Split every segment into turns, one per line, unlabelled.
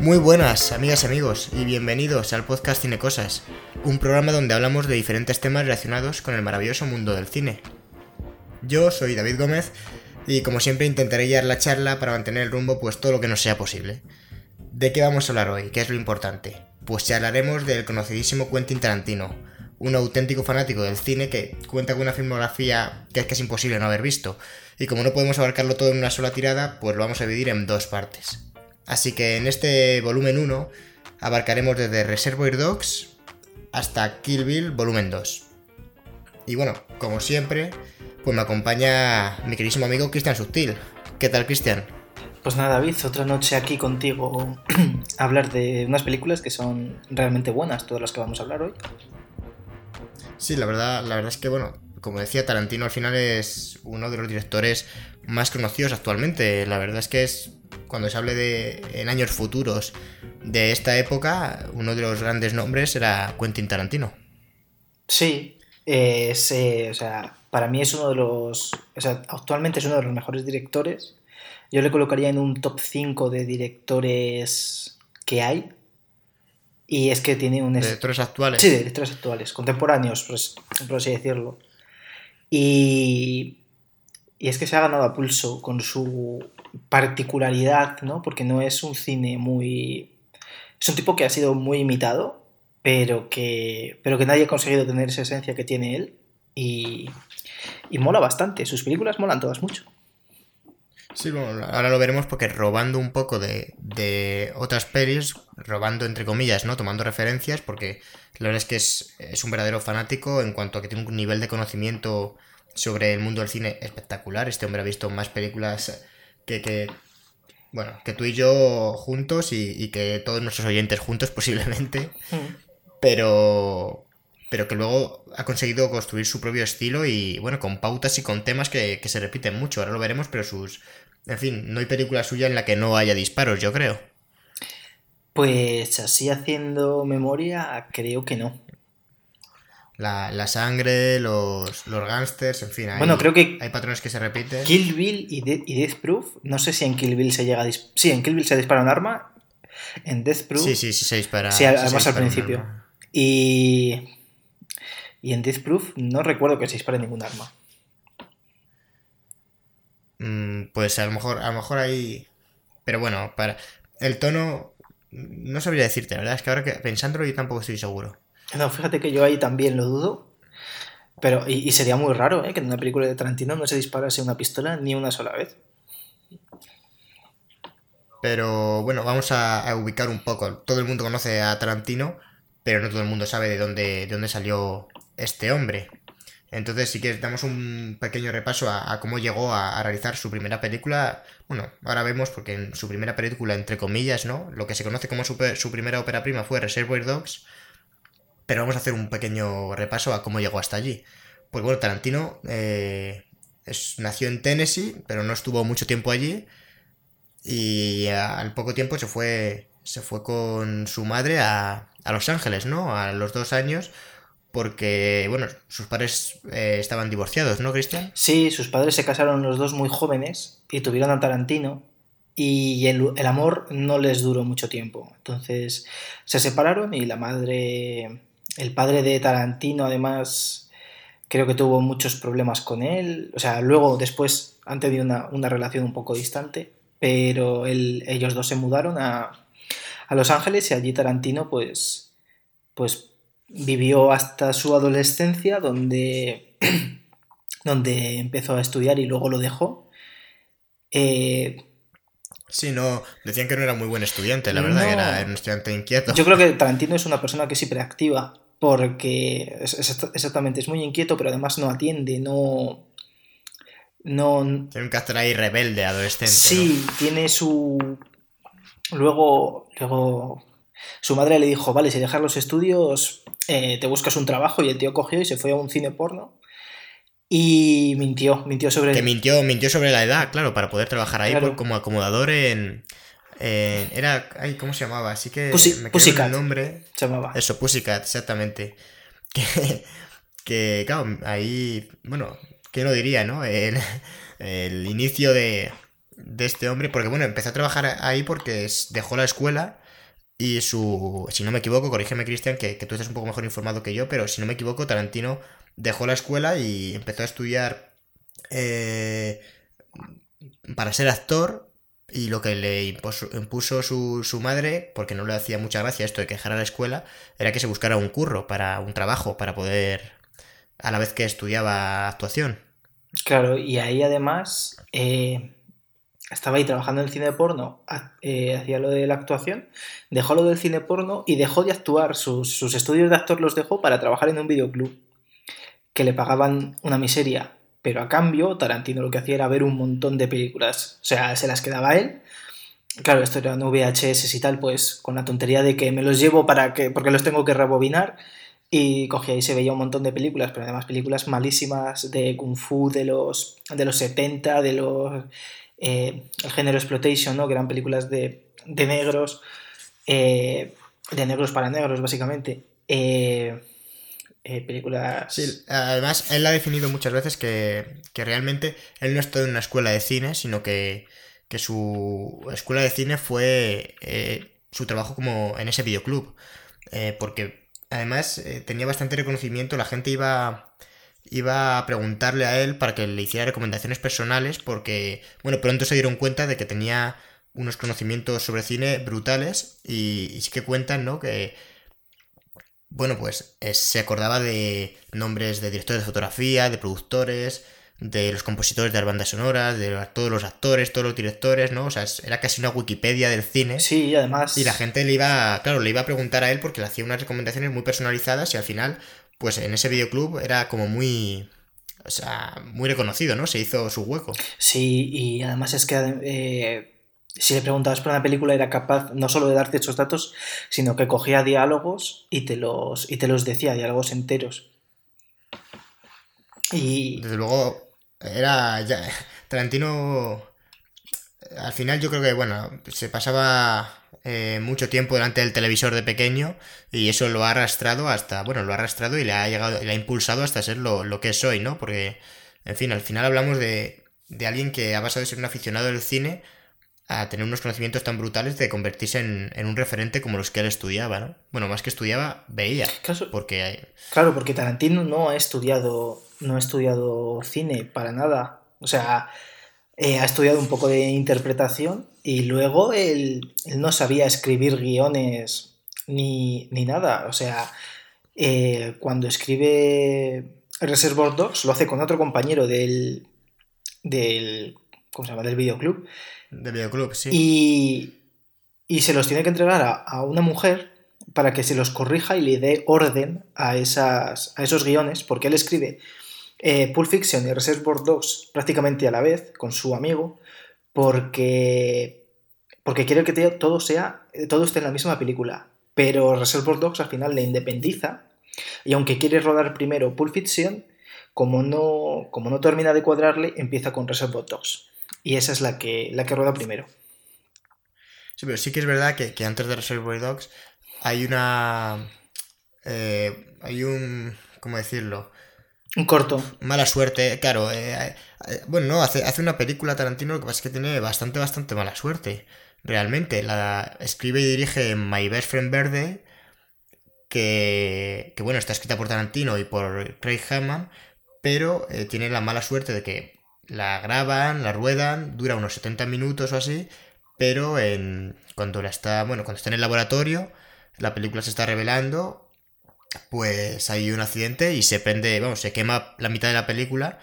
Muy buenas, amigas y amigos, y bienvenidos al podcast Cine Cosas, un programa donde hablamos de diferentes temas relacionados con el maravilloso mundo del cine. Yo soy David Gómez y como siempre intentaré guiar la charla para mantener el rumbo pues todo lo que nos sea posible. ¿De qué vamos a hablar hoy? ¿Qué es lo importante? Pues charlaremos del conocidísimo Quentin Tarantino, un auténtico fanático del cine que cuenta con una filmografía que es casi imposible no haber visto, y como no podemos abarcarlo todo en una sola tirada, pues lo vamos a dividir en dos partes. Así que en este volumen 1 abarcaremos desde Reservoir Dogs hasta Kill Bill volumen 2. Y bueno, como siempre, pues me acompaña mi queridísimo amigo Cristian Subtil. ¿Qué tal, Cristian?
Pues nada, David, otra noche aquí contigo a hablar de unas películas que son realmente buenas, todas las que vamos a hablar hoy.
Sí, la verdad, la verdad es que bueno, como decía, Tarantino al final es uno de los directores más conocidos actualmente. La verdad es que es cuando se hable de en años futuros de esta época, uno de los grandes nombres era Quentin Tarantino.
Sí, eh, o sea, para mí es uno de los, o sea, actualmente es uno de los mejores directores. Yo le colocaría en un top 5 de directores que hay. Y es que tiene un...
¿Directores actuales?
Sí, directores actuales, contemporáneos, por así decirlo. Y, y es que se ha ganado a pulso con su particularidad, ¿no? Porque no es un cine muy... Es un tipo que ha sido muy imitado, pero que, pero que nadie ha conseguido tener esa esencia que tiene él. Y, y mola bastante. Sus películas molan todas mucho.
Sí, bueno, ahora lo veremos porque robando un poco de, de, otras pelis, robando entre comillas, ¿no? Tomando referencias, porque la verdad es que es, es, un verdadero fanático en cuanto a que tiene un nivel de conocimiento sobre el mundo del cine espectacular. Este hombre ha visto más películas que, bueno, que tú y yo juntos y, que todos nuestros oyentes juntos posiblemente. Pero, pero que luego ha conseguido construir su propio estilo y, bueno, con pautas y con temas que, que se repiten mucho. Ahora lo veremos, pero sus, en fin, no hay película suya en la que no haya disparos, yo creo.
Pues así haciendo memoria, creo que no.
La, la sangre, los, los gángsters, en fin, hay,
bueno, creo que
hay patrones que se repiten.
Kill Bill y, De y, Death Proof, no sé si en Kill Bill se llega a Sí, en Kill Bill se dispara un arma, en Death Proof...
Sí, sí, sí se dispara.
Sí, además
sí
al principio. Y... Y en Death Proof no recuerdo que se dispare ningún arma.
Mm, pues a lo mejor, a lo mejor hay. Pero bueno, para. El tono. No sabría decirte, la verdad es que ahora que pensándolo yo tampoco estoy seguro.
No, fíjate que yo ahí también lo dudo. Pero, y, sería muy raro, ¿eh? Que en una película de Tarantino no se disparase una pistola ni una sola vez.
Pero bueno, vamos a, ubicar un poco. Todo el mundo conoce a Tarantino, pero no todo el mundo sabe de dónde, de dónde salió este hombre. Entonces, si quieres, damos un pequeño repaso a, cómo llegó a, a, realizar su primera película. Bueno, ahora vemos porque en su primera película, entre comillas, ¿no? Lo que se conoce como su, su primera ópera prima fue Reservoir Dogs. Pero vamos a hacer un pequeño repaso a cómo llegó hasta allí. Pues bueno, Tarantino eh, es, nació en Tennessee, pero no estuvo mucho tiempo allí. Y al poco tiempo se fue, se fue con su madre a, a Los Ángeles, ¿no? A los dos años porque, bueno, sus padres eh, estaban divorciados, ¿no, Cristian?
Sí, sus padres se casaron los dos muy jóvenes y tuvieron a Tarantino y el, el, amor no les duró mucho tiempo. Entonces se separaron y la madre, el padre de Tarantino además creo que tuvo muchos problemas con él. O sea, luego después han tenido una, una relación un poco distante, pero él, ellos dos se mudaron a, a Los Ángeles y allí Tarantino pues, pues vivió hasta su adolescencia, donde, donde empezó a estudiar y luego lo dejó. Eh,
sí, no, decían que no era muy buen estudiante, la verdad, no, que era un estudiante inquieto.
Yo creo que Tarantino es una persona que es hiperactiva, porque es, es, exactamente es muy inquieto, pero además no atiende, no. No.
Tiene un carácter ahí rebelde, adolescente.
Sí, ¿no? tiene su. Luego, luego su madre le dijo, vale, si dejas los estudios, eh, te buscas un trabajo y el tío cogió y se fue a un cine porno. Y mintió, mintió sobre...
Que mintió, mintió sobre la edad, claro, para poder trabajar ahí claro. por, como acomodador en... Eh, era... Ay, ¿Cómo se llamaba? Así que...
Pussy,
me
Pussycat.
el nombre.
Se llamaba.
Eso, Pussycat, exactamente. Que, que claro, ahí... Bueno, ¿qué lo diría, no? El, el inicio de, de este hombre, porque bueno, empezó a trabajar ahí porque dejó la escuela Y su, si no me equivoco, corrígeme Cristian, que, que tú estás un poco mejor informado que yo, pero si no me equivoco, Tarantino dejó la escuela y empezó a estudiar eh, para ser actor y lo que le impuso, su, su, madre, porque no le hacía mucha gracia esto de que dejara la escuela, era que se buscara un curro para un trabajo, para poder, a la vez que estudiaba actuación.
Claro, y ahí además eh, estaba ahí trabajando en el cine porno, eh, hacía lo de la actuación, dejó lo del cine porno y dejó de actuar, sus, sus estudios de actor los dejó para trabajar en un videoclub, que le pagaban una miseria, pero a cambio Tarantino lo que hacía era ver un montón de películas, o sea, se las quedaba él. Claro, esto era no VHS y tal, pues con la tontería de que me los llevo para que, porque los tengo que rebobinar, y cogía y se veía un montón de películas, pero además películas malísimas de Kung Fu de los, de los 70, de los eh, el género exploitation, ¿no? que eran películas de, de negros, eh, de negros para negros, básicamente. Eh, películas.
Sí, además, él ha definido muchas veces que, que realmente él no está en una escuela de cine, sino que, que su escuela de cine fue su trabajo como en ese videoclub. porque además tenía bastante reconocimiento, la gente iba iba a preguntarle a él para que le hiciera recomendaciones personales porque, bueno, pronto se dieron cuenta de que tenía unos conocimientos sobre cine brutales y, sí que cuentan, ¿no? Que, bueno, pues se acordaba de nombres de directores de fotografía, de productores, de los compositores de las bandas sonoras, de todos los actores, todos los directores, ¿no? O sea, era casi una Wikipedia del cine.
Sí, además.
Y la gente le iba, claro, le iba a preguntar a él porque le hacía unas recomendaciones muy personalizadas y al final pues en ese videoclub era como muy... O sea, muy reconocido, ¿no? Se hizo su hueco.
Sí, y además es que eh, si le preguntabas por una película era capaz no solo de darte esos datos, sino que cogía diálogos y te los, y te los decía, diálogos enteros.
Y... Desde luego, era... Tarantino... Al final yo creo que, bueno, se pasaba eh, mucho tiempo delante del televisor de pequeño y eso lo ha arrastrado hasta, bueno, lo ha arrastrado y le ha llegado, le ha impulsado hasta ser lo, que es hoy, ¿no? Porque, en fin, al final hablamos de, de alguien que ha pasado de ser un aficionado del cine a tener unos conocimientos tan brutales de convertirse en, un referente como los que él estudiaba, ¿no? Bueno, más que estudiaba, veía. porque
Claro, porque Tarantino no ha estudiado, no ha estudiado cine para nada. O sea, eh, ha estudiado un poco de interpretación y luego él, no sabía escribir guiones ni, nada. O sea, eh, cuando escribe Reservoir Dogs lo hace con otro compañero del, del ¿cómo se llama? Del videoclub.
Del videoclub, sí.
Y, y se los tiene que entregar a, a, una mujer para que se los corrija y le dé orden a, esas, a esos guiones, porque él escribe eh, Pulp Fiction y Reservoir Dogs prácticamente a la vez con su amigo porque, porque quiere que todo, sea, todo esté en la misma película. Pero Reservoir Dogs al final le independiza y aunque quiere rodar primero Pulp Fiction, como no, como no termina de cuadrarle, empieza con Reservoir Dogs. Y esa es la que, la que rueda primero.
Sí, pero sí que es verdad que, antes de Reservoir Dogs hay una... Eh, hay un... ¿Cómo decirlo?
Un corto.
Mala suerte, claro. Eh, eh, bueno, no, hace, hace una película Tarantino, lo que pasa es que tiene bastante, bastante mala suerte. Realmente. La escribe y dirige My Best Friend Verde, que, que bueno, está escrita por Tarantino y por Craig Hammond, pero eh, tiene la mala suerte de que la graban, la ruedan, dura unos 70 minutos o así, pero en, cuando la está, bueno, cuando está en el laboratorio, la película se está revelando pues hay un accidente y se prende, vamos, se quema la mitad de la película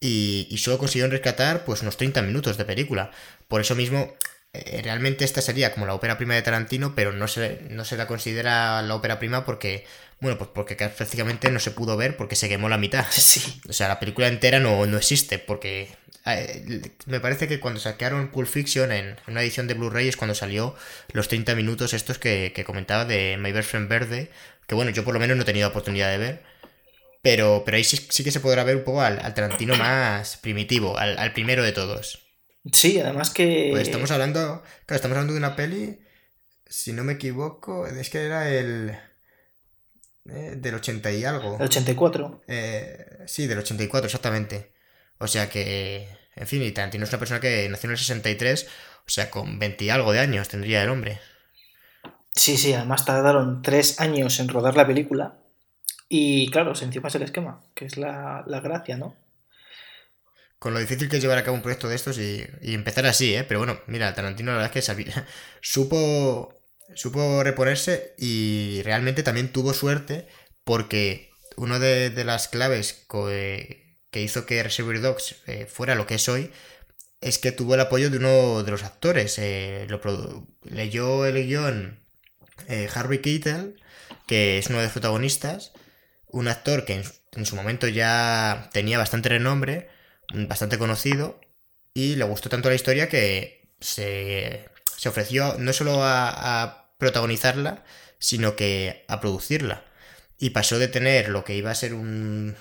y, y solo consiguieron rescatar pues unos 30 minutos de película. Por eso mismo, eh, realmente esta sería como la ópera prima de Tarantino, pero no se, no se la considera la ópera prima porque, bueno, pues porque prácticamente no se pudo ver porque se quemó la mitad.
Sí.
O sea, la película entera no, no existe porque eh, me parece que cuando saquearon Pulp Fiction en una edición de Blu-ray es cuando salió los 30 minutos estos que, que comentaba de My Best Friend Verde, que bueno, yo por lo menos no he tenido oportunidad de ver. Pero, pero ahí sí, que se podrá ver un poco al, al Tarantino más primitivo, al, primero de todos.
Sí, además que.
Pues estamos hablando. Claro, estamos hablando de una peli. Si no me equivoco, es que era el. Eh, del 80 y algo.
El 84.
Eh, sí, del 84, exactamente. O sea que. En fin, y Tarantino es una persona que nació en el 63, o sea, con 20 y algo de años tendría el hombre.
Sí, sí, además tardaron tres años en rodar la película. Y claro, se encima es el esquema, que es la, la gracia, ¿no?
Con lo difícil que es llevar a cabo un proyecto de estos y, y empezar así, ¿eh? Pero bueno, mira, Tarantino la verdad es que sabía, supo, supo reponerse y realmente también tuvo suerte porque una de, las claves que, que hizo que Reservoir Dogs eh, fuera lo que es hoy es que tuvo el apoyo de uno de los actores. Eh, leyó el guion eh, Harvey Keitel, que es uno de los protagonistas, un actor que en, su- en su momento ya tenía bastante renombre, bastante conocido, y le gustó tanto la historia que se, se ofreció no solo a protagonizarla, sino que a producirla. Y pasó de tener lo que iba a ser un-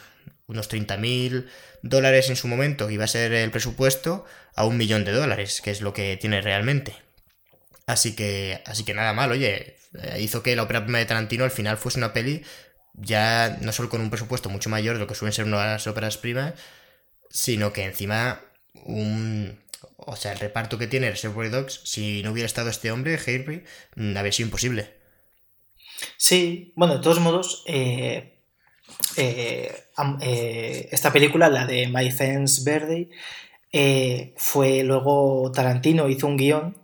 unos 30.000 dólares en su momento, que iba a ser el presupuesto, a un millón de dólares, que es lo que tiene realmente. Así que, así que nada mal, oye, eh, hizo que la ópera prima de Tarantino al final fuese una peli ya no solo con un presupuesto mucho mayor de lo que suelen ser unas óperas primas, sino que encima un... O sea, el reparto que tiene Reservoir Dogs, si no hubiera estado este hombre, Harvey, mm, habría sido imposible.
Sí, bueno, de todos modos, eh, eh, eh, esta película, la de My Friend's Birthday, eh, fue luego Tarantino hizo un guion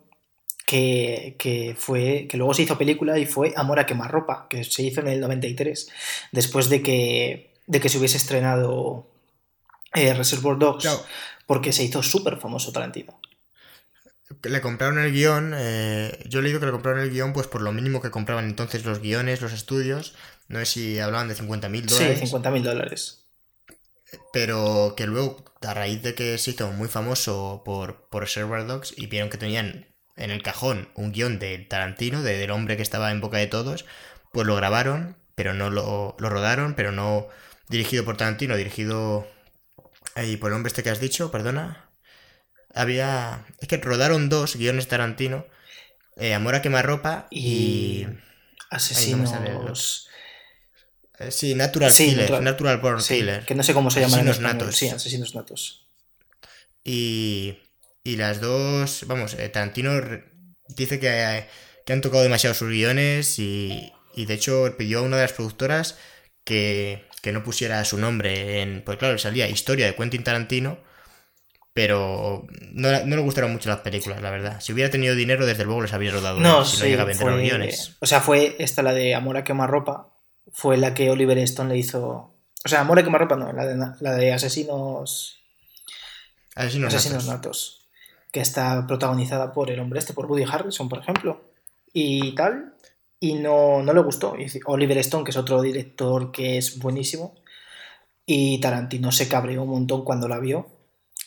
que, que fue que luego se hizo película y fue Amor a quemarropa, que se hizo en el 93, después de que, de que se hubiese estrenado Reservoir Dogs,
Claro.
Porque se hizo súper famoso Tarantino.
Le compraron el guion, eh, yo he leído que le compraron el guion pues por lo mínimo que compraban entonces los guiones, los estudios, no sé si hablaban de 50.000
Sí,
dólares.
50 mil dólares.
pero que luego, a raíz de que se hizo muy famoso por, por Reservoir Dogs y vieron que tenían en el cajón un guion de Tarantino, de- del hombre que estaba en boca de todos, pues lo grabaron, pero no lo, lo rodaron, pero no dirigido por Tarantino, dirigido ahí por el hombre este que has dicho, perdona. Había... Es que rodaron dos guiones Tarantino, eh, Amor a quemarropa y...
Y
no
asesinos.
eh, sí, Natural
Sí,
Killer,
Natural-
Natural Born
Sí,
Killer.
que no sé cómo se llaman
Asesinos natos.
Sí, asesinos natos.
Y, y las dos, vamos, eh, Tarantino dice que, eh, que han tocado demasiado sus guiones y, y de hecho pidió a una de las productoras que, que no pusiera su nombre en... Pues claro, salía historia de Quentin Tarantino, pero no, no le gustaron mucho las películas, la verdad. Si hubiera tenido dinero, desde luego les habría rodado
No,
si no
sí,
llega a vender los
fue,
guiones.
o sea, fue esta la de Amor a quemarropa, fue la que Oliver Stone le hizo... O sea, Amor a quemarropa no, la de, la de Asesinos,
Asesinos
Asesinos
natos.
Natos, que está protagonizada por el hombre este, por Woody Harrelson, por ejemplo, y tal, y no, no le gustó. Oliver Stone, que es otro director que es buenísimo, y Tarantino se cabreó un montón cuando la vio.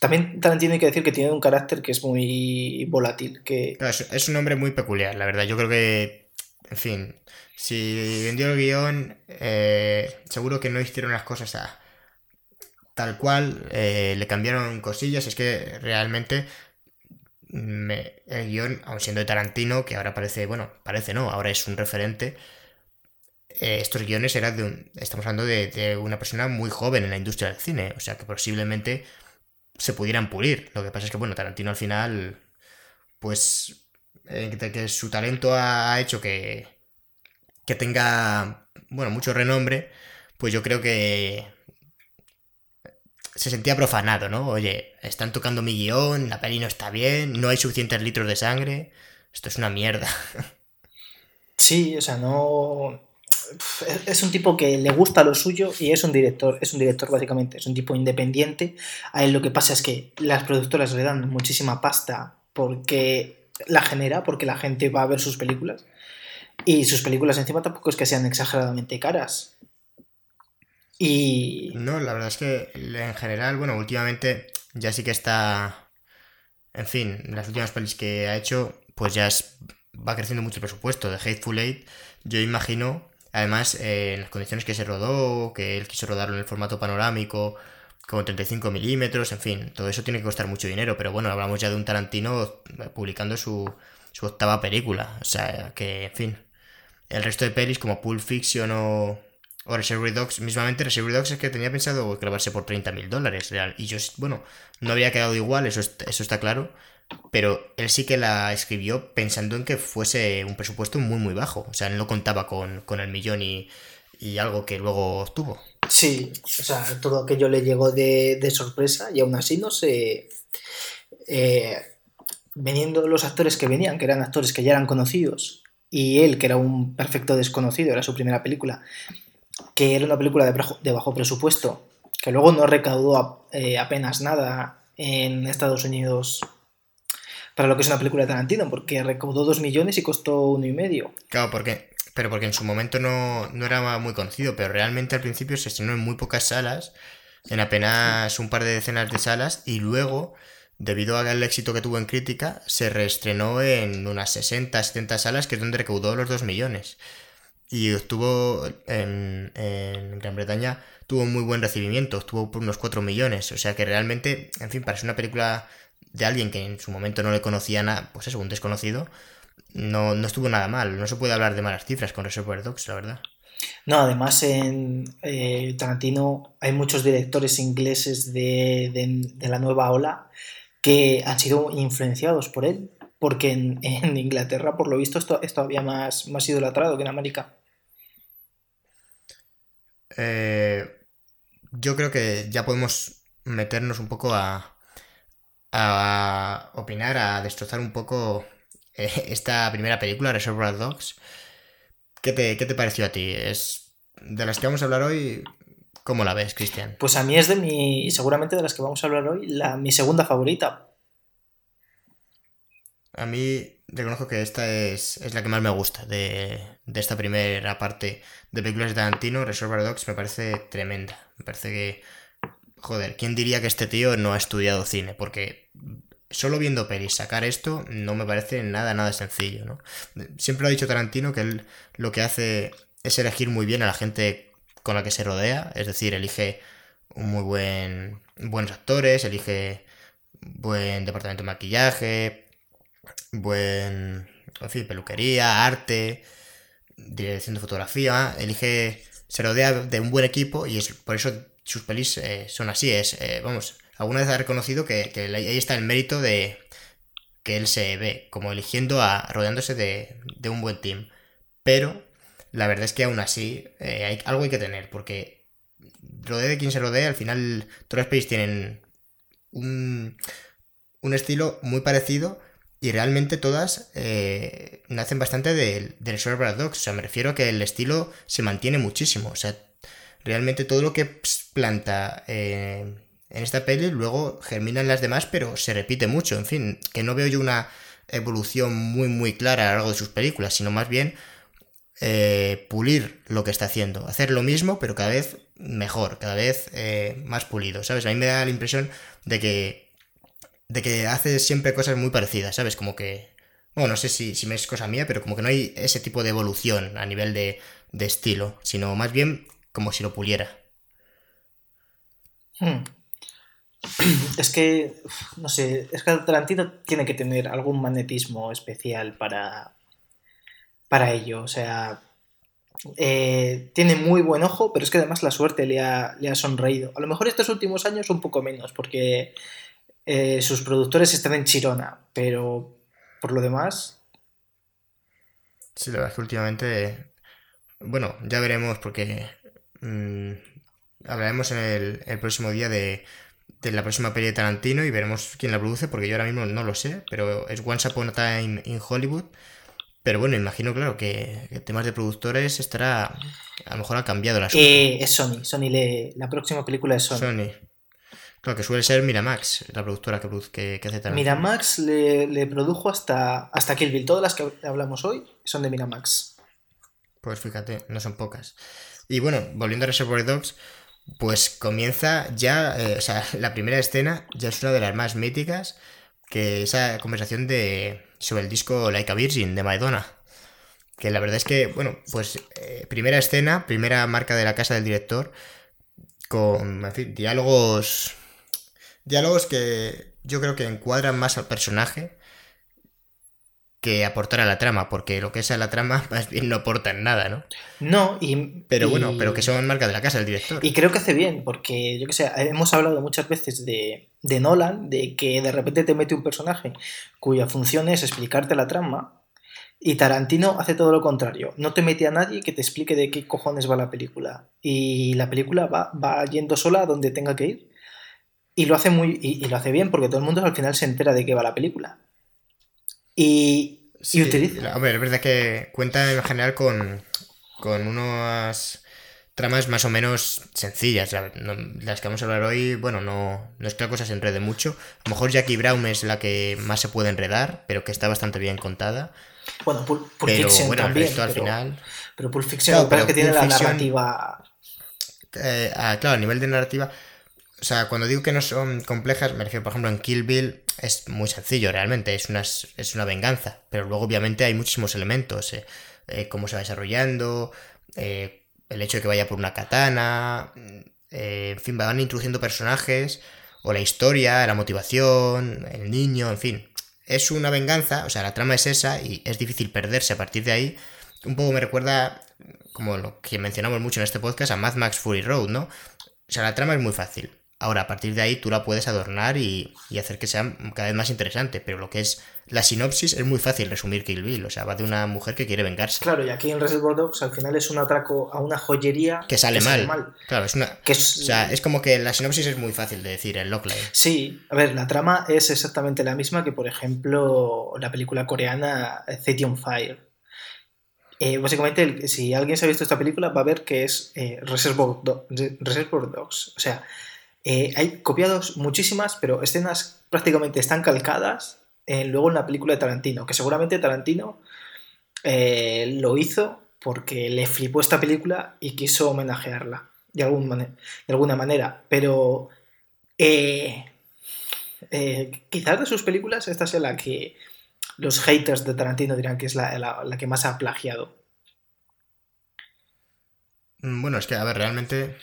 También Tarantino hay que decir que tiene un carácter que es muy volátil, que
es un hombre muy peculiar, la verdad. Yo creo que, en fin, si vendió el guion, eh, seguro que no hicieron las cosas a, tal cual, eh, le cambiaron cosillas. Es que realmente el guion, aun siendo de Tarantino, que ahora parece, bueno, parece no, ahora es un referente. eh, estos guiones eran de un, estamos hablando de, una persona muy joven en la industria del cine, o sea que posiblemente se pudieran pulir. Lo que pasa es que, bueno, Tarantino al final pues eh, que su talento ha ha hecho que, que tenga, bueno, mucho renombre, pues yo creo que se sentía profanado, ¿no? Oye, están tocando mi guion, la peli no está bien, no hay suficientes litros de sangre, esto es una mierda.
Sí, o sea, no. Es un tipo que le gusta lo suyo y es un director, es un director básicamente, es un tipo independiente. A él lo que pasa es que las productoras le dan muchísima pasta porque la genera, porque la gente va a ver sus películas. Y sus películas encima tampoco es que sean exageradamente caras. Y
No, la verdad es que en general, bueno, últimamente ya sí que está, en fin, las últimas pelis que ha hecho, pues ya es- va creciendo mucho el presupuesto. De Hateful Eight, yo imagino, además, en las condiciones que se rodó, que él quiso rodarlo en el formato panorámico, con 35 milímetros, en fin, todo eso tiene que costar mucho dinero, pero bueno, hablamos ya de un Tarantino publicando su, su octava película, o sea, que, en fin, el resto de pelis como Pulp Fiction o, o Reservoir Dogs, mismamente Reservoir Dogs es que tenía pensado grabarse por 30 mil dólares, y yo, bueno, no habría quedado igual, eso, est- eso está claro, pero él sí que la escribió pensando en que fuese un presupuesto muy, muy bajo. O sea, él no contaba con, con el millón y, y algo que luego obtuvo.
Sí, o sea, todo aquello le llegó de, de sorpresa y aún así no sé. Eh, veniendo los actores que venían, que eran actores que ya eran conocidos, y él, que era un perfecto desconocido, era su primera película, que era una película de, bajo, presupuesto, que luego no recaudó eh, apenas nada en Estados Unidos para lo que es una película de Tarantino, porque recaudó dos millones y costó uno y medio.
Claro, porque, pero porque en su momento no, no era muy conocido, pero realmente al principio se estrenó en muy pocas salas, en apenas un par de decenas de salas, y luego, debido al éxito que tuvo en crítica, se reestrenó en unas 60, 70 salas, que es donde recaudó los 2 millones. Y obtuvo en, Gran Bretaña, tuvo muy buen recibimiento, obtuvo por unos 4 millones. O sea que realmente, en fin, para ser una película de alguien que en su momento no le conocía nada, pues eso, un desconocido, no, no estuvo nada mal. No se puede hablar de malas cifras con Reservoir Dogs, la verdad.
No, además en eh, Tarantino hay muchos directores ingleses de, de, la nueva ola que han sido influenciados por él, porque en, en Inglaterra, por lo visto, esto es todavía más, más idolatrado que en América.
Eh, yo creo que ya podemos meternos un poco a, a opinar, a destrozar un poco eh, esta primera película, Reservoir Dogs. ¿Qué te, ¿Qué te, pareció a ti? Es de las que vamos a hablar hoy. ¿Cómo la ves, Cristian?
Pues a mí es de mi, seguramente de las que vamos a hablar hoy, la, mi segunda favorita.
A mí reconozco que esta es, es la que más me gusta de, de, esta primera parte de películas de Tarantino. Reservoir Dogs me parece tremenda. Me parece que joder, ¿quién diría que este tío no ha estudiado cine? Porque solo viendo pelis sacar esto no me parece nada, nada sencillo, ¿no? Siempre lo ha dicho Tarantino que él lo que hace es elegir muy bien a la gente con la que se rodea, es decir, elige un muy buen buenos actores, elige buen departamento de maquillaje, buen, en fin, peluquería, arte, dirección de fotografía, elige se rodea de un buen equipo y es por eso sus pelis eh, son así. Es, eh, vamos, alguna vez ha reconocido que, ahí está el mérito de que él se ve como eligiendo a rodeándose de, de un buen team. Pero la verdad es que aún así eh, hay, algo hay que tener, porque rodea de quien se rodea, al final todas las pelis tienen un, un estilo muy parecido y realmente todas eh, nacen bastante del de Dogs. O sea, me refiero a que el estilo se mantiene muchísimo. O sea, realmente todo lo que planta eh, en esta peli luego germina en las demás, pero se repite mucho. En fin, que no veo yo una evolución muy, muy clara a lo largo de sus películas, sino más bien eh, pulir lo que está haciendo. Hacer lo mismo, pero cada vez mejor, cada vez más pulido, ¿sabes? A mí me da la impresión de que, de que hace siempre cosas muy parecidas, ¿sabes? Como que... Bueno, no sé si, si es cosa mía, pero como que no hay ese tipo de evolución a nivel de, de estilo, sino más bien como si lo puliera.
Hmm. Es que, no sé, es que Tarantino tiene que tener algún magnetismo especial para, para ello. O sea, eh, tiene muy buen ojo, pero es que además la suerte le ha, le ha sonreído. A lo mejor estos últimos años un poco menos, porque eh, sus productores están en Chirona, pero por lo demás...
Sí, la verdad es que últimamente... Bueno, ya veremos porque mmm, hablaremos en el, el próximo día de, de, la próxima peli de Tarantino y veremos quién la produce, porque yo ahora mismo no lo sé, pero es Once Upon a Time in Hollywood. Pero bueno, imagino, claro, que, temas de productores estará. A lo mejor ha cambiado la
eh, Es Sony. Sony le, la próxima película es Sony.
Sony. Claro, que suele ser Miramax, la productora que, que, que hace Tarantino.
Miramax le, le, produjo hasta, hasta Kill Bill. Todas las que hablamos hoy son de Miramax.
Pues fíjate, no son pocas. Y bueno, volviendo a Reservoir Dogs, pues comienza ya, eh, o sea, la primera escena ya es una de las más míticas, que esa conversación de sobre el disco Like a Virgin de Madonna. Que la verdad es que, bueno, pues eh, primera escena, primera marca de la casa del director, con, en fin, diálogos, diálogos que yo creo que encuadran más al personaje que aportar a la trama, porque lo que es a la trama más bien no aportan nada, ¿no?
No, y...
Pero
y,
bueno, pero que son marca de la casa del director.
Y creo que hace bien, porque yo que sé, hemos hablado muchas veces de, de Nolan, de que de repente te mete un personaje cuya función es explicarte la trama, y Tarantino hace todo lo contrario. No te mete a nadie que te explique de qué cojones va la película. Y la película va, va yendo sola a donde tenga que ir. Y lo hace muy. Y, lo hace bien, porque todo el mundo al final se entera de qué va la película. Y. y utiliza.
Hombre, es verdad que cuenta en general con. con unas tramas más o menos sencillas. Las que vamos a hablar hoy, bueno, no, no es que la cosa se enrede mucho. A lo mejor Jackie Brown es la que más se puede enredar, pero que está bastante bien contada.
Bueno, Pulp, Fiction también. al pero, final... pero Pulp Fiction que tiene la narrativa.
Eh, ah, claro, a nivel de narrativa. O sea, cuando digo que no son complejas, me refiero, por ejemplo, en Kill Bill es muy sencillo realmente, es una, es una venganza, pero luego obviamente hay muchísimos elementos, eh, eh, cómo se va desarrollando, el hecho de que vaya por una katana, en fin, van introduciendo personajes, o la historia, la motivación, el niño, en fin, es una venganza, o sea, la trama es esa y es difícil perderse a partir de ahí. Un poco me recuerda, como lo que mencionamos mucho en este podcast, a Mad Max Fury Road, ¿no? O sea, la trama es muy fácil. Ahora, a partir de ahí tú la puedes adornar y, hacer que sea cada vez más interesante, pero lo que es la sinopsis es muy fácil resumir Kill Bill, o sea, va de una mujer que quiere vengarse.
Claro, y aquí en Reservoir Dogs al final es un atraco a una joyería
que sale, mal. Claro, es una... O sea, es como que la sinopsis es muy fácil de decir, el logline.
Sí, a ver, la trama es exactamente la misma que, por ejemplo, la película coreana City on Fire. Eh, básicamente, si alguien se ha visto esta película, va a ver que es eh, Reservoir, Reservoir Dogs. O sea, eh, hay copiados muchísimas, pero escenas prácticamente están calcadas luego en la película de Tarantino, que seguramente Tarantino eh, lo hizo porque le flipó esta película y quiso homenajearla de, algún de alguna manera. Pero eh, quizás de sus películas esta sea la que los haters de Tarantino dirán que es la que más ha plagiado.
Mm, bueno, es que, a ver, realmente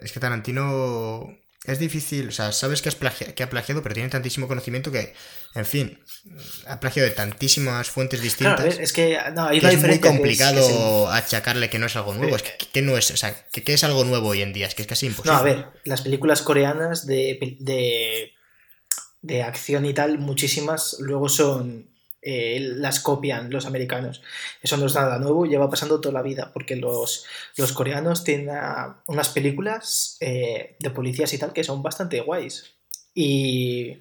es que Tarantino es difícil, o sea, sabes que, que ha plagiado, pero tiene tantísimo conocimiento que, en fin, ha plagiado de tantísimas fuentes distintas.
es que,
es muy complicado achacarle que no es algo nuevo. Es que, no es, o sea, que, es algo nuevo hoy en día, es que es casi imposible.
No, a ver, las películas coreanas de, de, de acción y tal, muchísimas luego son eh, las copian los americanos. Eso no es nada nuevo, lleva pasando toda la vida, porque los, los coreanos tienen unas películas eh, de policías y tal que son bastante guays. Y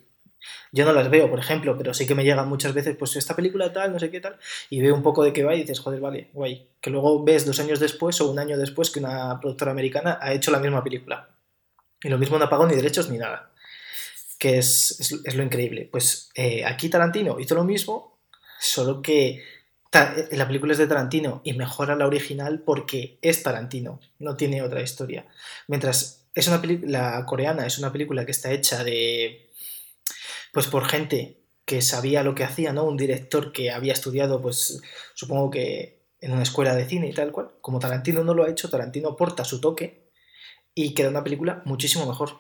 yo no las veo, por ejemplo, pero sí que me llegan muchas veces, pues esta película tal, no sé qué tal, y veo un poco de qué va y dices, joder, vale, guay. Que luego ves dos años después o un año después que una productora americana ha hecho la misma película. Y lo mismo no pagado ni derechos ni nada que es, es, lo increíble. Pues eh, aquí Tarantino hizo lo mismo, solo que la película es de Tarantino y mejora la original porque es Tarantino, no tiene otra historia. Mientras es una la coreana es una película que está hecha de pues por gente que sabía lo que hacía, ¿no? Un director que había estudiado, pues supongo que en una escuela de cine y tal cual. Como Tarantino no lo ha hecho, Tarantino aporta su toque y queda una película muchísimo mejor.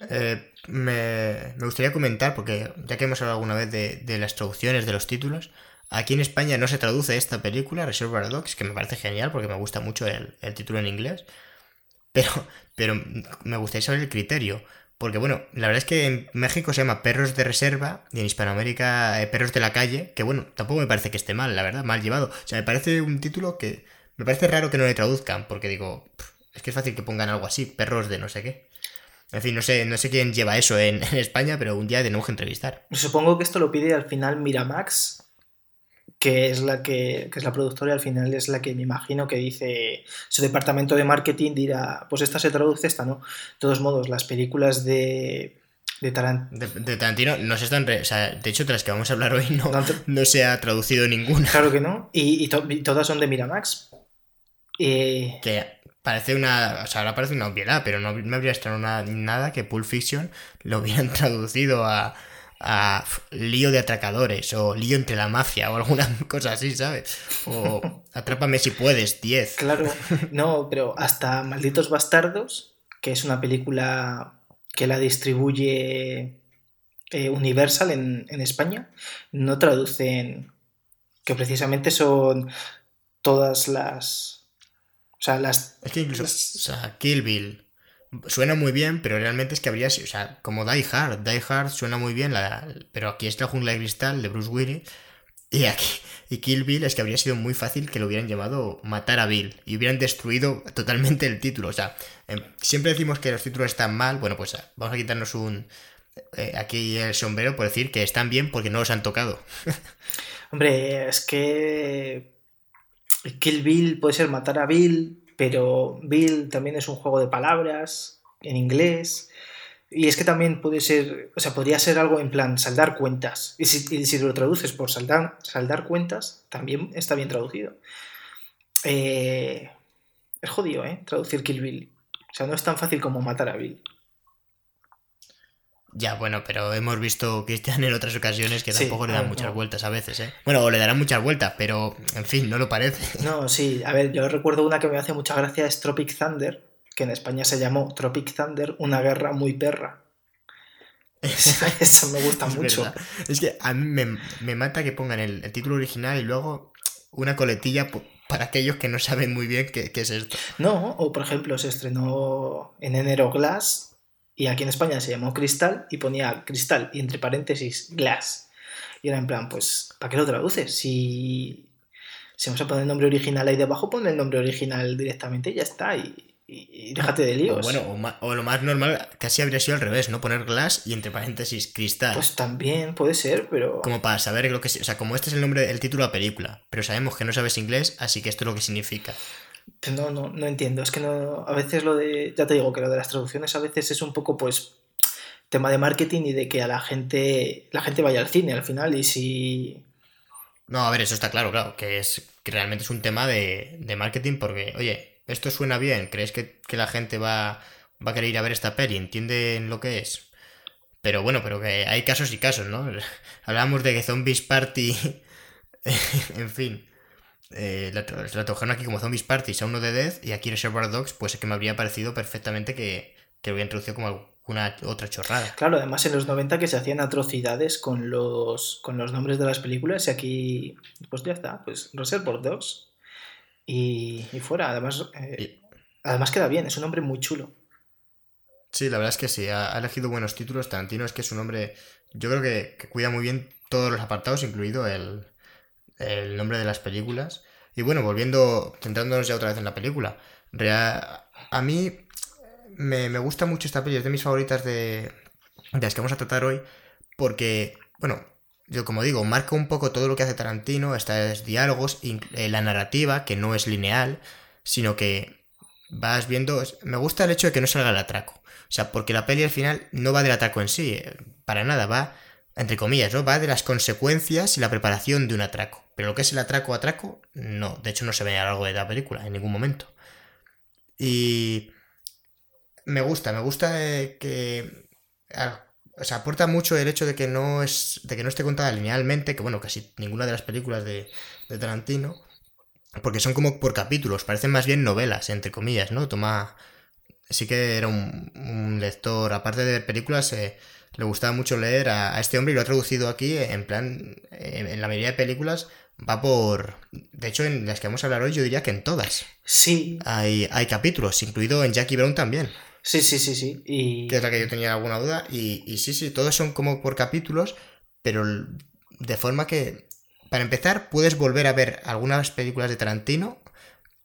Eh, me, gustaría comentar, porque ya que hemos hablado alguna vez de, las traducciones de los títulos, aquí en España no se traduce esta película, Reservoir Dogs, que me parece genial porque me gusta mucho el, título en inglés, pero, pero me gustaría saber el criterio. Porque bueno, la verdad es que en México se llama Perros de Reserva y en Hispanoamérica eh, Perros de la Calle, que bueno, tampoco me parece que esté mal, la verdad, mal llevado. O sea, me parece un título que me parece raro que no le traduzcan, porque digo, es que es fácil que pongan algo así, perros de no sé qué. En fin, no sé, no sé quién lleva eso en, España, pero un día tenemos que entrevistar.
Supongo que esto lo pide al final Miramax, que es la que, es la productora y al final es la que me imagino que dice su departamento de marketing dirá, pues esta se traduce, esta no. De todos modos, las películas de, de,
de, Tarantino no se están. o sea, de hecho, de las que vamos a hablar hoy no, no se ha traducido ninguna.
Claro que no. Y, todas son de Miramax.
Eh, que Parece una. O sea, ahora parece una obviedad, pero no me habría extrañado nada que Pulp Fiction lo hubieran traducido a, a lío de atracadores o lío entre la mafia o alguna cosa así, ¿sabes? O atrápame si puedes, 10.
Claro, no, pero hasta Malditos Bastardos, que es una película que la distribuye eh, Universal en, en España, no traducen que precisamente son todas las sea, las.
Es que incluso. O sea, Kill Bill, suena muy bien, pero realmente es que habría sido, o sea, como Die Hard, Die Hard suena muy bien, la, pero aquí es la jungla de cristal de Bruce Willis, y aquí, y Kill Bill es que habría sido muy fácil que lo hubieran llamado Matar a Bill, y hubieran destruido totalmente el título, o sea, em, siempre decimos que los títulos están mal, bueno, pues vamos a quitarnos un... Eh, aquí el sombrero por decir que están bien porque no los han tocado.
Hombre, es que Kill Bill puede ser matar a Bill, pero Bill también es un juego de palabras en inglés. Y es que también puede ser, o sea, podría ser algo en plan saldar cuentas. Y si, lo traduces por saldar, saldar cuentas, también está bien traducido. Eh, es jodido, ¿eh? Traducir Kill Bill. O sea, no es tan fácil como matar a Bill.
Ya, bueno, pero hemos visto Cristian en otras ocasiones que tampoco le dan muchas vueltas a veces, ¿eh? Bueno, o le darán muchas vueltas, pero en fin, no lo parece.
No, sí, a ver, yo recuerdo una que me hace mucha gracia, es Tropic Thunder, que en España se llamó Tropic Thunder, una guerra muy perra. Eso me gusta mucho.
Es que a mí me, mata que pongan el, título original y luego una coletilla para aquellos que no saben muy bien qué, qué es esto.
No, o por ejemplo, se estrenó en enero Glass y aquí en España se llamó Cristal y ponía Cristal y entre paréntesis Glass. Y era en plan, pues, ¿para qué lo traduces? Si, si vamos a poner el nombre original ahí debajo, pon el nombre original directamente y ya está. Y, déjate de líos.
O bueno, o, lo más normal casi habría sido al revés, ¿no? Poner Glass y entre paréntesis Cristal.
Pues también puede ser, pero...
Como para saber lo que... O sea, como este es el nombre, el título de la película, pero sabemos que no sabes inglés, así que esto es lo que significa.
No, no, no entiendo. Es que no. A veces lo de. Ya te digo que lo de las traducciones a veces es un poco, pues. tema de marketing y de que a la gente. La gente vaya al cine al final. Y si.
No, a ver, eso está claro, claro. Que es. Que realmente es un tema de, de marketing. Porque, oye, esto suena bien. ¿Crees que, la gente va, va a querer ir a ver esta peli? ¿Entienden lo que es? Pero bueno, pero que hay casos y casos, ¿no? Hablamos de que Zombies Party. en fin eh, la, trabajaron aquí como Zombies Parties a uno de Death y aquí Reservoir Dogs, pues es que me habría parecido perfectamente que, que lo hubiera introducido como alguna otra chorrada.
Claro, además en los 90 que se hacían atrocidades con los, con los nombres de las películas y aquí, pues ya está, pues Reservoir Dogs y, fuera. Además, eh, además queda bien, es un nombre muy chulo.
Sí, la verdad es que sí, ha, elegido buenos títulos. Tarantino es que es un hombre, yo creo que, que cuida muy bien todos los apartados, incluido el, el nombre de las películas. Y bueno, volviendo, centrándonos ya otra vez en la película. a mí me, gusta mucho esta película, es de mis favoritas de, las que vamos a tratar hoy, porque, bueno, yo como digo, marca un poco todo lo que hace Tarantino, estos diálogos, eh, la narrativa, que no es lineal, sino que vas viendo... Me gusta el hecho de que no salga el atraco. O sea, porque la peli al final no va del atraco en sí, eh, para nada, va entre comillas, ¿no? Va de las consecuencias y la preparación de un atraco. Pero lo que es el atraco atraco, no. De hecho, no se ve a lo largo de la película, en ningún momento. Y me gusta, me gusta eh, que. O sea, aporta mucho el hecho de que no es. de que no esté contada linealmente, que bueno, casi ninguna de las películas de, de Tarantino. Porque son como por capítulos, parecen más bien novelas, entre comillas, ¿no? Toma. Sí que era un, lector, aparte de películas, eh, le gustaba mucho leer a, este hombre y lo ha traducido aquí en plan, en, la mayoría de películas va por... De hecho, en las que vamos a hablar hoy yo diría que en todas.
Sí.
Hay, hay capítulos, incluido en Jackie Brown también.
Sí, sí, sí, sí. Y...
Que es la que yo tenía alguna duda. Y, y sí, sí, todos son como por capítulos, pero de forma que, para empezar, puedes volver a ver algunas películas de Tarantino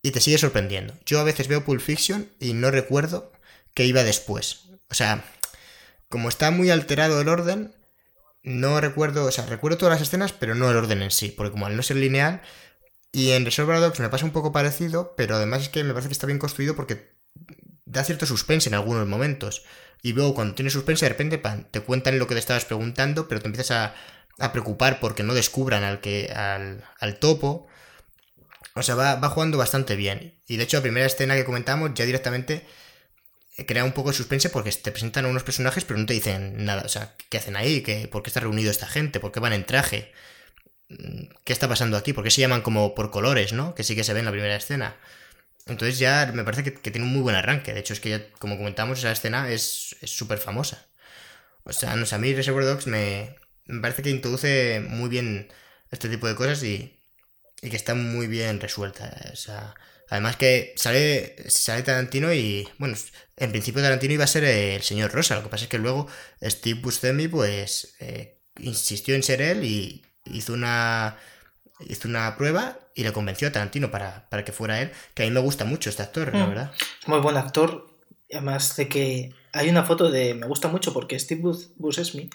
y te sigue sorprendiendo. Yo a veces veo Pulp Fiction y no recuerdo qué iba después. O sea, como está muy alterado el orden, no recuerdo, o sea, recuerdo todas las escenas, pero no el orden en sí, porque como al no ser lineal, y en Reservoir Dogs me pasa un poco parecido, pero además es que me parece que está bien construido porque da cierto suspense en algunos momentos. Y luego cuando tienes suspense, de repente te cuentan lo que te estabas preguntando, pero te empiezas a, a preocupar porque no descubran al, que, al, al topo. O sea, va, va, jugando bastante bien. Y de hecho, la primera escena que comentamos ya directamente crea un poco de suspense porque te presentan a unos personajes pero no te dicen nada. O sea, ¿qué hacen ahí? ¿Qué, ¿Por qué está reunido esta gente? ¿Por qué van en traje? Mm, ¿Qué está pasando aquí? ¿Por qué se llaman como por colores, no? Que sí que se ve en la primera escena. Entonces ya me parece que, tiene un muy buen arranque. De hecho, es que ya, como comentamos, esa escena es súper famosa. O sea, no sé, a mí Reservoir Dogs me, me parece que introduce muy bien este tipo de cosas y, y que está muy bien resuelta. O sea, Además que sale, sale Tarantino y, bueno, en principio Tarantino iba a ser el señor Rosa, lo que pasa es que luego Steve Buscemi pues eh, insistió en ser él y hizo una, hizo una prueba y le convenció a Tarantino para, para que fuera él, que a mí me gusta mucho este actor, la
Mm.
verdad.
Es muy buen actor. Además de que hay una foto de. Me gusta mucho porque Steve Bus- Buscemi,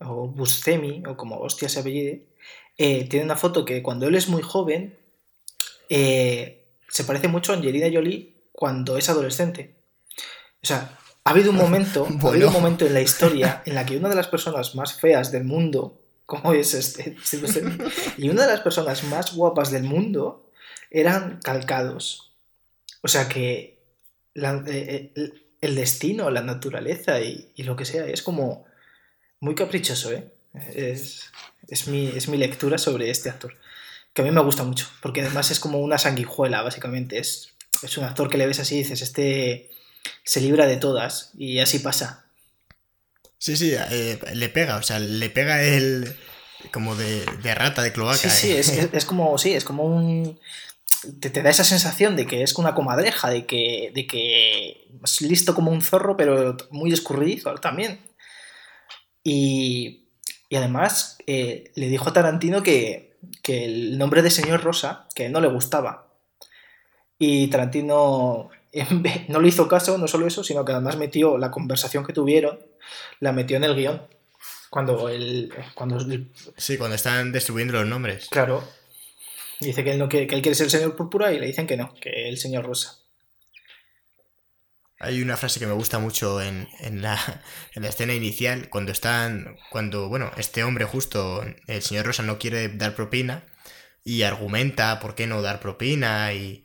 o Buscemi, o como hostia se apellide, eh, tiene una foto que cuando él es muy joven eh, se parece mucho a Angelina Jolie cuando es adolescente. O sea, ha habido un momento, ha habido
Bueno.
un momento en la historia en la que una de las personas más feas del mundo, como es este, y una de las personas más guapas del mundo eran calcados. O sea que la- eh, eh, el destino, la naturaleza y, y lo que sea es como muy caprichoso, ¿eh? Es, es, mi, es mi lectura sobre este actor. Que a mí me gusta mucho, porque además es como una sanguijuela, básicamente. Es, es un actor que le ves así y dices, este se libra de todas y así pasa.
Sí, sí, eh, le pega, o sea, le pega el como de, de rata, de cloaca.
Sí, sí,
eh.
es, como, sí, es como un... Te, te da esa sensación de que es una comadreja, de que, de que es listo como un zorro, pero muy escurridizo también. Y, y además eh, le dijo a Tarantino que, que el nombre de señor Rosa, que no le gustaba. Y Tarantino no le hizo caso, no solo eso, sino que además metió la conversación que tuvieron, la metió en el guion. Cuando el, cuando el
Sí, cuando están distribuyendo los nombres.
Claro. Dice que él, no quiere, que él quiere ser el señor púrpura y le dicen que no, que el señor rosa.
Hay una frase que me gusta mucho en, en la, en la escena inicial, cuando están, cuando, bueno, este hombre justo, el señor Rosa no quiere dar propina y argumenta por qué no dar propina y,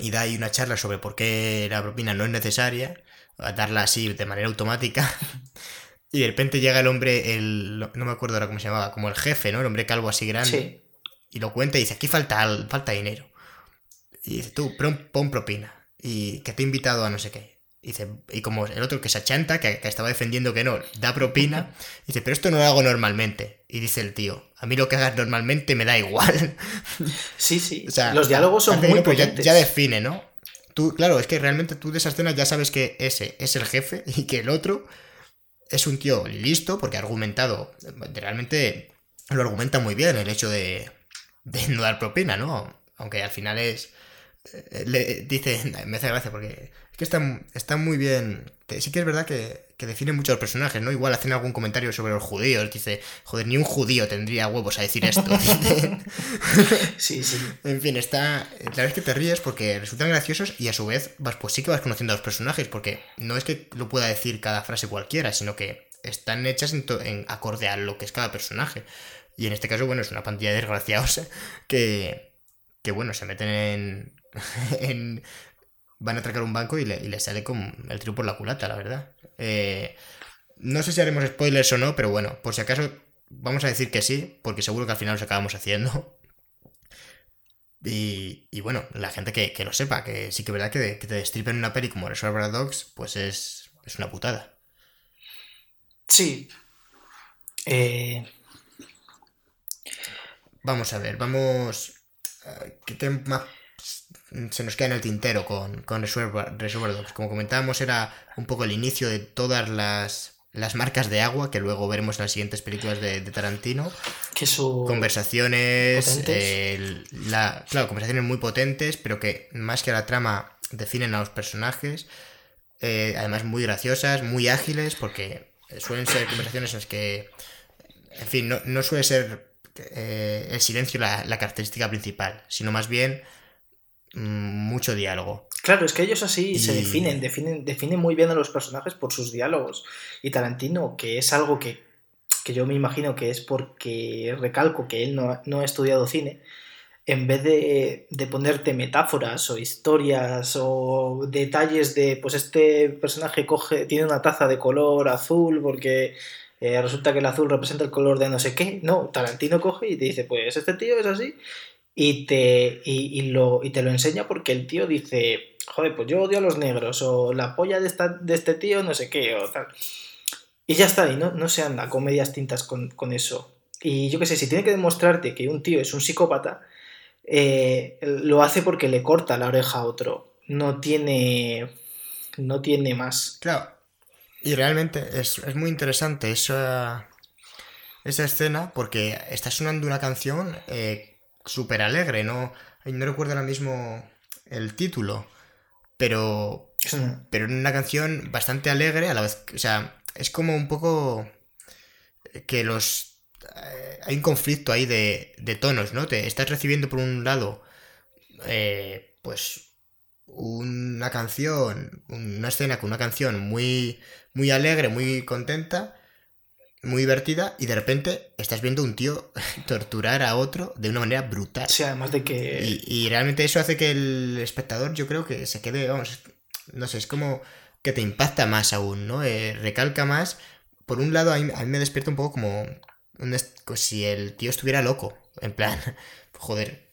y da ahí una charla sobre por qué la propina no es necesaria, darla así de manera automática. Y de repente llega el hombre, el, no me acuerdo ahora cómo se llamaba, como el jefe, ¿no? El hombre calvo así grande.
Sí.
Y lo cuenta y dice, aquí falta, al- falta dinero. Y dice, tú, pon propina. Y que te he invitado a no sé qué. Y, dice, y como el otro que se achanta, que, que estaba defendiendo que no, da propina. Dice, pero esto no lo hago normalmente. Y dice el tío, a mí lo que hagas normalmente me da igual.
Sí, sí.
O sea,
Los diálogos son muy
pero ya, define, ¿no? Tú, claro, es que realmente tú de esa escena ya sabes que ese es el jefe y que el otro es un tío listo porque ha argumentado, realmente lo argumenta muy bien el hecho de, de no dar propina, ¿no? Aunque al final es... eh, Le dice, me hace gracia porque es que está, está muy bien. sí que es verdad que, que define mucho a los personajes, ¿no? Igual hacen algún comentario sobre los judíos. Dice, joder, ni un judío tendría huevos a decir esto.
Sí, sí.
en fin, está. La verdad es que te ríes porque resultan graciosos y a su vez vas, pues sí que vas conociendo a los personajes, porque no es que lo pueda decir cada frase cualquiera, sino que están hechas en acorde a lo que es cada personaje. Y en este caso, bueno, es una pandilla de desgraciados que. que bueno, se meten en. en van a atracar un banco y le, y le sale con el tiro por la culata, la verdad. Eh, no sé si haremos spoilers o no, pero bueno, por si acaso vamos a decir que sí, porque seguro que al final los acabamos haciendo. Y, y bueno, la gente que, que lo sepa, que sí que es verdad que, que te destripen una peli como Reservoir Dogs, pues es, es una putada.
Sí. Eh,
Vamos a ver, vamos... eh, ¿Qué tema se nos queda en el tintero con, con Reservoir, Reservoir Dogs? Como comentábamos, era un poco el inicio de todas las, las marcas de agua que luego veremos en las siguientes películas de, de Tarantino.
que su...
Conversaciones, eh, la, claro, conversaciones muy potentes, pero que más que a la trama definen a los personajes. eh, además muy graciosas, muy ágiles, porque suelen ser conversaciones en las que, en fin, no, no suele ser eh, el silencio la, la característica principal, sino más bien mm, mucho diálogo.
Claro, es que ellos así se definen, definen, definen muy bien a los personajes por sus diálogos. Y Tarantino, que es algo que, que yo me imagino que es porque recalco que él no, no ha estudiado cine, en vez de, de ponerte metáforas o historias o detalles de, pues este personaje coge, tiene una taza de color azul porque eh, resulta que el azul representa el color de no sé qué, no, Tarantino coge y te dice, pues este tío es así y te, y, lo, y te lo enseña porque el tío dice, joder, pues yo odio a los negros, o la polla de, esta, de este tío, no sé qué, o tal. Y ya está, y no, no se anda con medias tintas con, con eso. Y yo qué sé, si tiene que demostrarte que un tío es un psicópata, eh, lo hace porque le corta la oreja a otro. No tiene. No tiene más.
Claro. Y realmente es, muy interesante esa, esa escena porque está sonando una canción eh, súper alegre, ¿no? No recuerdo ahora mismo el título, pero, pero una canción bastante alegre a la vez. O sea, es como un poco que los... Eh, hay un conflicto ahí de, de, tonos, ¿no? Te estás recibiendo por un lado, eh, pues, una canción, una escena con una canción muy, muy alegre, muy contenta, muy divertida, y de repente estás viendo un tío torturar a otro de una manera brutal.
Sí, además de que...
Y, realmente eso hace que el espectador, yo creo que se quede, vamos, no sé, es como que te impacta más aún, ¿no? Eh, recalca más por un lado, a mí, me despierta un poco como si el tío estuviera loco. En plan, joder,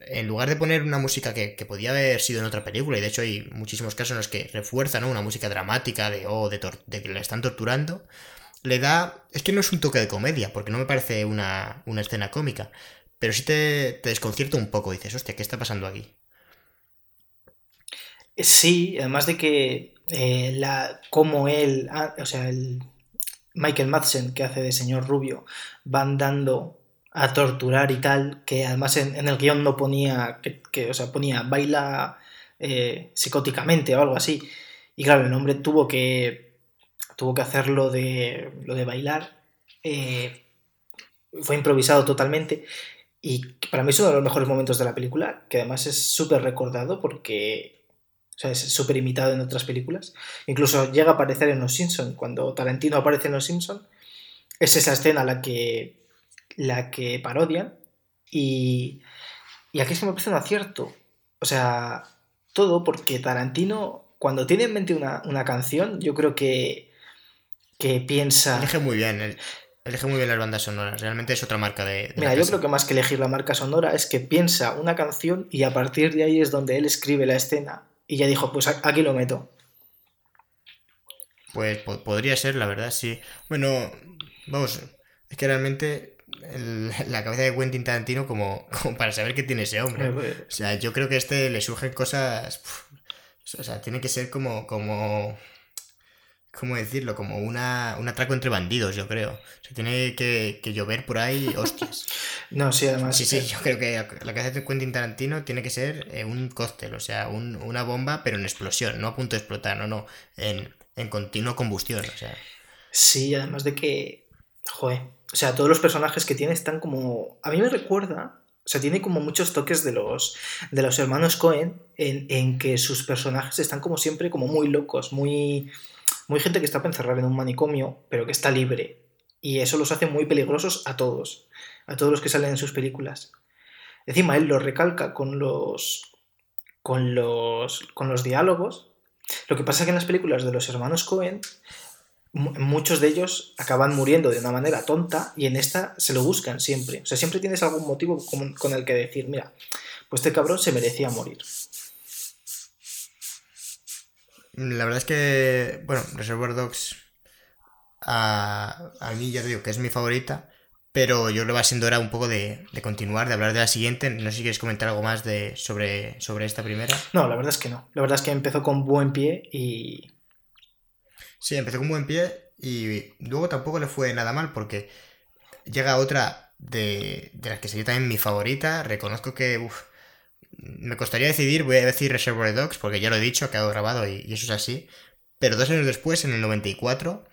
en lugar de poner una música que, podía haber sido en otra película, y de hecho hay muchísimos casos en los que refuerzan una música dramática de, oh, de, que le están torturando, le da... Es que no es un toque de comedia, porque no me parece una, escena cómica, pero sí te, desconcierta un poco, dices, hostia, ¿qué está pasando aquí?
Sí, además de que eh, la, como él, ah, o sea, el, Michael Madsen, que hace de señor Rubio, van dando a torturar y tal, que además en, el guion no ponía, que, o sea, ponía baila eh, psicóticamente o algo así. Y claro, el hombre tuvo que, tuvo que hacer lo de, lo de bailar. Eh, fue improvisado totalmente. Y para mí es uno de los mejores momentos de la película, que además es súper recordado porque o sea, es súper imitado en otras películas. Incluso llega a aparecer en Los Simpson Cuando Tarantino aparece en Los Simpson es esa escena la que, la que parodian. Y, y aquí que me parece un acierto. O sea, todo porque Tarantino, cuando tiene en mente una, canción, yo creo que, que piensa...
Elige muy bien, elige muy bien las bandas sonoras. Realmente es otra marca de...
Mira, yo creo que más que elegir la marca sonora es que piensa una canción y a partir de ahí es donde él escribe la escena y ya dijo, pues aquí lo meto.
Pues podría ser, la verdad, sí. Bueno, vamos, es que realmente la cabeza de Quentin Tarantino como, como, para saber qué tiene ese hombre. Pues. O sea, yo creo que a este le surgen cosas... o sea, tiene que ser como... como ¿cómo decirlo? Como una, un atraco entre bandidos, yo creo. Se tiene que, llover por ahí hostias.
no, sí, además.
Sí, sí, yo creo que la que hace Quentin Tarantino tiene que ser eh, un cóctel, o sea, una bomba, pero en explosión, no a punto de explotar, no, no, en, en continua combustión, o sea.
Sí, además de que. Joder. O sea, todos los personajes que tiene están como. A mí me recuerda. O sea, tiene como muchos toques de los, de los hermanos Cohen en, en que sus personajes están como siempre como muy locos, muy muy gente que está encerrada en un manicomio, pero que está libre. Y eso los hace muy peligrosos a todos, a todos los que salen en sus películas. Encima él lo recalca con los con los con los diálogos. Lo que pasa es que en las películas de los hermanos Cohen muchos de ellos acaban muriendo de una manera tonta y en esta se lo buscan siempre. O sea, siempre tienes algún motivo con, con el que decir, mira, pues este cabrón se merecía morir.
La verdad es que, bueno, Reservoir Dogs a, a mí ya te digo que es mi favorita, pero yo que va siendo hora un poco de, continuar, de hablar de la siguiente. No sé si quieres comentar algo más de, sobre, sobre esta primera.
No, la verdad es que no. La verdad es que empezó con buen pie y...
Sí, empezó con buen pie y luego tampoco le fue nada mal porque llega otra de, de las que sería también mi favorita. Reconozco que... Uf, me costaría decidir, voy a decir Reservoir Dogs, porque ya lo he dicho, ha quedado grabado y, eso es así. Pero dos años después, en el 94,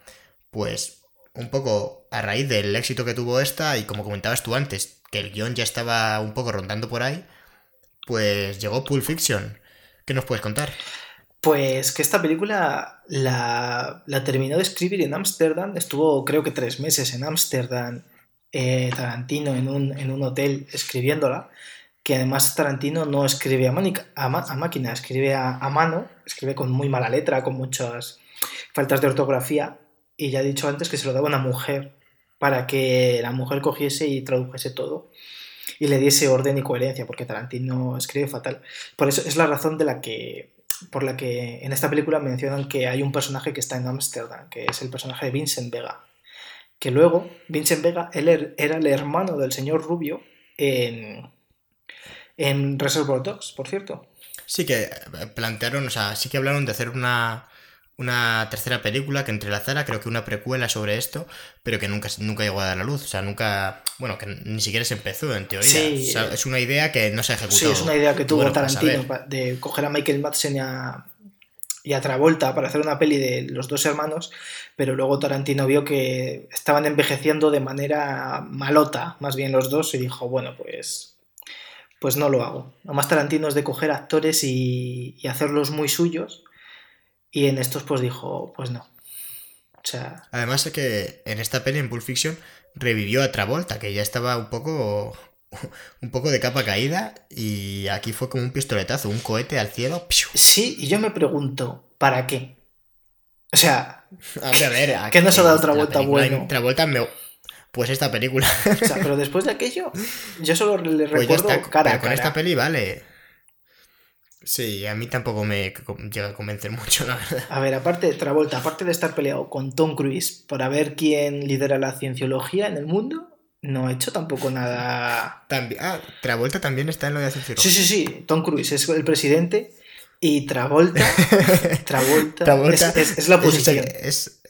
pues un poco a raíz del éxito que tuvo esta, y como comentabas tú antes, que el guion ya estaba un poco rondando por ahí, pues llegó Pulp Fiction. ¿Qué nos puedes contar?
Pues que esta película la, terminó de escribir en Ámsterdam, estuvo creo que tres meses en Ámsterdam, eh, Tarantino en un, en un hotel escribiéndola que además Tarantino no escribe a, máquina, escribe a, mano, escribe con muy mala letra, con muchas faltas de ortografía, y ya he dicho antes que se lo daba a una mujer para que la mujer cogiese y tradujese todo y le diese orden y coherencia, porque Tarantino escribe fatal. Por eso es la razón de la que por la que en esta película mencionan que hay un personaje que está en Ámsterdam, que es el personaje de Vincent Vega. Que luego, Vincent Vega, er, era el hermano del señor Rubio en, En Reservoir Dogs, por cierto.
Sí que eh, plantearon, o sea, sí que hablaron de hacer una, una tercera película que entrelazara, creo que una precuela sobre esto, pero que nunca, nunca llegó a dar la luz. O sea, nunca. Bueno, que ni siquiera se empezó en teoría.
Sí,
O sea,
eh,
es una idea que no se ha ejecutado.
Sí, es una idea que tuvo
Bueno,
Tarantino de coger a Michael Madsen y a, y a Travolta para hacer una peli de los dos hermanos, pero luego Tarantino vio que estaban envejeciendo de manera malota, más bien los dos, y dijo, bueno, pues, pues no lo hago. Además Tarantino es de coger actores y, y hacerlos muy suyos, y en estos pues dijo, pues no. O sea,
Además que en esta peli, en Pulp Fiction, revivió a Travolta, que ya estaba un poco. un poco de capa caída. Y aquí fue como un pistoletazo, un cohete al cielo.
sí, y yo me pregunto, ¿para qué? O sea,
A ver, a ver.
¿Qué nos ha dado Travolta bueno?
en Travolta me. Pues esta película.
O sea, pero después de aquello, yo solo le
Pues
recuerdo
está,
cara
pero
a
con
cara.
esta peli vale. Sí, a mí tampoco me llega a convencer mucho, la verdad.
A ver, aparte de Travolta, aparte de estar peleado con Tom Cruise para ver quién lidera la cienciología en el mundo, no ha hecho tampoco nada.
También, ah, Travolta también está en lo de hacer
Sí, sí, sí, Tom Cruise es el presidente y Travolta, Travolta,
Travolta
es, es- es la oposición.
Es,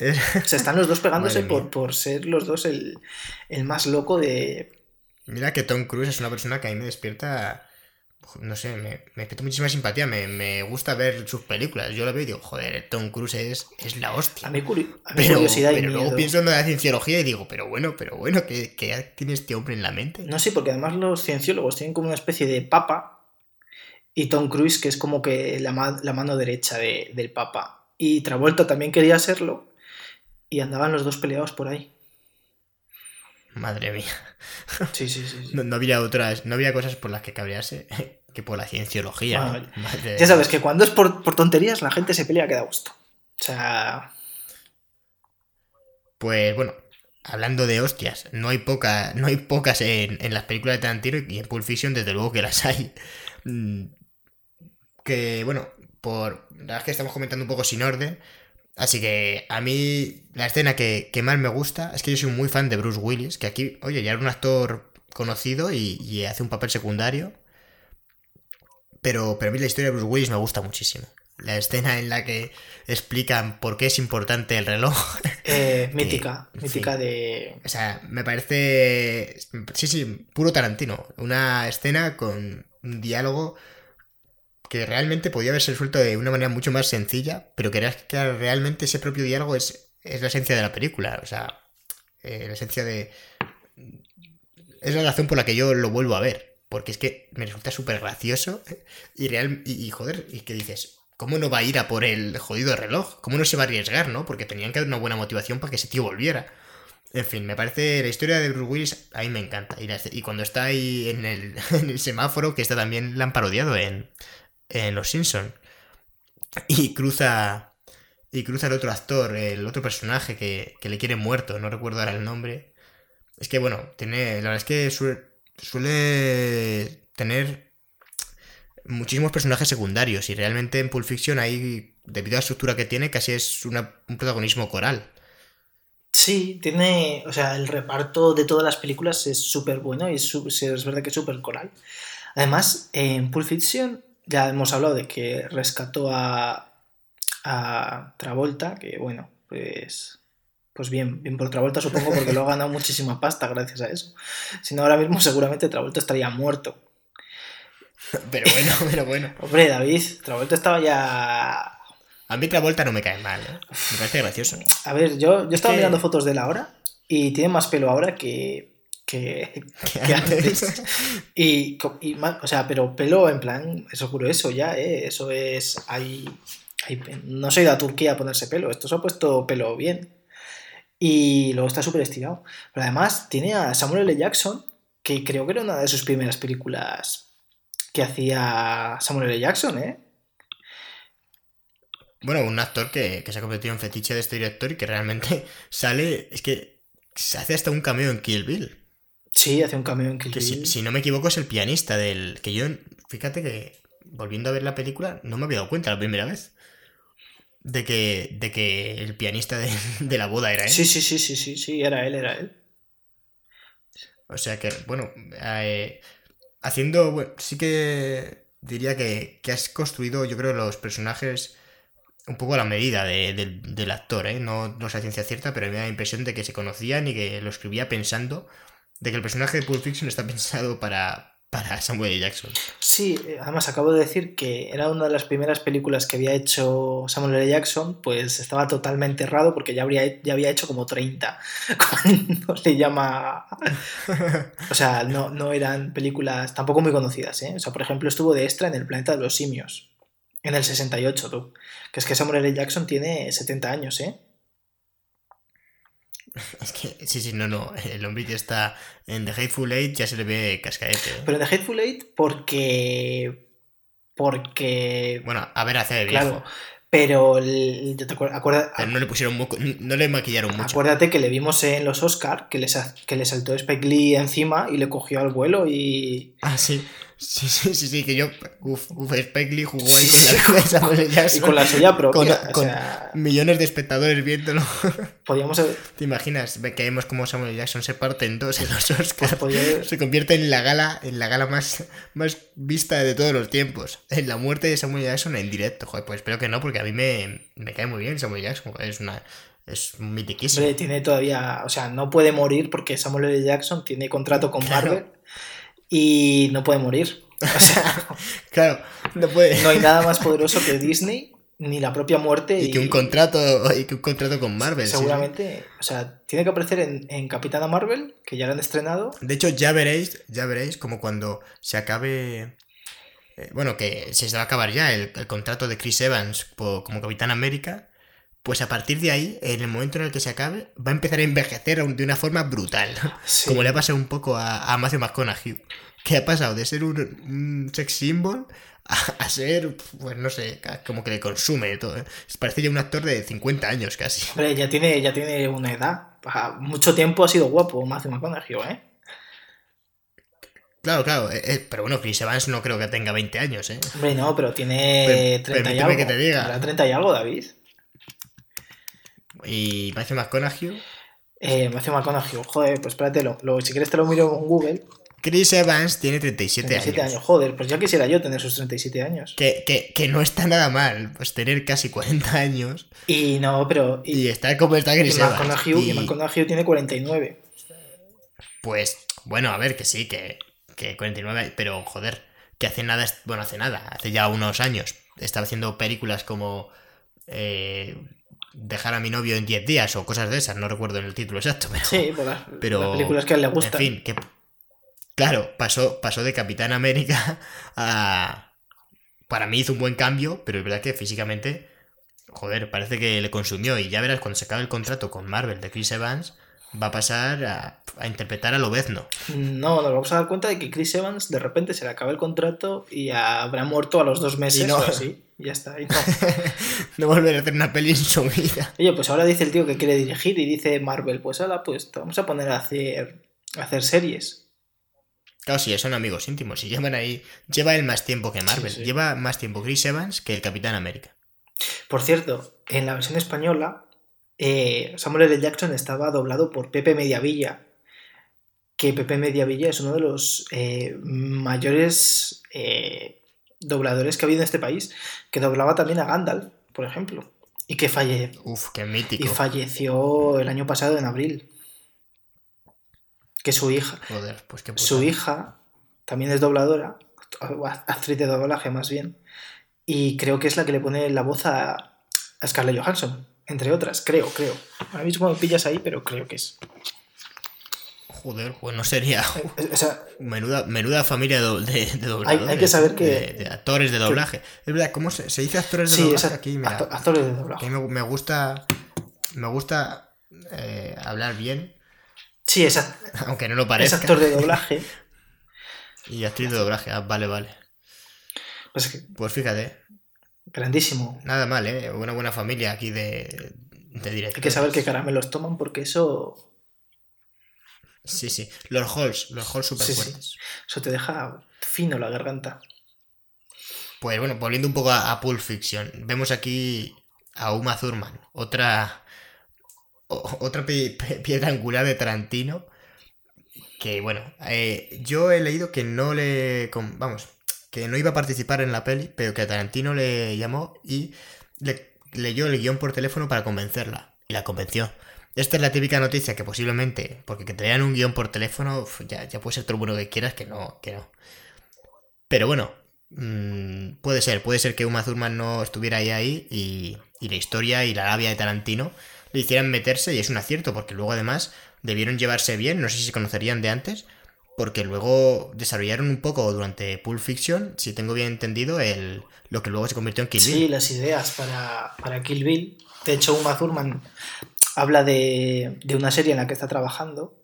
sea, están los dos pegándose por, por ser los dos el, el más loco de.
Mira que Tom Cruise es una persona que a mí me despierta. No sé, me, me despierta muchísima simpatía. Me, me gusta ver sus películas. Yo lo veo y digo, joder, Tom Cruise es, es la hostia.
A mí, curi- a mí
Pero,
curiosidad y
pero luego
miedo.
pienso en lo de la cienciología y digo, pero bueno, pero bueno, ¿qué, qué tiene este hombre en la mente?
No sé, porque además los cienciólogos tienen como una especie de papa y Tom Cruise, que es como que la, ma- la mano derecha de- del papa. Y Travolta también quería serlo y andaban los dos peleados por ahí.
Madre mía.
Sí, sí, sí. sí.
No, no había otras, no había cosas por las que cabrearse que por la cienciología.
Bueno.
Madre
Ya sabes que cuando es por, por tonterías la gente se pelea que da gusto. O sea,
Pues bueno, hablando de hostias, no hay poca, no hay pocas en, en las películas de Tarantino y en Pulp Fiction desde luego que las hay. Mm, Que bueno, por la verdad es que estamos comentando un poco sin orden. Así que a mí la escena que, que más me gusta es que yo soy muy fan de Bruce Willis, que aquí, oye, ya era un actor conocido y, y hace un papel secundario. Pero, pero a mí la historia de Bruce Willis me gusta muchísimo. La escena en la que explican por qué es importante el reloj.
eh, mítica, mítica
fin.
de...
O sea, me parece. Sí, sí, puro Tarantino. Una escena con un diálogo que realmente podía haberse resuelto de una manera mucho más sencilla, pero que realmente ese propio diálogo es, es la esencia de la película. O sea, eh, la esencia de. Es la razón por la que yo lo vuelvo a ver. Porque es que me resulta súper gracioso y real. Y, joder, y que dices. ¿Cómo no va a ir a por el jodido reloj? ¿Cómo no se va a arriesgar, no? Porque tenían que dar una buena motivación para que ese tío volviera. En fin, me parece la historia de Bruce Willis a mí me encanta. Y cuando está ahí en el, en el semáforo, que está también la han parodiado en, en Los Simpson Y cruza. Y cruza el otro actor, el otro personaje que, que le quiere muerto, no recuerdo ahora el nombre. Es que bueno, tiene. La verdad es que suele, tener muchísimos personajes secundarios. Y realmente en Pulp Fiction hay. Debido a la estructura que tiene, casi es un protagonismo coral.
Sí, tiene, o sea, el reparto de todas las películas es súper bueno y es, es verdad que es súper coral. Además, en Pulp Fiction ya hemos hablado de que rescató a, a Travolta, que bueno, pues, pues bien, bien por Travolta supongo porque lo ha ganado muchísima pasta gracias a eso. Si no, ahora mismo seguramente Travolta estaría muerto.
Pero bueno, pero bueno.
Hombre, David, Travolta estaba ya...
A mí Travolta no me cae mal, ¿eh? Me parece gracioso.
A ver, yo, yo estaba
que-
mirando fotos de él ahora y tiene más pelo ahora que, que, que antes. Y, y o sea, pero pelo en plan, eso grueso ya, ¿eh? Eso es. Hay, hay no soy de a Turquía a ponerse pelo, esto se ha puesto pelo bien. Y luego está súper estirado. Pero además tiene a Samuel L. Jackson, que creo que era una de sus primeras películas que hacía Samuel L. Jackson, ¿eh?
Bueno, un actor que, que se ha convertido en fetiche de este director y que realmente sale. Es que se hace hasta un cameo en Kill Bill.
Sí, hace un cameo en Kill
Que si, si no me equivoco es el pianista del. Que yo, fíjate que volviendo a ver la película, no me había dado cuenta la primera vez. De que, de que el pianista de, de la boda era él.
Sí, sí, sí, sí, sí, sí, era él, era él.
O sea que, bueno, eh, haciendo, bueno, sí que diría que, que has construido, yo creo, los personajes un poco a la medida de- del- del actor, ¿eh? No, no sé ciencia cierta, pero me da la impresión de que se conocían y que lo escribía pensando de que el personaje de Pulp Fiction está pensado para, para Samuel L. Jackson.
Sí, eh, además acabo de decir que era una de las primeras películas que había hecho Samuel L. Jackson, pues estaba totalmente errado porque ya, habría, ya había hecho como 30 cuando le llama... O sea, no, no eran películas tampoco muy conocidas, ¿eh? O sea, por ejemplo, estuvo de extra en El planeta de los simios, en el 68, tú. Que es que Samuel L. Jackson tiene 70 años, ¿eh?
Es que, sí, sí, no, no. El hombre que está en The Hateful Eight ya se le ve cascaete. ¿eh?
Pero The Hateful Eight porque... Porque...
Bueno, a ver, hace de viejo.
Claro, pero el- te acuer- acuerda-
Pero no le pusieron no le maquillaron mucho.
Acuérdate que le vimos en los Oscar que le, que le saltó Spike Lee encima y le cogió al vuelo y,
Ah, sí. Sí, sí, sí, sí, que yo. Uf, uf, Spike Lee jugó ahí
Sí,
con la vida de Samuel L.
y con la suya propia.
Con-
o
con
sea,
millones de espectadores viéndolo.
podíamos haber-
¿Te imaginas? Ve que vemos como Samuel. Jackson se parte en dos en los Oscars.
podía-
Se convierte en la gala, en la gala más, más vista de todos los tiempos. En la muerte de Samuel. Jackson en directo. Joder, pues espero que no, porque a mí me, me cae muy bien Samuel. Jackson. joder, Es una. Es mitiquísimo.
hombre, tiene todavía, o sea, no puede morir porque Samuel L. Jackson tiene contrato con
Claro.
Marvel y no puede morir. O sea,
Claro, no puede.
no hay nada más poderoso que Disney ni la propia muerte
Y que un contrato, y que un contrato con Marvel. sí.
seguramente, o sea, tiene que aparecer en, en Capitana Marvel, que ya la han estrenado.
De hecho, ya veréis, ya veréis como cuando se acabe. eh, bueno, que se va a acabar ya el, el contrato de Chris Evans como Capitán América. Pues a partir de ahí, en el momento en el que se acabe, va a empezar a envejecer de una forma brutal.
Sí.
Como le ha pasado un poco a, a Matthew McConaughey. Que ha pasado de ser un, un sex symbol a, a ser, pues no sé, como que le consume todo. ¿eh? Parece ya un actor de 50 años casi.
Hombre, ya tiene, ya tiene una edad. Pa- Mucho tiempo ha sido guapo Matthew McConaughey, ¿eh?
Claro, claro, eh, eh, pero bueno, Chris Evans no creo que tenga 20 años, ¿eh?
Hombre, no, pero tiene
Per-
30 y algo.
que te diga.
Tendrá 30 y algo, David.
Y Matthew McConaughey.
Eh, Matthew McConaughey, joder, pues espérate, lo, lo- si quieres te lo miro en Google.
Chris Evans tiene 37,
37
años.
años. joder, pues ya quisiera yo tener sus 37 años.
Que, que, que no está nada mal, pues tener casi 40 años
Y no, pero. Y,
y estar como está
y
Chris Evans.
McConaughey, y
Y,
McConaughey tiene 49.
pues, bueno, a ver, que sí, que, que 49, pero joder, que hace nada, bueno, hace nada, hace ya unos años. Estaba haciendo películas como eh, Dejar a mi novio en 10 días o cosas de esas, no recuerdo el título exacto, pero...
Sí, por las,
Pero,
las películas que a él le gustan.
En fin, que. Claro, pasó, pasó de Capitán América a. Para mí hizo un buen cambio, pero es verdad que físicamente. Joder, parece que le consumió. Y ya verás, cuando se acabe el contrato con Marvel de Chris Evans, va a pasar a, a interpretar a Lobezno.
No, nos vamos a dar cuenta de que Chris Evans de repente se le acaba el contrato y habrá muerto a los dos meses
Y no.
o así. Y ya está. y no.
no volver a hacer una peli en su vida.
Oye, pues ahora dice el tío que quiere dirigir y dice Marvel, pues ahora pues te vamos a poner a hacer, a hacer series.
Claro, sí, son amigos íntimos. Y llevan ahí. Lleva él más tiempo que Marvel.
Sí, sí.
Lleva más tiempo Chris Evans que el Capitán América.
Por cierto, en la versión española, eh, Samuel L. Jackson estaba doblado por Pepe Mediavilla, que Pepe Mediavilla es uno de los eh, mayores eh, dobladores que ha habido en este país, que doblaba también a Gandalf, por ejemplo, y que falle-
Uf, qué
y
mítico.
falleció el año pasado en abril. Que su hija,
Joder, pues qué
su hija también es dobladora, actriz de doblaje más bien, y creo que es la que le pone la voz a, a Scarlett Johansson, entre otras, creo, creo. Ahora mismo me pillas ahí, pero creo que es.
Joder, pues no sería.
O sea,
Menuda, menuda familia de, de dobladores.
hay que saber que-
De, de actores de doblaje. Es verdad, ¿cómo se, se dice actores de
sí,
doblaje
es
aquí? Mira,
acto- actores de doblaje.
me, me gusta. Me gusta eh, hablar bien,
Sí, es, act-
aunque no lo
es
parezca.
actor de doblaje.
Y actriz de doblaje, ah, vale, vale.
Pues que
Pues fíjate,
grandísimo.
nada mal, ¿eh? Una buena familia aquí de, de directores.
Hay que saber qué caramelos toman porque eso,
Sí, sí. Los halls, los halls súper
Sí, sí.
fuertes.
eso te deja fino la garganta.
Pues bueno, volviendo un poco a, a Pulp Fiction, vemos aquí a Uma Thurman, otra o- otra pi- pi- piedra angular de Tarantino. que bueno, eh, yo he leído que no le... Vamos, que no iba a participar en la peli, pero que a Tarantino le llamó y le leyó el guion por teléfono para convencerla. Y la convenció. Esta es la típica noticia que posiblemente, porque que te lean un guion por teléfono, ya, puede ser todo lo bueno que quieras, que no, que no. Pero bueno, mmm, puede ser, puede ser que Uma Thurman no estuviera ahí, ahí y, y la historia y la labia de Tarantino le hicieran meterse y es un acierto, porque luego además debieron llevarse bien, no sé si se conocerían de antes, porque luego desarrollaron un poco durante Pulp Fiction, si tengo bien entendido, el, lo que luego se convirtió en Kill Bill.
Sí, las ideas para, para Kill Bill. De hecho, Uma Thurman habla de, de, una serie en la que está trabajando,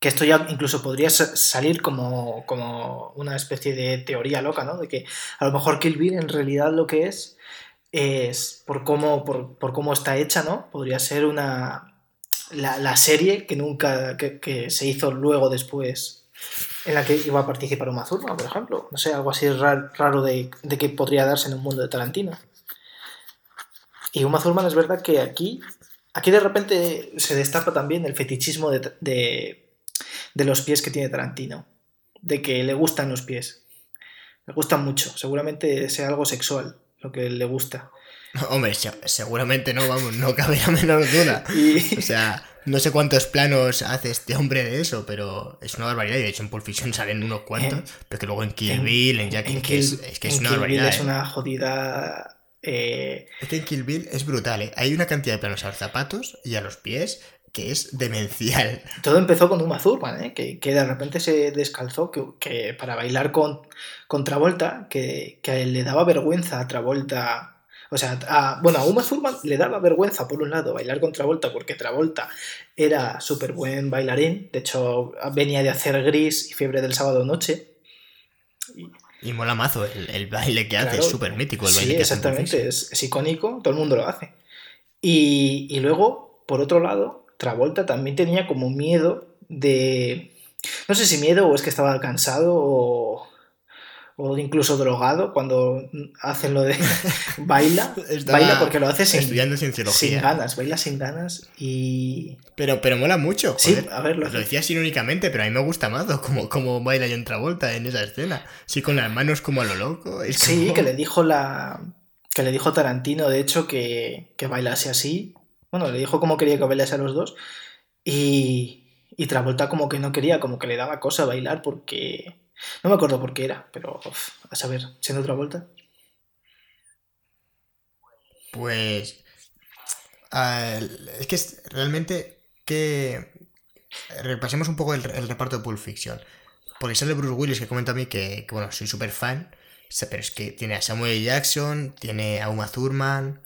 que esto ya incluso podría salir como, como una especie de teoría loca, ¿no? De que a lo mejor Kill Bill en realidad lo que es es por cómo, por, por cómo está hecha, ¿no? Podría ser una, la, la, serie que nunca que, que, se hizo luego después en la que iba a participar Uma Thurman, por ejemplo. No sé, algo así raro, raro de, de, que podría darse en un mundo de Tarantino. Y Uma Thurman es verdad que aquí, aquí de repente se destapa también el fetichismo de, de, de los pies que tiene Tarantino. De que le gustan los pies. Le gustan mucho. Seguramente sea algo sexual lo que le gusta.
Hombre, seguramente no, vamos, no cabe la menor duda. Y... O sea, no sé cuántos planos hace este hombre de eso, pero es una barbaridad. Y de hecho en Pulp Fiction salen unos cuantos, pero que luego en Kill Bill, en Jackie,
en
que es, es, que es una Kill barbaridad.
Bill es una jodida. Eh...
Es que en Kill Bill es brutal, ¿eh? Hay una cantidad de planos a los zapatos y a los pies que es demencial.
Todo empezó con Uma Thurman, ¿eh? que, que, de repente se descalzó que, que para bailar con, con Travolta, que, que, le daba vergüenza a Travolta. O sea, a, bueno, a Uma Thurman le daba vergüenza, por un lado, bailar con Travolta, porque Travolta era súper buen bailarín. De hecho, venía de hacer Gris y Fiebre del Sábado Noche.
Y, y mola mazo el, el, baile que hace, claro, es súper mítico el baile
sí,
que
exactamente, es, es icónico, todo el mundo lo hace. Y, y luego, por otro lado, Travolta también tenía como miedo de... No sé si miedo o es que estaba cansado o, o incluso drogado cuando hacen lo de baila.
Estaba
baila porque lo hace sin,
estudiando cienciología.
sin ganas, baila sin ganas y...
Pero, pero mola mucho.
Sí,
joder.
a ver, lo,
lo decías irónicamente, pero a mí me gusta más como, como baila John Travolta en esa escena. Sí, con las manos como a lo loco. Es
sí,
como...
que le dijo la... Que le dijo Tarantino, de hecho, que, que bailase así bueno, le dijo cómo quería que bailase a los dos y, y Travolta como que no quería, como que le daba cosa bailar porque... No me acuerdo por qué era, pero uf, a saber, siendo Travolta.
Pues... Uh, es que es realmente que... Repasemos un poco el, el, reparto de Pulp Fiction. Porque sale Bruce Willis que comenta a mí que, que bueno, soy súper fan. Pero es que tiene a Samuel Jackson, tiene a Uma Thurman,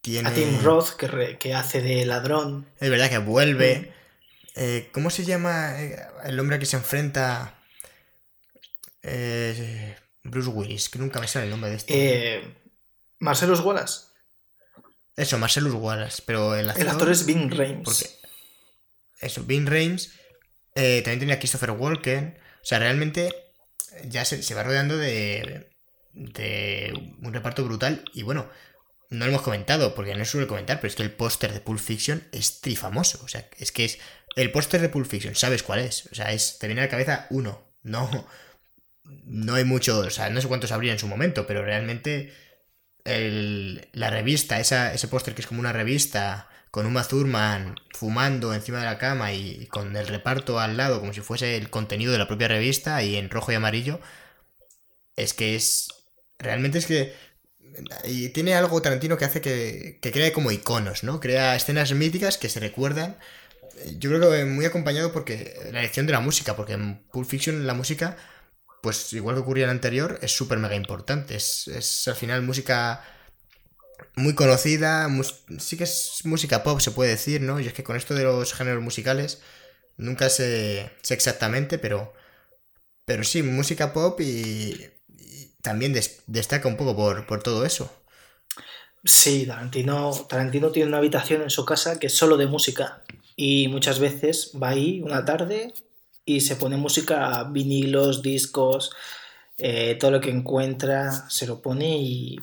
tiene...
A Tim Roth, que, re, que hace de ladrón.
Es verdad que vuelve. Mm. Eh, ¿Cómo se llama el hombre que se enfrenta? Eh, Bruce Willis, que nunca me sale el nombre de este.
Eh, Marcellus Wallace.
Eso, Marcellus Wallace, pero el actor,
el actor es Vin Rames.
Porque, eso, Vin Rames. Eh, también tenía Christopher Walken. O sea, realmente ya se, se va rodeando de, de un reparto brutal. Y bueno, no lo hemos comentado, porque no suele comentar, pero es que el póster de Pulp Fiction es trifamoso. O sea, es que es. El póster de Pulp Fiction, ¿sabes cuál es? O sea, es. Te viene a la cabeza uno. No. No hay muchos. O sea, no sé cuántos habría en su momento, pero realmente. El, la revista, ese póster que es como una revista con Uma Thurman fumando encima de la cama y con el reparto al lado como si fuese el contenido de la propia revista y en rojo y amarillo, es que es... Realmente es que y tiene algo Tarantino que hace que, que crea como iconos, ¿no? Crea escenas míticas que se recuerdan. Yo creo que muy acompañado porque la elección de la música, porque en Pulp Fiction la música, pues igual que ocurría en el anterior, es súper mega importante. Es, es al final música muy conocida, sí que es música pop, se puede decir, ¿no? Y es que con esto de los géneros musicales nunca sé, exactamente, pero, pero sí, música pop y, también des destaca un poco por, por, todo eso.
Sí, Tarantino, Tarantino tiene una habitación en su casa que es solo de música y muchas veces va ahí una tarde y se pone música, vinilos, discos, eh, todo lo que encuentra se lo pone y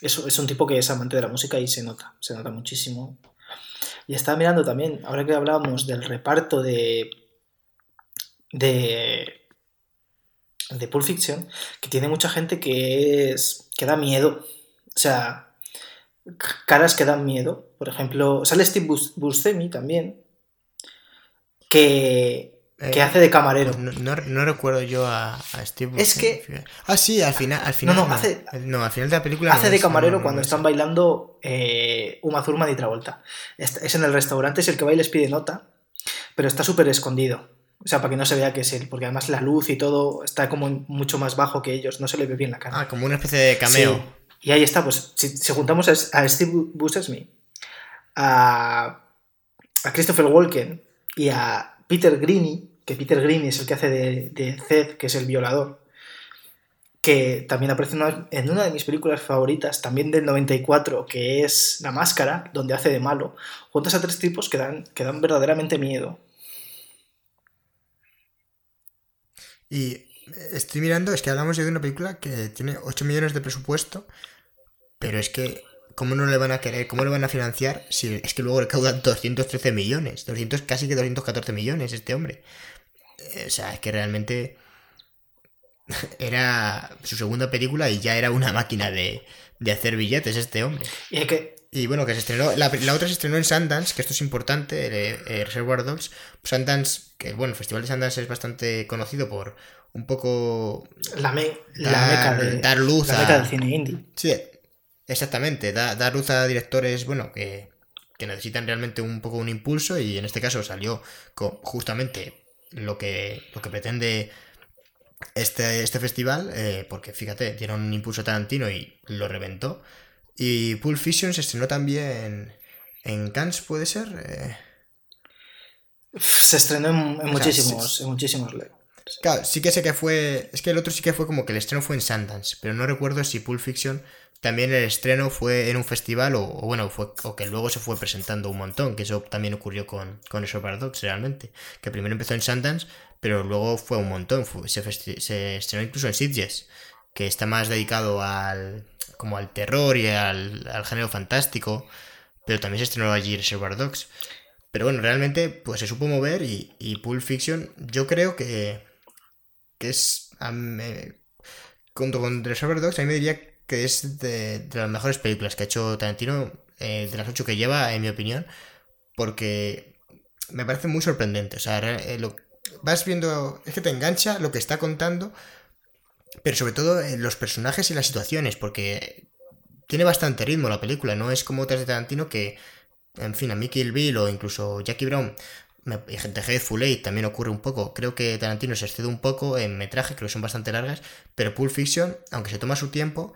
eso es un tipo que es amante de la música y se nota, se nota muchísimo. Y estaba mirando también, ahora que hablábamos del reparto de, de, de Pulp Fiction que tiene mucha gente que es que da miedo. O sea, caras que dan miedo. Por ejemplo, sale Steve Buscemi también, que, que
Eh,
hace de camarero.
No, no- no recuerdo yo a, a Steve
Es
Buscemi,
que-
fíjate. Ah, sí, al final. Al final
no, hace-
no, al final de la película.
Hace
no
de
es-
camarero
no, no,
cuando
no es
están bailando eh, Uma Thurman y Travolta. Es, es en el restaurante, es el que va y les pide nota, pero está súper escondido. O sea, para que no se vea que es él, porque además la luz y todo está como mucho más bajo que ellos, no se le ve bien la cara.
Ah, como una especie de cameo.
Sí. Y ahí está, pues si, si juntamos a, a Steve Buscemi, a, a Christopher Walken y a Peter Greene, que Peter Greene es el que hace de, de Zed, que es el violador, que también aparece en una, de mis películas favoritas, también del 94, que es La Máscara, donde hace de malo. Juntas a tres tipos que dan, que dan verdaderamente miedo.
Y estoy mirando, es que hablamos de una película que tiene 8 millones de presupuesto, pero es que, ¿cómo no le van a querer? ¿Cómo le van a financiar si es que luego recaudan 213 millones? 200, casi que 214 millones este hombre. Eh, O sea, es que realmente era su segunda película y ya era una máquina de, de hacer billetes este hombre.
Y hay que,
Y bueno, que se estrenó. La, la otra se estrenó en Sundance, que esto es importante, eh, eh, Reservoir Dogs. Sundance, que bueno, el Festival de Sundance es bastante conocido por un poco.
la, me- la
Dar-
meca de-
dar luz
la
a-
meca del cine indie.
Sí, exactamente. Da, dar luz a directores, bueno, que, que necesitan realmente un poco un impulso. Y en este caso salió con justamente lo que, lo que pretende este, este festival. eh, porque fíjate, dieron un impulso a Tarantino y lo reventó. Y Pulp Fiction se estrenó también en Cannes, ¿puede ser? Eh,
Se estrenó en, en
sea,
muchísimos, en muchísimos
Claro, sí que sé que fue. Es que el otro sí que fue como que el estreno fue en Sundance, pero no recuerdo si Pulp Fiction también el estreno fue en un festival o, bueno, fue, o que luego se fue presentando un montón, que eso también ocurrió con, con Reservoir Dogs realmente. Que primero empezó en Sundance, pero luego fue un montón. se, estrenó incluso en Sitges, que está más dedicado al. como al terror y al, al género fantástico. Pero también se estrenó allí Reservoir Dogs. Pero bueno, realmente pues se supo mover y, y Pulp Fiction yo creo que, que es... junto con Reservoir Dogs a mí me diría que es de, de las mejores películas que ha hecho Tarantino, eh, de las ocho que lleva, en mi opinión, porque me parece muy sorprendente. O sea, eh, vas viendo, es que te engancha lo que está contando, pero sobre todo eh, los personajes y las situaciones, porque tiene bastante ritmo la película, no es como otras de Tarantino que, en fin, a Kill Bill o incluso Jackie Brown y gente Hateful Eight también ocurre un poco. Creo que Tarantino se excede un poco en metraje, creo que son bastante largas, pero Pulp Fiction, aunque se toma su tiempo,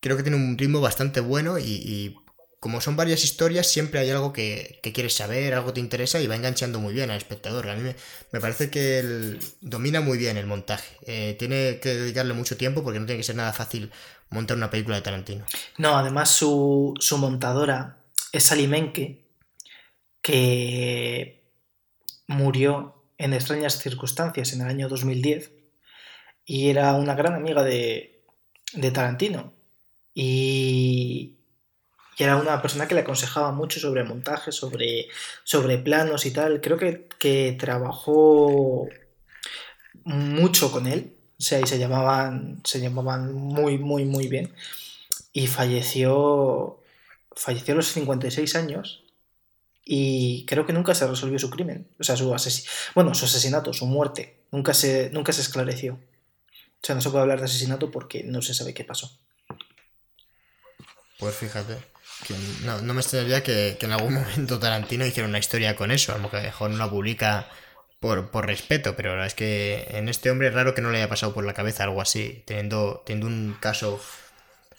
creo que tiene un ritmo bastante bueno y, como son varias historias, siempre hay algo que, quieres saber, algo te interesa y va enganchando muy bien al espectador. A mí me, parece que él domina muy bien el montaje. Eh, tiene que dedicarle mucho tiempo porque no tiene que ser nada fácil montar una película de Tarantino.
No, además su, su montadora es Sally Menke, que murió en extrañas circunstancias en el año 2010 y era una gran amiga de, de Tarantino. Y, era una persona que le aconsejaba mucho sobre montaje, sobre, sobre planos y tal. Creo que, que trabajó mucho con él. O sea, y se llamaban, se llamaban muy, muy, muy bien. Y falleció, falleció a los 56 años. Y creo que nunca se resolvió su crimen. O sea, su asesi bueno, su asesinato, su muerte. Nunca se, nunca se esclareció. O sea, no se puede hablar de asesinato porque no se sabe qué pasó.
Pues fíjate. Que no, no me extrañaría que, que en algún momento Tarantino hiciera una historia con eso. A lo mejor no la publica por, por respeto, pero la verdad es que en este hombre es raro que no le haya pasado por la cabeza algo así. Teniendo, teniendo un caso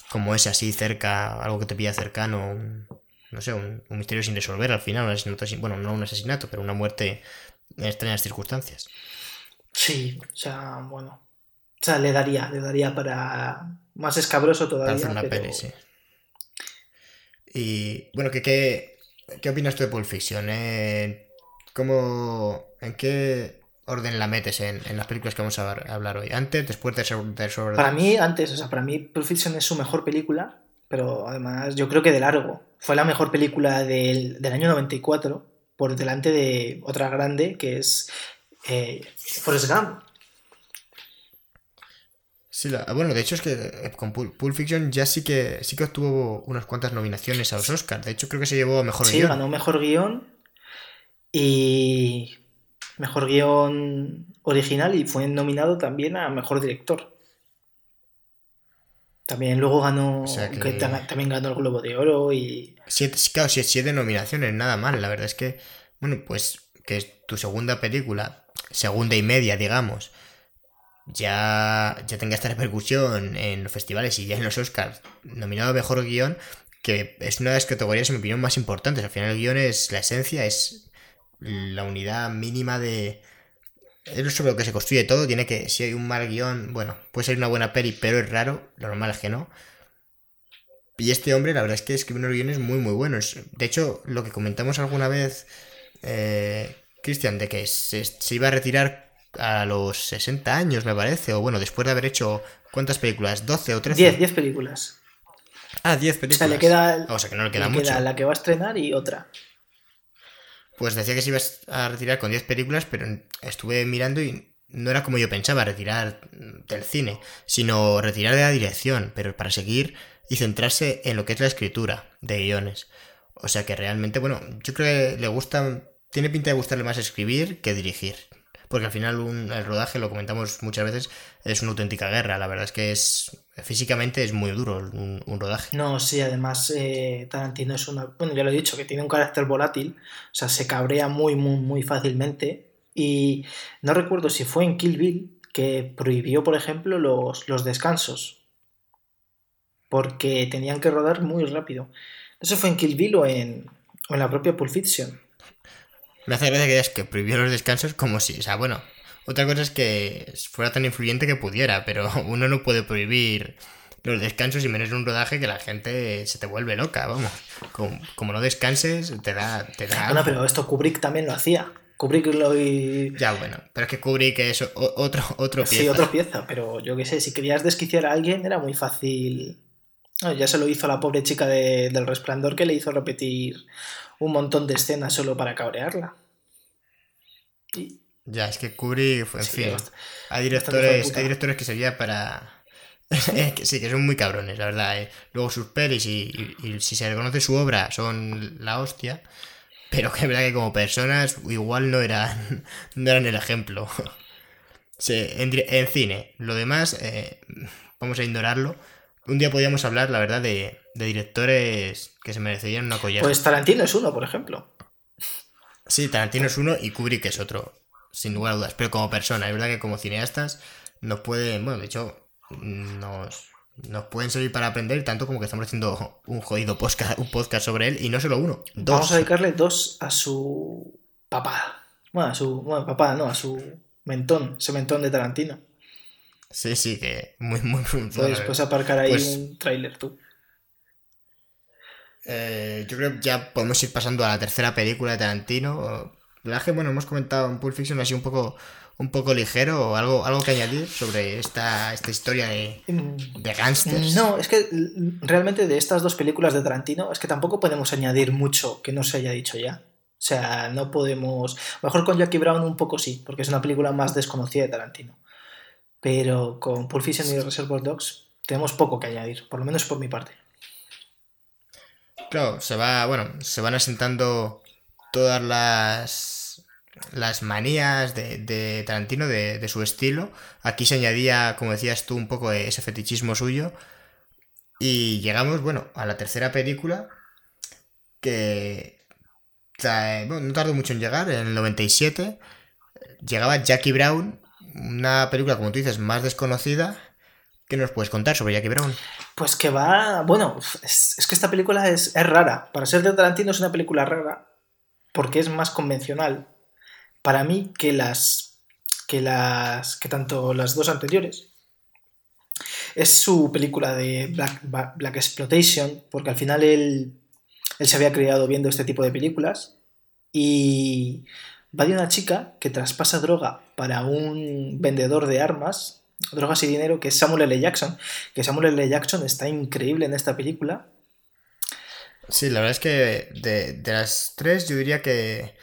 como ese así cerca, algo que te pilla cercano, un- no sé, un, un misterio sin resolver al final, un asesinato sin- bueno, no un asesinato, pero una muerte en extrañas circunstancias.
Sí, o sea, bueno. O sea, le daría, le daría para más escabroso
Para
todavía.
hacer una
pero-
peli, sí. Y bueno, ¿qué, qué, qué opinas tú de Pulp Fiction? Eh, ¿cómo, ¿En qué orden la metes en, en las películas que vamos a hablar, hoy? ¿Antes, después de Reservoir
Para mí, antes, o sea, para mí Pulp Fiction es su mejor película, pero además yo creo que de largo. Fue la mejor película del, del año 94, por delante de otra grande, que es eh, Forrest Gump.
Sí, la- bueno, de hecho es que eh, con Pul- Pulp Fiction ya sí que sí que obtuvo unas cuantas nominaciones a los Oscars. De hecho, creo que se llevó a mejor
Sí,
guion.
ganó mejor guion y mejor guion original y fue nominado también a mejor director. También luego ganó,
O sea que-
que ta- también ganó el Globo de Oro y
Siete, sí, claro, sí, siete nominaciones, nada mal. La verdad es que, bueno, pues que es tu segunda película, segunda y media, digamos, ya, ya tenga esta repercusión en los festivales y ya en los Oscars, nominado a mejor guion, que es una de las categorías, en mi opinión, más importantes. Al final, el guion es la esencia, es la unidad mínima de. Es sobre lo que se construye todo. Tiene que, si hay un mal guion, bueno, puede ser una buena peli, pero es raro. Lo normal es que no. Y este hombre, la verdad es que escribe unos guiones muy, muy buenos. De hecho, lo que comentamos alguna vez, eh, Cristian, de que se, se iba a retirar a los 60 años, me parece, o bueno, después de haber hecho, ¿cuántas películas? ¿12 o 13?
10, 10 películas.
Ah, 10
O
películas.
sea, le queda,
O sea, que no le
le
queda
queda
mucho.
la que va a estrenar y otra.
Pues decía que se iba a retirar con 10 películas, pero estuve mirando y no era como yo pensaba, retirar del cine, sino retirar de la dirección, pero para seguir y centrarse en lo que es la escritura de guiones. O sea que realmente, bueno, yo creo que le gusta, tiene pinta de gustarle más escribir que dirigir. Porque al final un- el rodaje, lo comentamos muchas veces, es una auténtica guerra. La verdad es que es físicamente es muy duro un, rodaje.
No, sí, además eh, Tarantino es una... Bueno, ya lo he dicho, que tiene un carácter volátil, o sea, se cabrea muy, muy, muy fácilmente. Y no recuerdo si fue en Kill Bill que prohibió, por ejemplo, los, los descansos. Porque tenían que rodar muy rápido. ¿Eso fue en Kill Bill o en, o en la propia Pulp Fiction?
Me hace gracia que digas que prohibió los descansos como si, o sea, bueno, otra cosa es que fuera tan influyente que pudiera, pero uno no puede prohibir los descansos y menos en un rodaje que la gente se te vuelve loca, vamos. Como, como no descanses, te da... Te da
Bueno, pero esto Kubrick también lo hacía. Kubrick lo... y-
Ya, bueno, pero es que Kubrick es otro, otro pieza.
Sí, otra pieza, pero yo qué sé, si querías desquiciar a alguien era muy fácil. No, ya se lo hizo a la pobre chica de- del resplandor que le hizo repetir un montón de escenas solo para cabrearla. Y-
Ya, es que Kubrick, en
Sí,
fin, hay directores, hay directores que servía para... Eh, que sí, que son muy cabrones, la verdad. eh. Luego sus pelis y, y- y si se reconoce su obra son la hostia. Pero que es verdad que como personas igual no eran, no eran el ejemplo. Sí, en cine, lo demás eh, vamos a ignorarlo. Un día podríamos hablar, la verdad, de, de directores que se merecerían una colleja.
Pues Tarantino es uno, por ejemplo.
Sí, Tarantino es uno y Kubrick es otro, sin lugar a dudas. Pero como persona, es verdad que como cineastas nos pueden, bueno, de hecho, nos, nos pueden servir para aprender tanto como que estamos haciendo un jodido podcast, un podcast sobre él y no solo uno, dos.
Vamos a dedicarle dos a su papá. Bueno, a su. Bueno, papá, no, a su mentón, ese mentón de Tarantino.
Sí, sí, que muy, muy, muy
Puedes, puedes aparcar ahí
Pues-
un tráiler tú.
Eh, yo creo que ya podemos ir pasando a la tercera película de Tarantino. La que, bueno, hemos comentado en Pulp Fiction así un poco, un poco ligero o algo, algo que añadir sobre esta, esta historia de,
Mm,
de gángsters.
No, es que realmente de estas dos películas de Tarantino es que tampoco podemos añadir mucho que no se haya dicho ya. O sea, no podemos... a lo Mejor con Jackie Brown un poco sí, porque es una película más desconocida de Tarantino. Pero con Pulp Fiction y Reservoir Dogs tenemos poco que añadir, por lo menos por mi parte.
Claro, se va, bueno, se van asentando todas las las manías de, de Tarantino, de, de su estilo. Aquí se añadía, como decías tú, un poco ese fetichismo suyo. Y llegamos, bueno, a la tercera película que bueno, no tardó mucho en llegar, en el 97. Llegaba Jackie Brown, una película, como tú dices, más desconocida. ¿Qué nos puedes contar sobre Jackie Brown?
Pues que va... Bueno, es, es que esta película es, es rara. Para ser de Tarantino es una película rara porque es más convencional para mí que las que las que tanto las dos anteriores es su película de Black, Black Exploitation porque al final él, él se había criado viendo este tipo de películas y va de una chica que traspasa droga para un vendedor de armas drogas y dinero que es Samuel L. Jackson que Samuel L. Jackson está increíble en esta película
Sí, la verdad es que de, de las tres yo diría que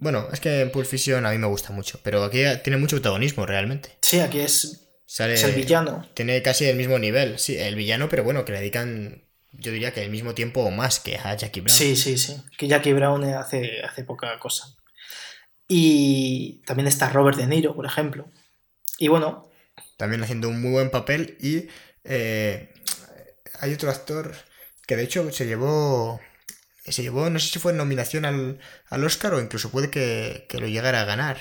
Bueno, es que en Pulp Fiction a mí me gusta mucho, pero aquí tiene mucho protagonismo realmente.
Sí, aquí es,
Sale,
es el villano.
Tiene casi el mismo nivel, sí, el villano, pero bueno, que le dedican, yo diría que el mismo tiempo o más que a Jackie Brown.
Sí, sí, sí. Que Jackie Brown hace, hace poca cosa. Y también está Robert De Niro, por ejemplo. Y bueno,
También haciendo un muy buen papel y eh, hay otro actor que de hecho se llevó, se llevó, no sé si fue nominación al, al Oscar o incluso puede que, que lo llegara a ganar.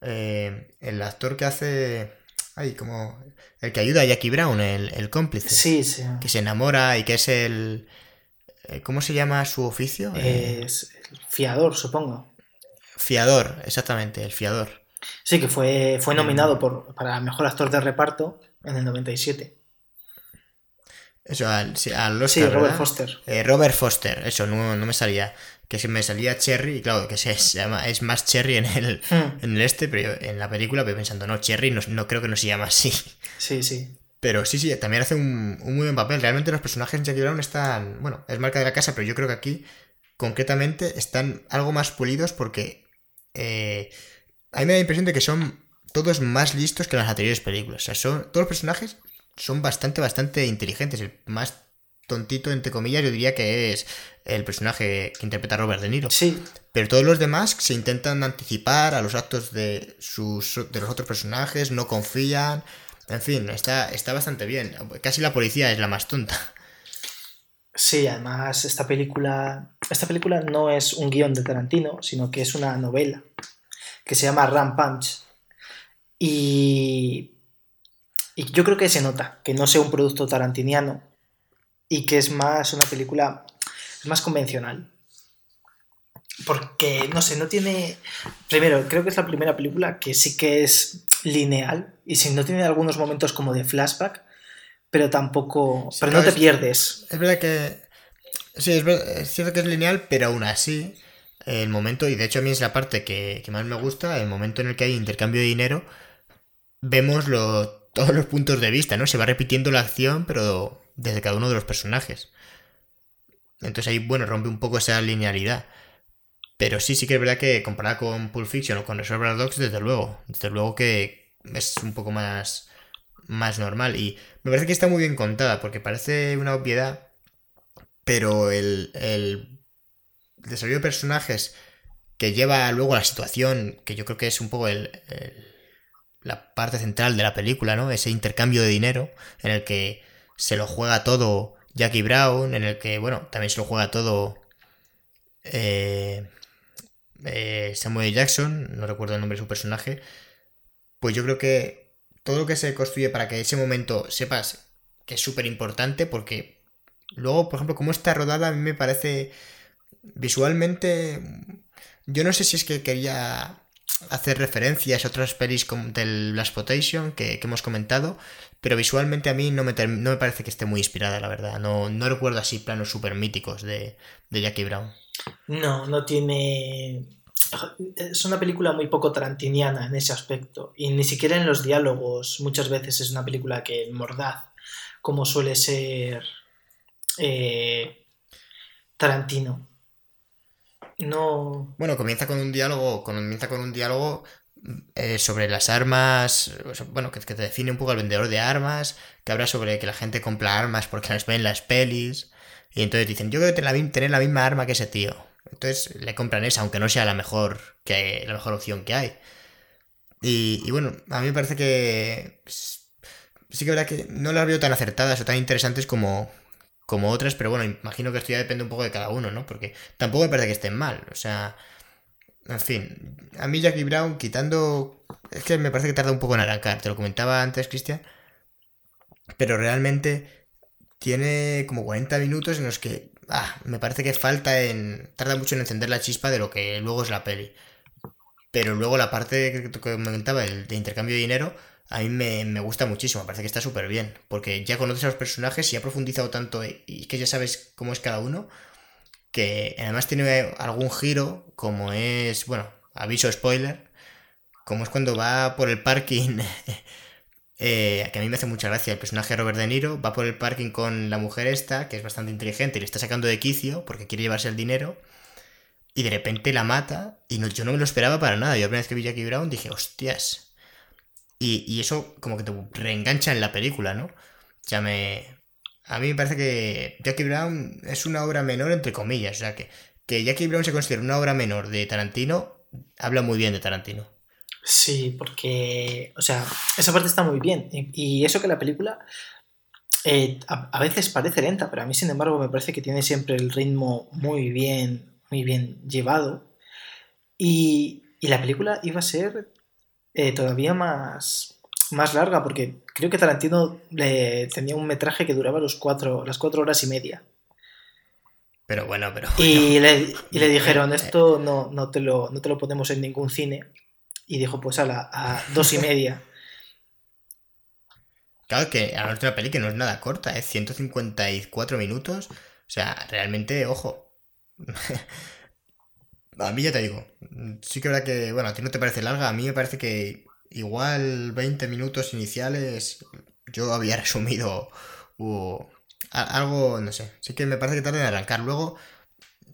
Eh, el actor que hace, ay, como, el que ayuda a Jackie Brown, el, el cómplice.
sí, sí.
que se enamora y que es el... eh, ¿Cómo se llama su oficio?
Es el fiador, supongo.
Fiador, exactamente, el fiador.
Sí, que fue, fue nominado por, para mejor actor de reparto en el 97.
Eso, al, al Oscar,
Sí, Robert
¿verdad?
Foster.
Eh, Robert Foster, eso, no, no me salía. Que se me salía Cherry, y claro, que se, se llama, es más Cherry en el,
Hmm,
en el este, pero en la película voy pensando, no, Cherry no, no creo que no se llama así.
Sí, sí.
Pero sí, sí, también hace un, un muy buen papel. Realmente los personajes de Jackie Brown están, bueno, es marca de la casa, pero yo creo que aquí concretamente están algo más pulidos porque eh, a mí me da la impresión de que son todos más listos que las anteriores películas. O sea, son, todos los personajes son bastante, bastante inteligentes. El más tontito, entre comillas, yo diría que es el personaje que interpreta Robert De Niro.
Sí,
Pero todos los demás se intentan anticipar a los actos de, sus, de los otros personajes, no confían. En fin, está, está bastante bien. Casi la policía es la más tonta.
Sí, además esta película, esta película no es un guion de Tarantino, sino que es una novela que se llama Ram Punch. Y, y yo creo que se nota que no sea un producto tarantiniano y que es más una película más convencional. Porque, no sé, no tiene... Primero, creo que es la primera película que sí que es lineal y si no tiene algunos momentos como de flashback, pero tampoco...
Sí,
pero no te
es-
pierdes.
Es verdad que. Sí, es, es cierto que es lineal, pero aún así, el momento, y de hecho a mí es la parte que, que más me gusta, el momento en el que hay intercambio de dinero, vemos lo- todos los puntos de vista, ¿no? Se va repitiendo la acción, pero desde cada uno de los personajes. Entonces ahí, bueno, rompe un poco esa linealidad. Pero sí, sí que es verdad que comparada con Pulp Fiction o con Reservoir Dogs, desde luego, desde luego que es un poco más, más normal. Y me parece que está muy bien contada, porque parece una obviedad, pero el, el desarrollo de personajes que lleva luego a la situación, que yo creo que es un poco el, el- la parte central de la película, ¿no? Ese intercambio de dinero en el que se lo juega todo Jackie Brown, en el que, bueno, también se lo juega todo eh, eh, Samuel Jackson, no recuerdo el nombre de su personaje, pues yo creo que todo lo que se construye para que ese momento sepas que es súper importante porque luego, por ejemplo, cómo está rodada a mí me parece visualmente... Yo no sé si es que quería hacer referencias a otras pelis como del Last Potation que, hemos comentado, pero visualmente a mí no me, no me parece que esté muy inspirada, la verdad. No, no recuerdo así planos súper míticos de, de Jackie Brown.
No, no tiene... Es una película muy poco tarantiniana en ese aspecto. Y ni siquiera en los diálogos. Muchas veces es una película que mordaz, como suele ser eh, Tarantino. No...
Bueno, comienza con un diálogo, comienza con un diálogo eh, sobre las armas, bueno, que, te define un poco al vendedor de armas, que habla sobre que la gente compra armas porque las ven en las pelis, y entonces dicen, yo quiero tener tener la misma arma que ese tío. Entonces le compran esa, aunque no sea la mejor, que, la mejor opción que hay. Y, bueno, a mí me parece que sí que verdad que no las veo tan acertadas o tan interesantes como, como otras, pero bueno, imagino que esto ya depende un poco de cada uno, ¿no? Porque tampoco me parece que estén mal, o sea, en fin, a mí Jackie Brown quitando, es que me parece que tarda un poco en arrancar, te lo comentaba antes, Cristian, pero realmente tiene como 40 minutos en los que, ah, me parece que falta en, tarda mucho en encender la chispa de lo que luego es la peli. Pero luego la parte que comentaba, el de intercambio de dinero, a mí me, me gusta muchísimo, me parece que está súper bien, porque ya conoces a los personajes y ha profundizado tanto y y que ya sabes cómo es cada uno, que además tiene algún giro, como es, bueno, aviso spoiler, como es cuando va por el parking, eh, que a mí me hace mucha gracia, el personaje de Robert De Niro va por el parking con la mujer esta, que es bastante inteligente y le está sacando de quicio porque quiere llevarse el dinero. y de repente la mata y no, yo no me lo esperaba para nada. Yo la primera vez que vi Jackie Brown dije, hostias. Y, eso como que te reengancha en la película, ¿no? Ya me... A mí me parece que Jackie Brown es una obra menor entre comillas. O sea, que, que Jackie Brown se considera una obra menor de Tarantino, habla muy bien de Tarantino.
Sí, porque, o sea, esa parte está muy bien. Y, y eso que la película eh, a, a, veces parece lenta, pero a mí, sin embargo, me parece que tiene siempre el ritmo muy bien, muy bien llevado. Y, y la película iba a ser eh, todavía más, más larga, porque creo que Tarantino le, tenía un metraje que duraba los cuatro, las cuatro horas y media.
Pero bueno, pero.
Y, le, y le, dijeron: Esto no, no, te lo, no te lo ponemos en ningún cine. Y dijo: Pues a la a dos y media.
Claro que a nuestra peli que no es nada corta, es 154 minutos. O sea, realmente, ojo. a mí ya te digo. Sí que verdad que, bueno, a ti no te parece larga, a mí me parece que igual 20 minutos iniciales yo había resumido uh, algo, no sé. Sí que me parece que tarda en arrancar. Luego,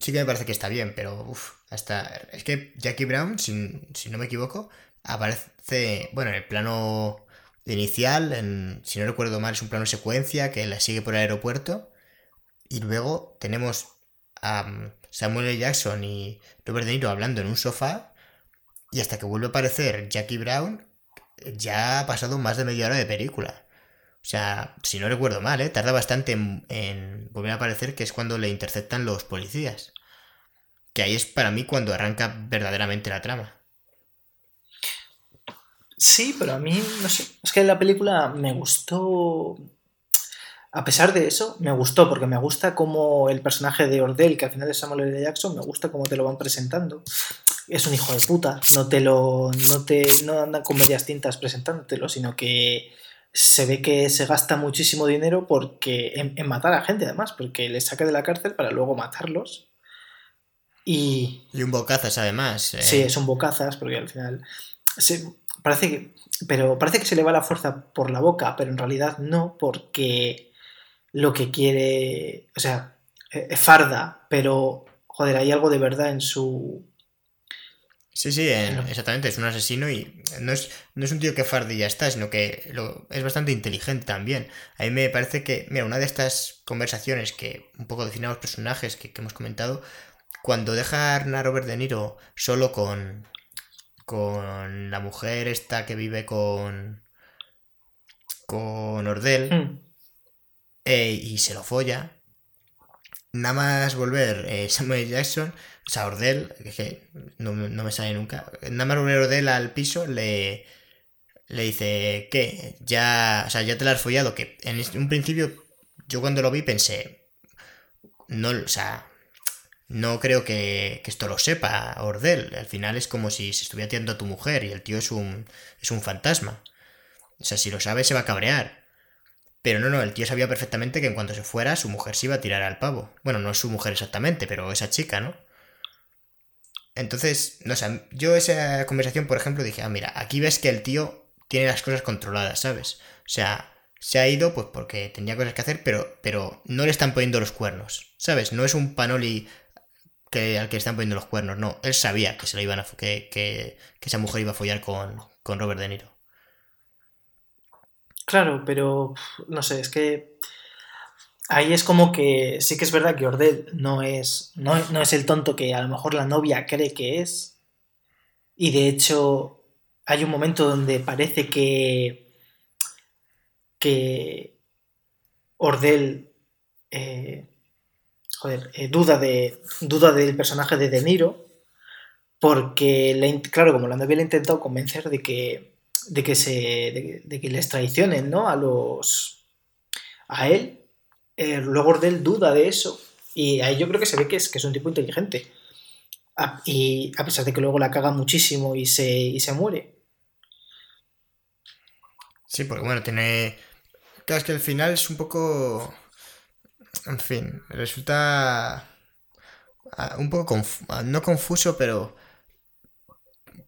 sí que me parece que está bien, pero uff, hasta. Es que Jackie Brown, si, no me equivoco, aparece, bueno, en el plano inicial, si no recuerdo mal, es un plano secuencia que la sigue por el aeropuerto. Y luego tenemos a Samuel L. Jackson y Robert De Niro hablando en un sofá. Y hasta que vuelve a aparecer Jackie Brown, ya ha pasado más de media hora de película. O sea, si no recuerdo mal, ¿eh? tarda bastante en volver a aparecer, que es cuando le interceptan los policías. Que ahí es para mí cuando arranca verdaderamente la trama.
Sí, pero a mí, no sé, es que la película me gustó... A pesar de eso, me gustó, porque me gusta como el personaje de Ordell, que al final es Samuel L. Jackson, me gusta cómo te lo van presentando. Es un hijo de puta, no te lo. no te. no andan con medias tintas presentándotelo, sino que se ve que se gasta muchísimo dinero porque. en, en matar a gente, además, porque les saca de la cárcel para luego matarlos. Y.
Y un bocazas, además.
Eh. Sí, es un bocazas, porque al final. Se, parece que, pero parece que se le va la fuerza por la boca, pero en realidad no, porque lo que quiere, o sea, es farda, pero joder, hay algo de verdad en su...
Sí, sí, en, exactamente, es un asesino y no es, no es un tío que farde y ya está, sino que lo, es bastante inteligente también. A mí me parece que, mira, una de estas conversaciones que un poco define a los personajes que, que hemos comentado, cuando deja a Robert De Niro solo con, con la mujer esta que vive con con Ordel
Hmm.
eh, y se lo folla nada más volver eh, Samuel Jackson o sea Ordel que, que no, no, me sale nunca nada más volver Ordel al piso le le dice ¿qué? ya o sea ya te la has follado que en un principio yo cuando lo vi pensé no o sea no creo que, que, esto lo sepa Ordel. Al final es como si se estuviera tirando a tu mujer y el tío es un, es un fantasma. O sea, si lo sabe se va a cabrear. Pero no, no, el tío sabía perfectamente que en cuanto se fuera su mujer se iba a tirar al pavo. Bueno, no es su mujer exactamente, pero esa chica, ¿no? Entonces, no sé, yo esa conversación, por ejemplo, dije, ah, mira, aquí ves que el tío tiene las cosas controladas, ¿sabes? O sea, se ha ido pues porque tenía cosas que hacer, pero, pero no le están poniendo los cuernos, ¿sabes? No es un panoli que, al que están poniendo los cuernos, no. Él sabía que se lo iban a que, que esa mujer iba a follar con, con, Robert De Niro.
Claro, pero no sé, es que ahí es como que sí que es verdad que Ordel no es, no, no es el tonto que a lo mejor la novia cree que es. Y de hecho hay un momento donde parece que que Ordel eh, joder, eh, duda, de, duda del personaje de De Niro, porque, le, claro, como la novia le ha intentado convencer de que, de que, se, de, que les traicionen, ¿no? A los... a él, eh, luego Ordel duda de eso, y ahí yo creo que se ve que es, que es un tipo inteligente. Y a pesar de que luego la caga muchísimo y se, y se muere.
Sí, porque bueno, tiene... Claro, es que al final es un poco en fin, resulta un poco conf no confuso, pero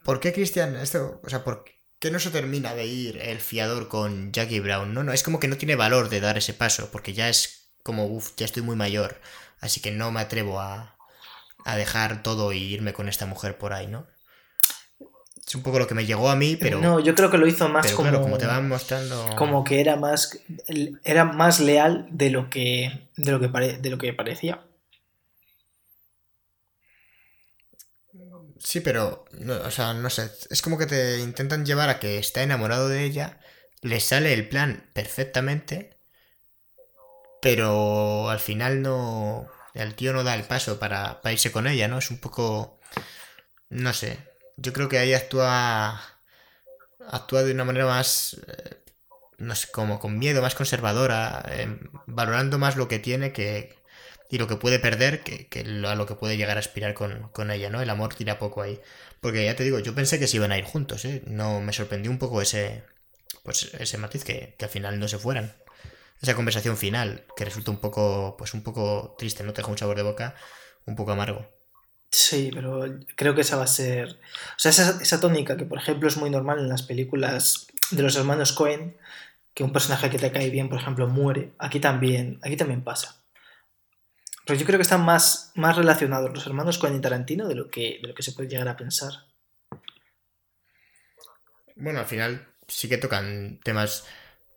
¿por qué Cristian esto, o sea, por qué no se termina de ir el fiador con Jackie Brown? No, no, es como que no tiene valor de dar ese paso, porque ya es como, uff, ya estoy muy mayor, así que no me atrevo a, a dejar todo y irme con esta mujer por ahí, ¿no? Es un poco lo que me llegó a mí, pero.
No, yo creo que lo hizo más
pero
como.
claro, como te van mostrando.
Como que era más. Era más leal de lo que. de lo que, pare- de lo que parecía.
Sí, pero. No, o sea, no sé. Es como que te intentan llevar a que está enamorado de ella. Le sale el plan perfectamente. Pero al final no. El tío no da el paso para, para irse con ella, ¿no? Es un poco. No sé. Yo creo que ahí actúa. Actúa de una manera más. eh, No sé, como con miedo, más conservadora. eh, valorando más lo que tiene que. Y lo que puede perder que, que lo- a lo que puede llegar a aspirar con, con ella, ¿no? El amor tira poco ahí. Porque ya te digo, yo pensé que se iban a ir juntos, ¿eh? No me sorprendió un poco ese. Pues ese matiz que, que al final no se fueran esa conversación final, que resulta un poco, pues un poco triste, no te deja un sabor de boca un poco amargo.
Sí, pero creo que esa va a ser. O sea, esa, esa tónica que, por ejemplo, es muy normal en las películas de los hermanos Cohen, que un personaje que te cae bien, por ejemplo, muere. Aquí también, aquí también pasa. Pero yo creo que están más, más relacionados los hermanos Cohen y Tarantino de lo que, de lo que se puede llegar a pensar.
Bueno, al final sí que tocan temas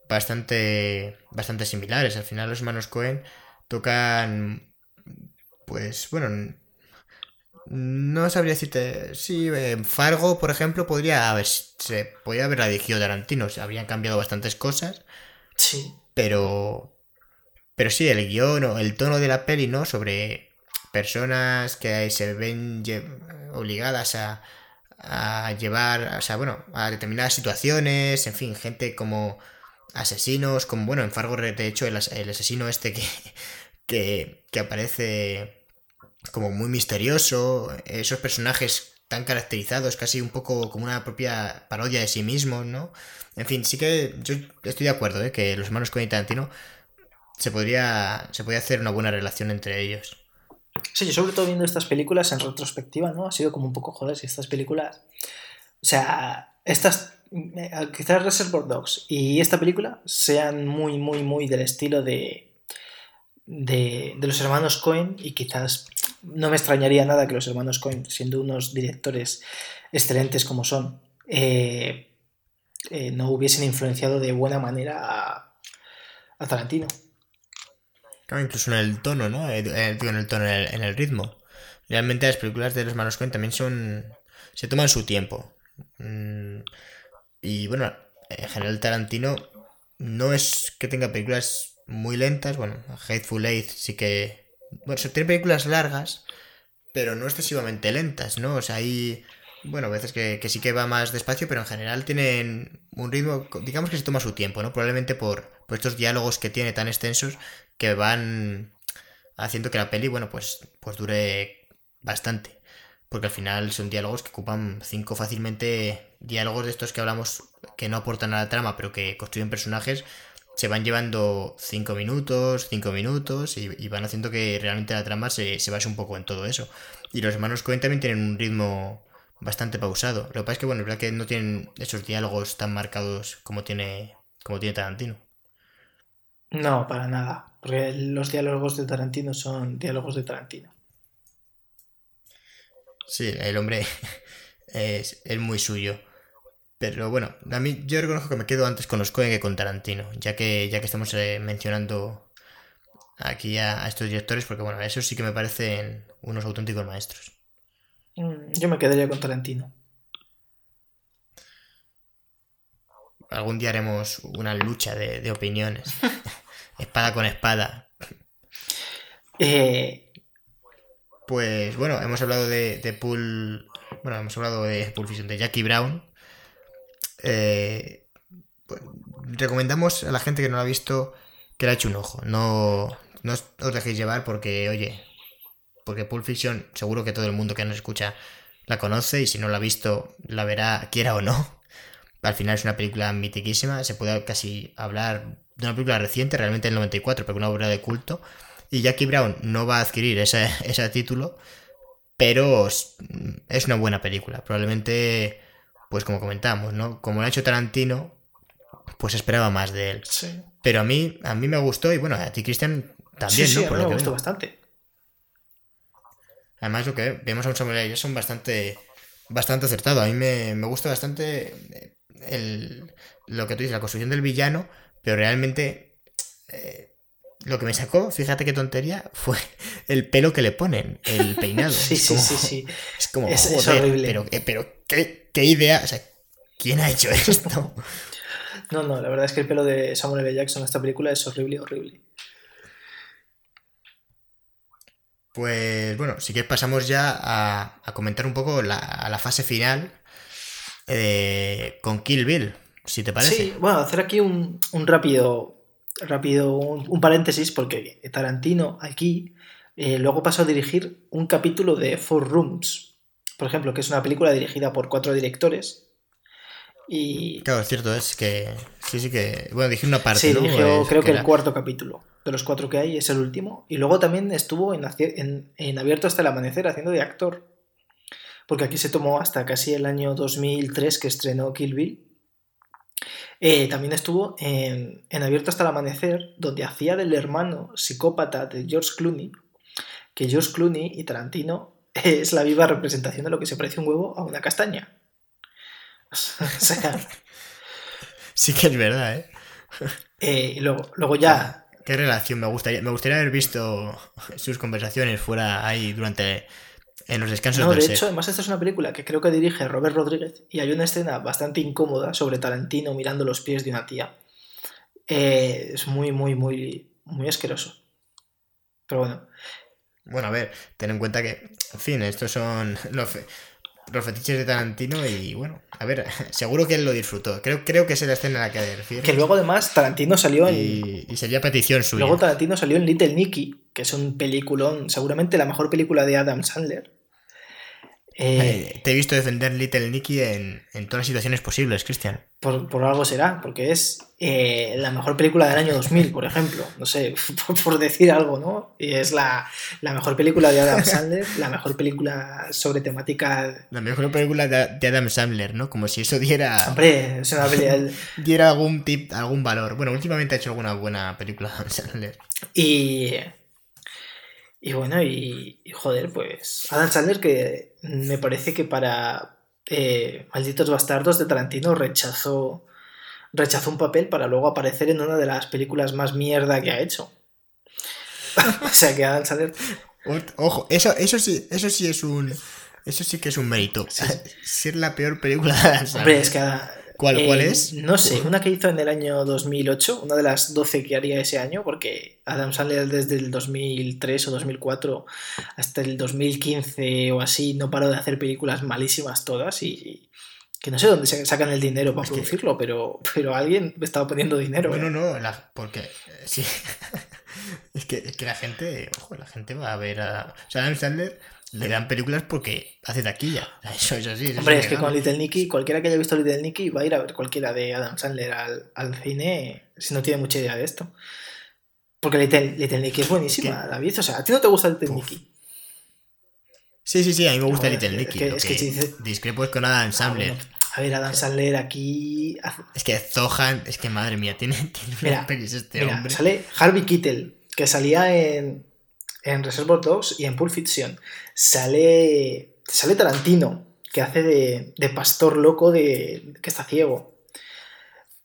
bastante, bastante similares. Al final los hermanos Cohen tocan, pues bueno, no sabría decirte, sí, en Fargo, por ejemplo, podría haber, se podría haberla dirigido Tarantino, se habrían cambiado bastantes cosas,
Sí.
pero pero sí el guion o el tono de la peli no sobre personas que se ven obligadas a, a llevar o sea bueno a determinadas situaciones en fin gente como asesinos como bueno en Fargo de hecho el, as- el asesino este que, que que aparece como muy misterioso esos personajes tan caracterizados casi un poco como una propia parodia de sí mismos no en fin, sí que yo estoy de acuerdo, ¿eh? que los hermanos Coen y Tarantino se podría, se podría hacer una buena relación entre ellos.
Sí, yo sobre todo viendo estas películas en retrospectiva, ¿no? Ha sido como un poco, joder, si estas películas... O sea, estas... eh, Quizás Reservoir Dogs y esta película sean muy, muy, muy del estilo de... De, de los hermanos Cohen y quizás no me extrañaría nada que los hermanos Cohen, siendo unos directores excelentes como son, eh, eh, no hubiesen influenciado de buena manera a, Tarantino.
Claro, incluso en el tono, ¿no? Eh, en el tono, en el, ritmo. Realmente las películas de los hermanos Coen también son... se toman su tiempo. Mm, y bueno, en general Tarantino no es que tenga películas muy lentas, bueno, Hateful Eight sí que... Bueno, se tiene películas largas, pero no excesivamente lentas, ¿no? O sea, hay... Bueno, a veces que, que sí que va más despacio, pero en general tienen un ritmo, digamos que se toma su tiempo, ¿no? Probablemente por, por estos diálogos que tiene tan extensos que van haciendo que la peli, bueno, pues, pues dure bastante. Porque al final son diálogos que ocupan cinco fácilmente diálogos de estos que hablamos que no aportan a la trama, pero que construyen personajes, se van llevando cinco minutos, cinco minutos, y, y van haciendo que realmente la trama se, se base un poco en todo eso. Y los hermanos Coen también tienen un ritmo bastante pausado. Lo que pasa es que, bueno, es verdad que no tienen esos diálogos tan marcados como tiene, como tiene Tarantino.
No, para nada. Porque los diálogos de Tarantino son diálogos de Tarantino.
Sí, el hombre es, es muy suyo. Pero bueno, a mí yo reconozco que me quedo antes con los Coen que con Tarantino, ya que, ya que estamos eh, mencionando aquí a, a estos directores, porque bueno, esos sí que me parecen unos auténticos maestros.
Mm, Yo me quedaría con Tarantino.
Algún día haremos una lucha de, de opiniones, espada con espada.
Eh,
Pues bueno, hemos hablado de, de Pool. Bueno, hemos hablado de Pulp de Jackie Brown. Eh, pues, recomendamos a la gente que no lo ha visto que le hecho un ojo. No, no os dejéis llevar porque, oye, porque Pulp Fiction seguro que todo el mundo que nos escucha la conoce y si no la ha visto la verá, quiera o no. Al final es una película mitiquísima, se puede casi hablar de una película reciente, realmente del 94, pero una obra de culto. Y Jackie Brown no va a adquirir ese, ese título, pero es una buena película. Probablemente, pues como comentamos, ¿no? Como lo ha hecho Tarantino, pues esperaba más de él.
sí.
Pero a mí, a mí me gustó y bueno, a ti, Cristian, también,
sí, sí,
¿no?
a
Por
mí
lo
me gustó bastante.
Además, lo que vemos a un Samuel L. Jackson bastante, bastante acertado. A mí me, me gusta bastante el, lo que tú dices, la construcción del villano, pero realmente eh, lo que me sacó, fíjate qué tontería, fue el pelo que le ponen, el peinado.
Sí,
Es
sí,
como-
sí, sí.
Es como,
Es- horrible.
Pero, eh, pero ¿qué, qué idea, o sea, ¿quién ha hecho esto?
No, no, la verdad es que el pelo de Samuel L. Jackson en esta película es horrible, horrible.
Pues bueno, si quieres pasamos ya a, a comentar un poco la, a la fase final eh, con Kill Bill, si te parece.
Sí, bueno, hacer aquí un, un rápido, rápido un, un paréntesis, porque Tarantino aquí eh, luego pasó a dirigir un capítulo de Four Rooms, por ejemplo, que es una película dirigida por cuatro directores. Y
Claro, es cierto, es que sí, sí que, bueno, dije una parte,
sí,
¿no?
dirigió
Es
creo que, el cuarto capítulo. De los cuatro que hay es el último. Y luego también estuvo en- en Abierto hasta el amanecer haciendo de actor. Porque aquí se tomó hasta casi el año 2003 que estrenó Kill Bill. Eh, también estuvo en, en Abierto hasta el amanecer, donde hacía del hermano psicópata de George Clooney, que George Clooney y Tarantino es la viva representación de lo que se parece un huevo a una castaña. O sea,
Sí que es verdad, ¿eh?
eh, y luego, luego ya
Qué relación, me gustaría, me gustaría haber visto sus conversaciones fuera ahí durante, en los descansos
No,
del
de
set.
hecho, además esta es una película que creo que dirige Robert Rodríguez y hay una escena bastante incómoda sobre Tarantino mirando los pies de una tía. Eh, es muy, muy, muy, muy asqueroso. Pero bueno,
Bueno, a ver, ten en cuenta que, en fin, estos son los, fe- los fetiches de Tarantino y bueno, a ver, seguro que él lo disfrutó. Creo, creo que es la escena a la que te refieres.
que luego además Tarantino salió en,
y, y sería petición suya.
luego Tarantino salió en Little Nicky, que es un peliculón, seguramente la mejor película de Adam Sandler. Eh,
Eh, te he visto defender Little Nicky en, en todas las situaciones posibles, Cristian.
por, por algo será, porque es eh, la mejor película del año 2000, por ejemplo. No sé, por, por decir algo, ¿no? Y es la, la mejor película de Adam Sandler, la mejor película sobre temática.
La mejor película de, de Adam Sandler, ¿no? Como si eso diera,
Hombre, es una película.
diera algún tip, algún valor. Bueno, últimamente ha hecho alguna buena película Adam Sandler.
Y. Y bueno, y, y joder, pues. Adam Sandler, que me parece que para eh, Malditos Bastardos de Tarantino rechazó, rechazó un papel para luego aparecer en una de las películas más mierda que ha hecho. o sea que Adam Sandler.
Ojo, eso, eso sí, eso sí es un. Eso sí que es un mérito.
Sí,
Ser la peor película de Adam Sandler.
Hombre, es que. Ah,
¿Cuál,
eh,
cuál es?
No sé, una que hizo en el año 2008, una de las 12 que haría ese año, porque Adam Sandler desde el 2003 o 2004 hasta el 2015 o así no paró de hacer películas malísimas todas y que no sé dónde se sacan el dinero para
Es que-
producirlo, pero, pero alguien estaba poniendo dinero.
Bueno,
¿eh?
no, la- porque eh, sí. es, que, es que la gente, ojo, la gente va a ver a. O sea, a Adam Sandler le dan películas porque hace taquilla. Eso es así. eso
Hombre, es que con Little Nicky, cualquiera que haya visto Little Nicky va a ir a ver cualquiera de Adam Sandler al, al cine si no tiene mucha idea de esto. Porque Little, Little Nicky es buenísima, David. O sea, ¿a ti no te gusta Little
Uf.
Nicky?
Sí, sí, sí, a mí me gusta Little Nicky.
es
que
que
discrepo es con Adam
Ah,
Sandler.
bueno. A ver, Adam Sandler aquí.
Es que Zohan, es que madre mía, tiene, tiene
Mira,
pelis este
Mira,
hombre.
sale Harvey Keitel, que salía en, en Reservoir Dogs y en Pulp Fiction. Sale, sale Tarantino, que hace de, de pastor loco de, que está ciego.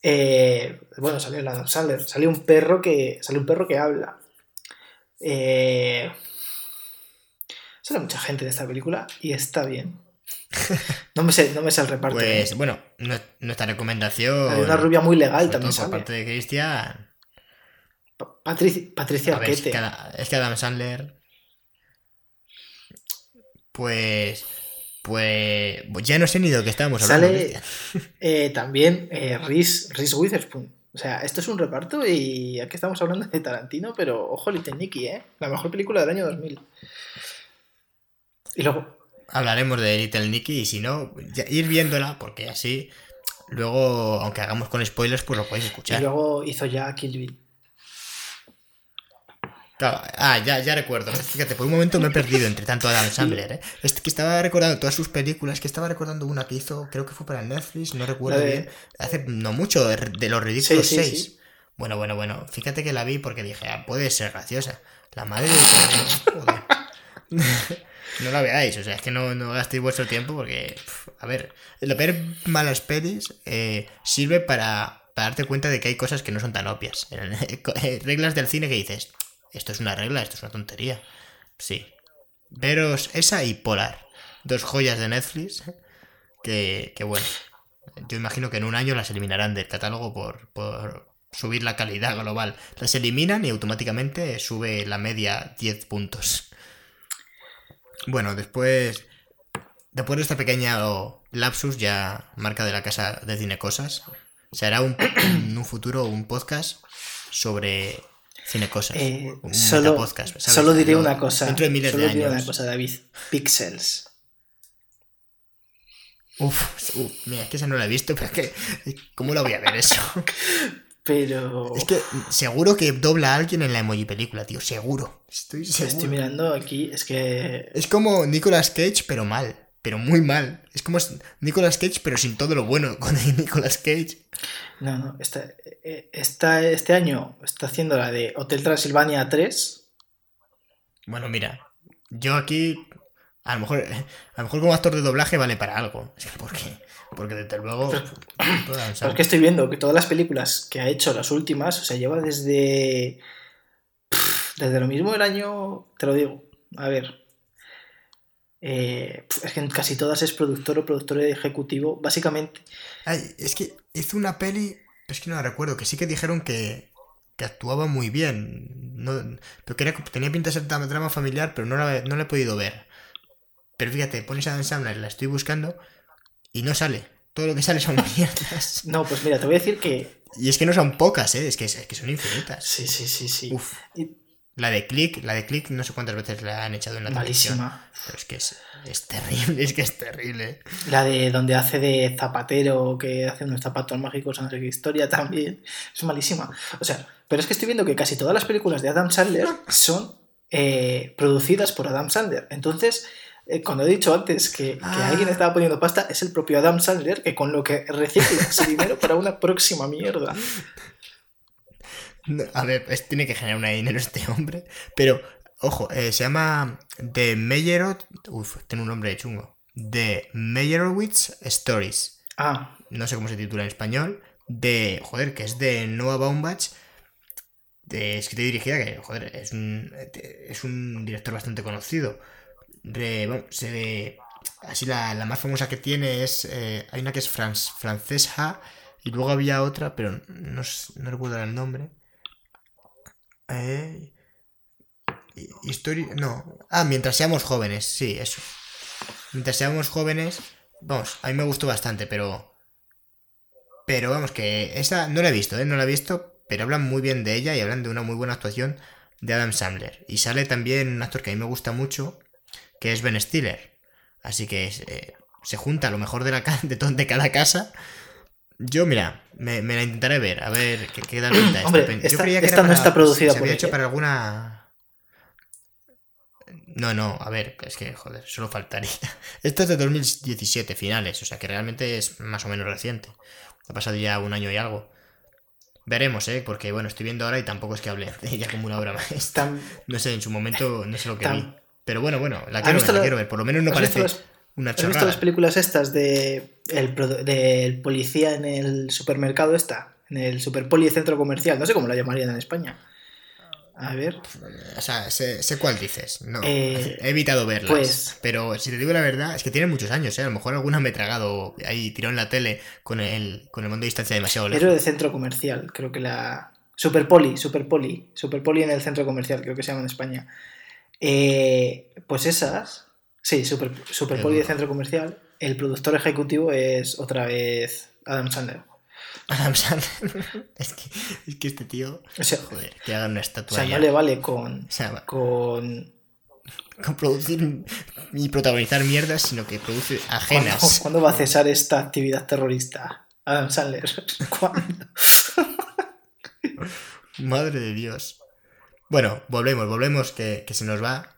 Eh, bueno, sale el Adam Sandler. Sale un perro que, sale un perro que habla. Eh, sale mucha gente de esta película y está bien. No me sé, no me sé el reparto.
Pues
¿eh?
bueno, nu- nuestra recomendación.
Hay una rubia muy legal también
por parte de Cristian.
Pa- Patricia, Patricia
ver, es que, es que Adam Sandler. Pues. Pues. Ya no sé ni de lo que estábamos hablando.
Sale eh, también eh, Reese, Reese Witherspoon. O sea, esto es un reparto y aquí estamos hablando de Tarantino, pero ojo, Little Nicky, ¿eh? La mejor película del año 2000. Y luego,
Hablaremos de Little Nicky y si no, ya ir viéndola, porque así. Luego, aunque hagamos con spoilers, pues lo podéis
y
escuchar.
luego hizo ya Kill Bill.
Claro, ah, ya, ya recuerdo. Fíjate, por un momento me he perdido entre tanto Adam Sandler, ¿eh? Es que estaba recordando todas sus películas, que estaba recordando una que hizo, creo que fue para Netflix, no recuerdo bien. Hace no mucho, de, los ridículos
Sí, sí,
6.
sí.
Bueno, bueno, bueno. Fíjate que la vi porque dije, ah, puede ser graciosa. La madre de joder. no la veáis, o sea, es que no, no gastéis vuestro tiempo porque, a ver, lo ver malas pelis eh, sirve para, para darte cuenta de que hay cosas que no son tan obvias. Reglas del cine que dices, esto es una regla, esto es una tontería. Sí. Veros esa y Polar, dos joyas de Netflix que, que bueno, yo imagino que en un año las eliminarán del catálogo por, por subir la calidad global. Las eliminan y automáticamente sube la media 10 puntos. Bueno, después. Después de esta pequeña lapsus, ya marca de la casa de Cinecosas, se hará un, en un futuro un podcast sobre Cinecosas.
Eh,
un
solo, solo diré una cosa.
Dentro de miles
solo
de
diré
años.
una cosa, David. Pixels.
Uf, uf, mira, es que esa no la he visto, pero es que. ¿Cómo la voy a ver eso?
Pero.
Es que seguro que dobla a alguien en la emoji película, tío, seguro. Estoy seguro.
Estoy mirando aquí, es que.
Es como Nicolas Cage, pero mal. Pero muy mal. Es como Nicolas Cage, pero sin todo lo bueno con Nicolas Cage.
No, no. Está, eh, está- este año está haciendo la de Hotel Transilvania 3.
Bueno, mira. Yo aquí. A lo mejor. A lo mejor como actor de doblaje vale para algo. Es que ¿por qué? Porque desde luego.
Pero que estoy viendo que todas las películas que ha hecho, las últimas, o sea, lleva desde. Desde lo mismo el año. Te lo digo. A ver. Eh, es que en casi todas es productor o productor ejecutivo. Básicamente.
Ay, es que hizo una peli. pero Es que no la recuerdo. Que sí que dijeron que. Que actuaba muy bien. No, pero que era- tenía pinta de ser drama drama familiar, pero no la, no la he podido ver. Pero fíjate, pones a Dan Sandler, la estoy buscando. Y no sale. Todo lo que sale son mierdas.
No, pues mira, te voy a decir que.
Y es que no son pocas, ¿eh? Es que, es que son infinitas.
Sí, sí, sí, sí.
Uf.
Y-
La de Click, la de Click, no sé cuántas veces la han echado en la televisión. Pero es que es, es terrible, es que es terrible.
La de donde hace de zapatero, que hace unos zapatos mágicos, no sé qué historia también. Es malísima. O sea, pero es que estoy viendo que casi todas las películas de Adam Sandler son eh, producidas por Adam Sandler. Entonces, eh, cuando he dicho antes que, que
Ah.
alguien estaba poniendo pasta, es el propio Adam Sandler que con lo que recicla ese dinero para una próxima mierda.
A ver, es- tiene que generar un dinero este hombre. Pero, ojo, eh, se llama The Meyerowitz. Uf, tiene un nombre chungo. The Meyerowitz Stories.
Ah,
No sé cómo se titula en español. De. Joder, que es de Noah Baumbach. De escrita y dirigida, que, joder, es un, es un director bastante conocido. De, bueno, se así la, la más famosa que tiene es. eh, hay una que es Fran- francesa. Y luego había otra, pero no, no recuerdo el nombre. Eh, historia. No. Ah, mientras seamos jóvenes, sí, eso. Mientras seamos jóvenes. Vamos, a mí me gustó bastante, pero. Pero vamos, que esa no la he visto, ¿eh? No la he visto, pero hablan muy bien de ella y hablan de una muy buena actuación de Adam Sandler. Y sale también un actor que a mí me gusta mucho, que es Ben Stiller. Así que eh, se junta lo mejor de, la, de cada casa. Yo, mira, me, me la intentaré ver, a ver qué, qué da pinta. esta
Hombre, esta-
Yo creía que
esta
era
no
para-
está producida
se
por
había
él,
hecho para alguna... No, no, a ver, es que, joder, solo faltaría. Esto es de 2017, finales, o sea que realmente es más o menos reciente. Ha pasado ya un año y algo. Veremos, ¿eh? Porque, bueno, estoy viendo ahora y tampoco es que hable de ella como una obra maestra.
tan,
No sé, en su momento no sé lo que
Tan-
vi. Pero bueno, bueno, la
¿Has
quiero ver, la
la-
quiero ver. Por lo menos no
¿has visto
parece
las-
una
¿Has visto
chorrada.
las películas estas de el, del policía en el supermercado esta? En el superpoli centro comercial, no sé cómo la llamarían en España. A ver.
O sea, sé, sé cuál dices. No,
Eh,
he evitado verlas.
pues-
Pero si te digo la verdad, es que tienen muchos años, ¿eh? A lo mejor alguna me he tragado ahí, tiró en la tele con el, con el mundo de distancia demasiado lejos.
Héroe de centro comercial, creo que la. Superpoli, Superpoli. Superpoli en el centro comercial, creo que se llama en España. Eh, pues esas. Sí, Super, Superpoli de centro comercial. El productor ejecutivo es otra vez Adam Sandler.
Adam Sandler. es, que, es que este tío,
O sea,
joder, que hagan una
o
estatua
sea
ya.
no le vale con.
O sea,
con
con producir y protagonizar mierdas, sino que produce
¿Cuándo,
ajenas.
cuándo va a cesar esta actividad terrorista? Adam Sandler. ¿Cuándo?
Madre de Dios. Bueno, volvemos, volvemos, que, que se nos va.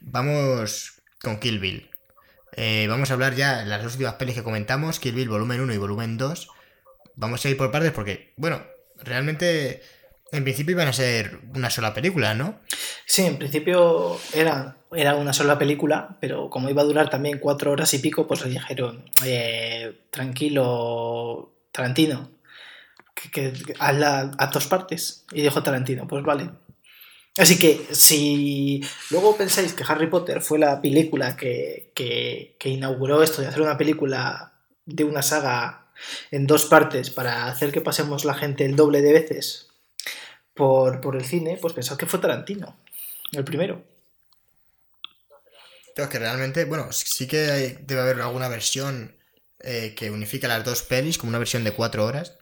Vamos con Kill Bill. Eh, vamos a hablar ya de las dos últimas pelis que comentamos, Kill Bill volumen 1 y volumen 2. Vamos a ir por partes porque, bueno, realmente En principio iban a ser una sola película, ¿no?
Sí, en principio era, era una sola película, pero como iba a durar también cuatro horas y pico, pues le dijeron, eh, tranquilo, Tarantino, que, que hazla a dos partes. Y dijo Tarantino, pues vale. Así que si luego pensáis que Harry Potter fue la película que, que, inauguró esto de hacer una película de una saga en dos partes para hacer que pasemos la gente el doble de veces por, por el cine, pues pensad que fue Tarantino, el primero.
Pero que realmente, bueno, sí que debe haber alguna versión eh, que unifica las dos pelis, como una versión de cuatro horas.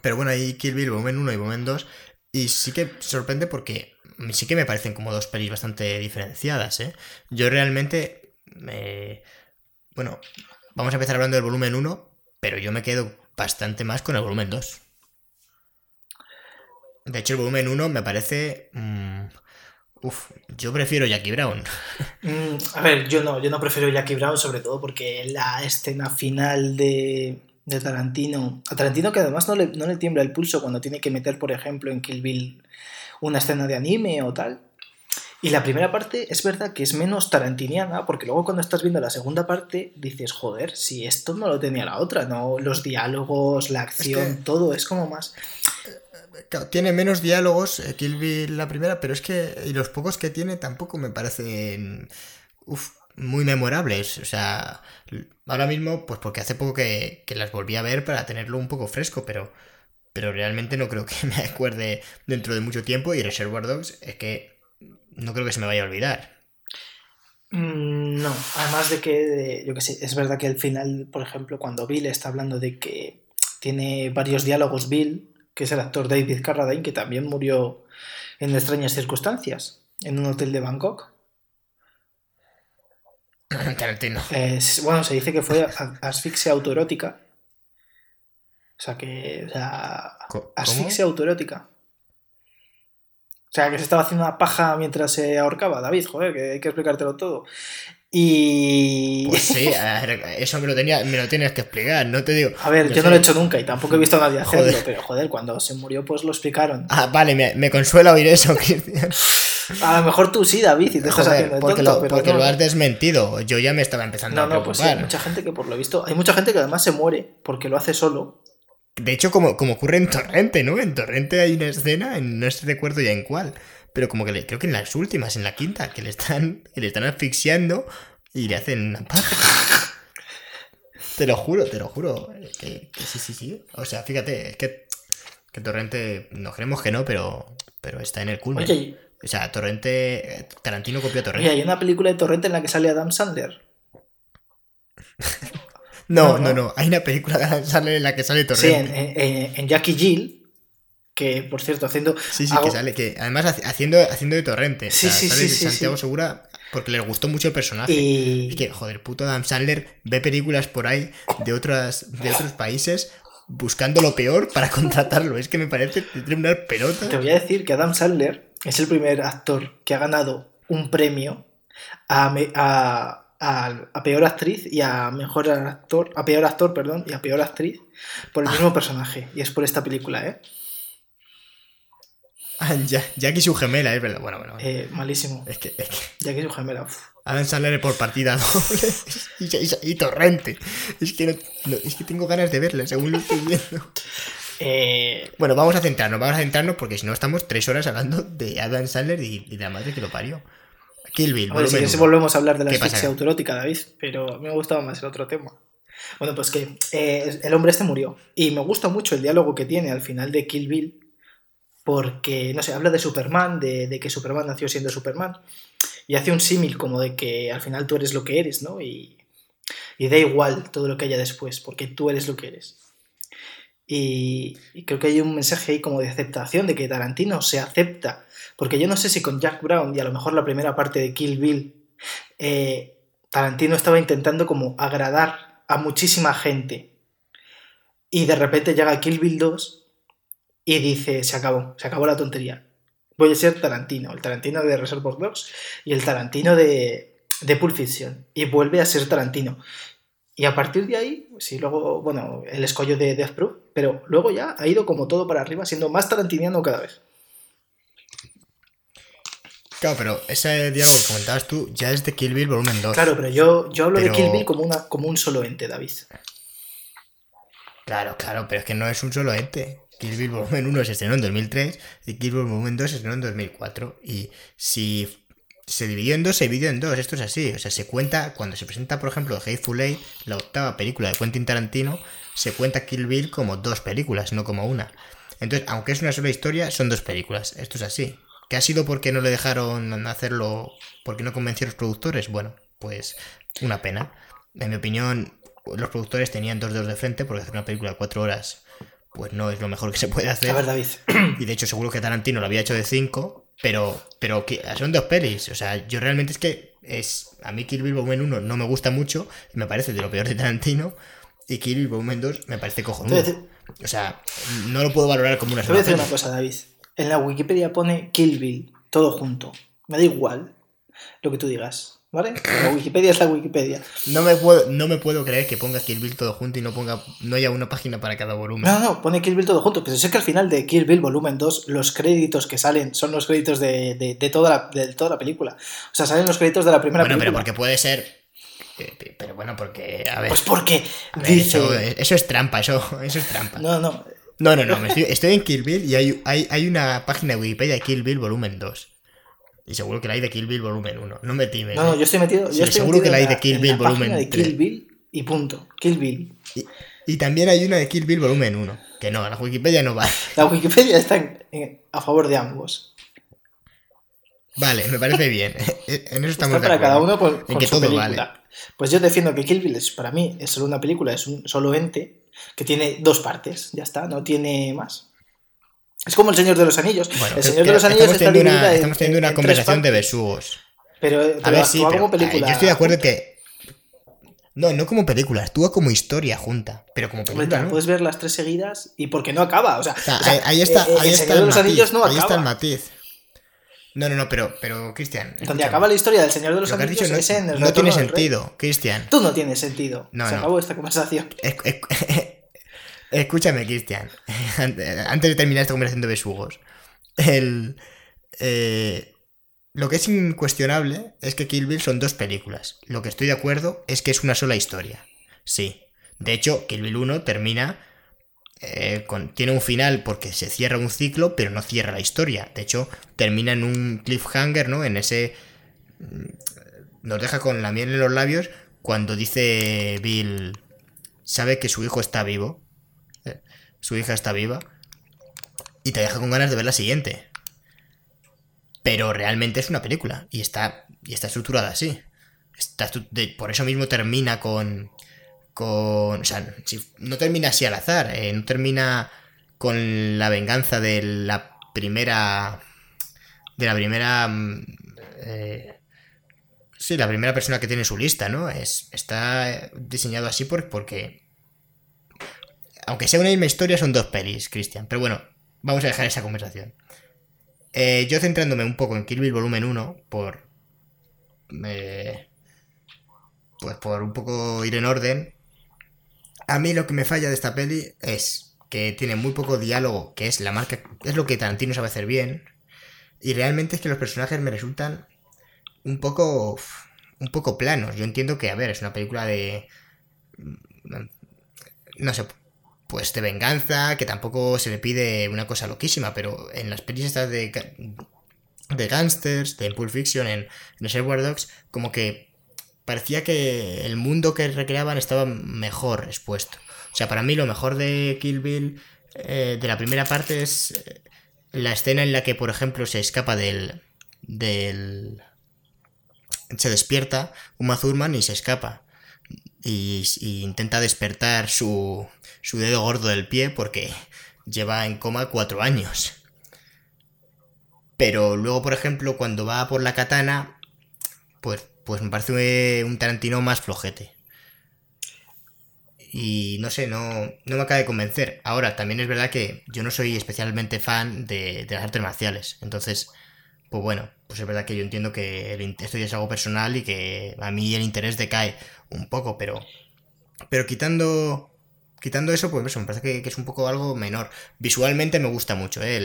Pero bueno, hay Kill Bill volumen 1 y volumen 2. Y sí que sorprende porque sí que me parecen como dos pelis bastante diferenciadas, ¿eh? Yo realmente, me- bueno, vamos a empezar hablando del volumen 1, pero yo me quedo bastante más con el volumen 2. De hecho, el volumen 1 me parece... mm, uf, yo prefiero Jackie Brown.
Mm, a ver, yo no, yo no prefiero Jackie Brown, sobre todo porque la escena final de, de Tarantino, a Tarantino que además no le, no le tiembla el pulso cuando tiene que meter, por ejemplo, en Kill Bill una escena de anime o tal. Y la primera parte es verdad que es menos tarantiniana, porque luego cuando estás viendo la segunda parte dices, joder, si esto no lo tenía la otra, ¿no? Los diálogos, la acción,
que-
todo es como más...
Claro, tiene menos diálogos eh, Kill Bill la primera, pero es que y los pocos que tiene tampoco me parecen uf, muy memorables. O sea, ahora mismo, pues porque hace poco que, que las volví a ver para tenerlo un poco fresco, pero, pero realmente no creo que me acuerde dentro de mucho tiempo. Y Reservoir Dogs es que no creo que se me vaya a olvidar.
Mm, No, además de que, yo que sé, es verdad que al final, por ejemplo, cuando Bill está hablando de que tiene varios diálogos Bill, que es el actor David Carradine, que también murió en extrañas circunstancias, en un hotel de Bangkok.
Tarantino.
Eh, bueno, se dice que fue asfixia autoerótica. O sea que, o sea, asfixia autoerótica. O sea, que se estaba haciendo una paja mientras se ahorcaba, David, joder, que hay que explicártelo todo. Y...
Pues sí, eso me lo, tenía, me lo tienes que explicar, no te digo.
A ver, yo no
sé.
lo he hecho nunca y tampoco he visto a nadie hacerlo,
Joder.
pero joder, cuando se murió pues lo explicaron.
Ah, vale, me, me consuela oír eso, Cristian.
A lo mejor tú sí, David, y te estás haciendo el
porque,
tonto,
lo,
pero
porque
no.
lo has desmentido. Yo ya me estaba empezando
No,
a
no, pues sí,
preocupar.
hay mucha gente que por lo visto, hay mucha gente que además se muere porque lo hace solo.
De hecho, como, como ocurre en Torrente, ¿no? En Torrente hay una escena, en- no recuerdo ya en cuál, pero como que le, creo que en las últimas, en la quinta, que le están, que le están asfixiando y le hacen una paja. te lo juro, te lo juro. Que, que sí, sí, sí. O sea, fíjate, es que, que Torrente, no queremos que no, pero, pero está en el culmen.
Oye,
O sea, Torrente, Tarantino copió a Torrente.
hay una película de Torrente en la que sale Adam Sandler.
No,
no,
no, Hay una película de Adam Sandler en la que sale
Sí,
Torrente.
en, en- en Jackie Jill, que por cierto, haciendo...
Sí, sí,
hago-
que sale, que además haci- haciendo, haciendo de torrente.
Sí,
o sea,
sí,
sale
sí, sí,
Santiago
sí.
Segura porque le gustó mucho el personaje.
Y...
Es que, joder, puto Adam Sandler ve películas por ahí de otras, de otros países buscando lo peor para contratarlo. Es que me parece una pelota.
Te voy a decir que Adam Sandler es el primer actor que ha ganado un premio a, me- a, a- a peor actriz y a mejor actor, a peor actor, perdón, y a peor actriz por el mismo personaje. Y es por esta película, ¿eh?
Ah, ya, Jackie su gemela, es verdad. Bueno, bueno.
Eh, malísimo.
Es que, es que
que su gemela. uf.
Adam Sandler por partida doble y, y- y torrente. Es que, no- no- es que tengo ganas de verla según lo estoy viendo.
Eh,
Bueno, vamos a centrarnos, vamos a centrarnos porque si no estamos tres horas hablando de Adam Sandler y, y de la madre que lo parió. Kill Bill,
si quieres volvemos a hablar de la asfixia autoerótica, David, pero me gustaba más el otro tema. Bueno, pues que eh, el hombre este murió. Y me gusta mucho el diálogo que tiene al final de Kill Bill, porque, no sé, habla de Superman, de, de que Superman nació siendo Superman, y hace un símil como de que al final tú eres lo que eres, ¿no? Y, y da igual todo lo que haya después, porque tú eres lo que eres. Y, creo que hay un mensaje ahí como de aceptación, de que Tarantino se acepta, porque yo no sé si con Jack Brown y a lo mejor la primera parte de Kill Bill, eh, Tarantino estaba intentando como agradar a muchísima gente. Y de repente llega Kill Bill 2 y dice, se acabó, se acabó la tontería. Voy a ser Tarantino, el Tarantino de Reservoir Dogs y el Tarantino de, de Pulp Fiction. Y vuelve a ser Tarantino. Y a partir de ahí, sí, luego, bueno, el escollo de Death Proof, pero luego ya ha ido como todo para arriba, siendo más tarantiniano cada vez.
Claro, pero ese diálogo que comentabas tú ya es de Kill Bill volumen 2.
Claro, pero yo, yo hablo de Kill Bill como, una, como un solo ente, David.
Claro, claro, pero es que no es un solo ente. Kill Bill volumen 1 se estrenó en 2003 y Kill Bill volumen 2 se estrenó en 2004. Y si se dividió en dos, se dividió en dos. Esto es así. O sea, se cuenta, cuando se presenta, por ejemplo, Hateful Eight, la octava película de Quentin Tarantino, se cuenta Kill Bill como dos películas, no como una. Entonces, aunque es una sola historia, son dos películas. Esto es así. ¿Qué ha sido porque no le dejaron hacerlo, porque no convencieron los productores? Bueno, pues una pena. En mi opinión, los productores tenían dos dedos de frente porque hacer una película de cuatro horas, pues no es lo mejor que se puede hacer.
A ver, David.
Y de hecho, seguro que Tarantino lo había hecho de 5, pero, pero que son dos pelis. O sea, yo realmente es que es. A mí Kill Bill Volumen 1 no me gusta mucho, y me parece de lo peor de Tarantino. Y Kill Bill Volumen 2 me parece cojonudo. O sea, no lo puedo valorar como una
te voy a
sola
decir una cosa, David. En la Wikipedia pone Kill Bill, todo junto. Me da igual lo que tú digas, ¿vale? La Wikipedia es la Wikipedia.
No me, puedo, no me puedo creer que ponga Kill Bill todo junto y no ponga no haya una página para cada volumen.
No, no, pone Kill Bill todo junto. Pero sé que al final de Kill Bill volumen 2, los créditos que salen son los créditos de, de- de toda, la, de toda la película. O sea, salen los créditos de la primera
bueno, pero
película.
porque puede ser. eh, Pero bueno, porque. A ver.
Pues porque
ver,
dice...
eso, eso es trampa, eso, eso es trampa.
No, no.
No, no, no, me estoy, estoy en Kill Bill y hay, hay, hay una página de Wikipedia de Kill Bill volumen 2. Y seguro que la hay de Kill Bill volumen 1. No me times.
No, no,
¿eh?
yo estoy metido.
Sí,
yo estoy
seguro
metido
que la hay de Kill Bill
página
volumen
de. Kill Bill y punto. Kill Bill.
Y, y también hay una de Kill Bill volumen 1. Que no, la Wikipedia no va.
La Wikipedia está en- en- a favor de ambos.
Vale, me parece bien. En eso estamos
Está
de
para cada
acuerdo.
uno con,
En
con
que
su
todo
película. Pues yo defiendo que Kill Bill es, para mí es solo una película, es un solo ente que tiene dos partes, ya está, no tiene más. Es como El Señor de los Anillos.
Bueno,
el Señor de los Anillos
estamos
está
teniendo una, estamos teniendo
en-
una conversación de besugos.
Pero,
A
pero
ver, sí,
actúa
pero
como película.
yo estoy de acuerdo que... No, no como película, actúa como historia junta. Pero como película,
puedes ver las tres seguidas y porque no acaba. O sea,
O sea,
o sea,
ahí, ahí está,
eh, eh,
ahí
el
está
Señor
el
de los
matiz.
Anillos no
ahí está el matiz. No, no, no, pero, pero Cristian.
Donde acaba la historia del Señor de los Anillos
dicho no,
es en el
no tiene sentido, Cristian.
Tú no tienes sentido.
No,
Se
no.
acabó esta conversación.
Esc- Escúchame, Cristian. Antes de terminar esta conversación de besugos. El, eh, lo que es incuestionable es que Kill Bill son dos películas. Lo que estoy de acuerdo es que es una sola historia. Sí. De hecho, Kill Bill 1 termina. eh, con- tiene un final porque se cierra un ciclo, pero no cierra la historia. De hecho, termina en un cliffhanger, ¿no? En ese. mm, Nos deja con la miel en los labios cuando dice Bill. Sabe que su hijo está vivo. Eh, Su hija está viva. Y te deja con ganas de ver la siguiente. Pero realmente es una película. Y está, y está estructurada así. Está por eso mismo termina con. Con. O sea, no termina así al azar. eh, no termina con la venganza de la primera. De la primera. mm, eh, sí, la primera persona que tiene su lista, ¿no? Es, está diseñado así por- porque. Aunque sea una misma historia, son dos pelis, Cristian. Pero bueno, vamos a dejar esa conversación. Eh, yo centrándome un poco en Kill Bill Volumen 1, por. eh, pues por un poco ir en orden. A mí lo que me falla de esta peli es que tiene muy poco diálogo, que es la marca. Es lo que Tarantino sabe hacer bien. Y realmente es que los personajes me resultan un poco. un poco planos. Yo entiendo que, a ver, es una película de. No sé, pues de venganza, que tampoco se le pide una cosa loquísima, pero en las pelis estas de, de gangsters, de Pulp Fiction, en, Reservoir Dogs, como que parecía que el mundo que recreaban estaba mejor expuesto. O sea, para mí lo mejor de Kill Bill eh, de la primera parte es eh, la escena en la que, por ejemplo, se escapa del... del se despierta Uma Thurman y se escapa y, intenta despertar su, su dedo gordo del pie porque lleva en coma cuatro años. Pero luego, por ejemplo, cuando va por la katana, pues, pues me parece un Tarantino más flojete. Y no sé, no, no me acaba de convencer. Ahora, también es verdad que yo no soy especialmente fan de las artes marciales. Entonces, pues bueno, pues es verdad que yo entiendo que el esto ya es algo personal y que a mí el interés decae un poco, pero. Pero quitando. Quitando eso, pues me parece que, es un poco algo menor. Visualmente me gusta mucho, ¿eh?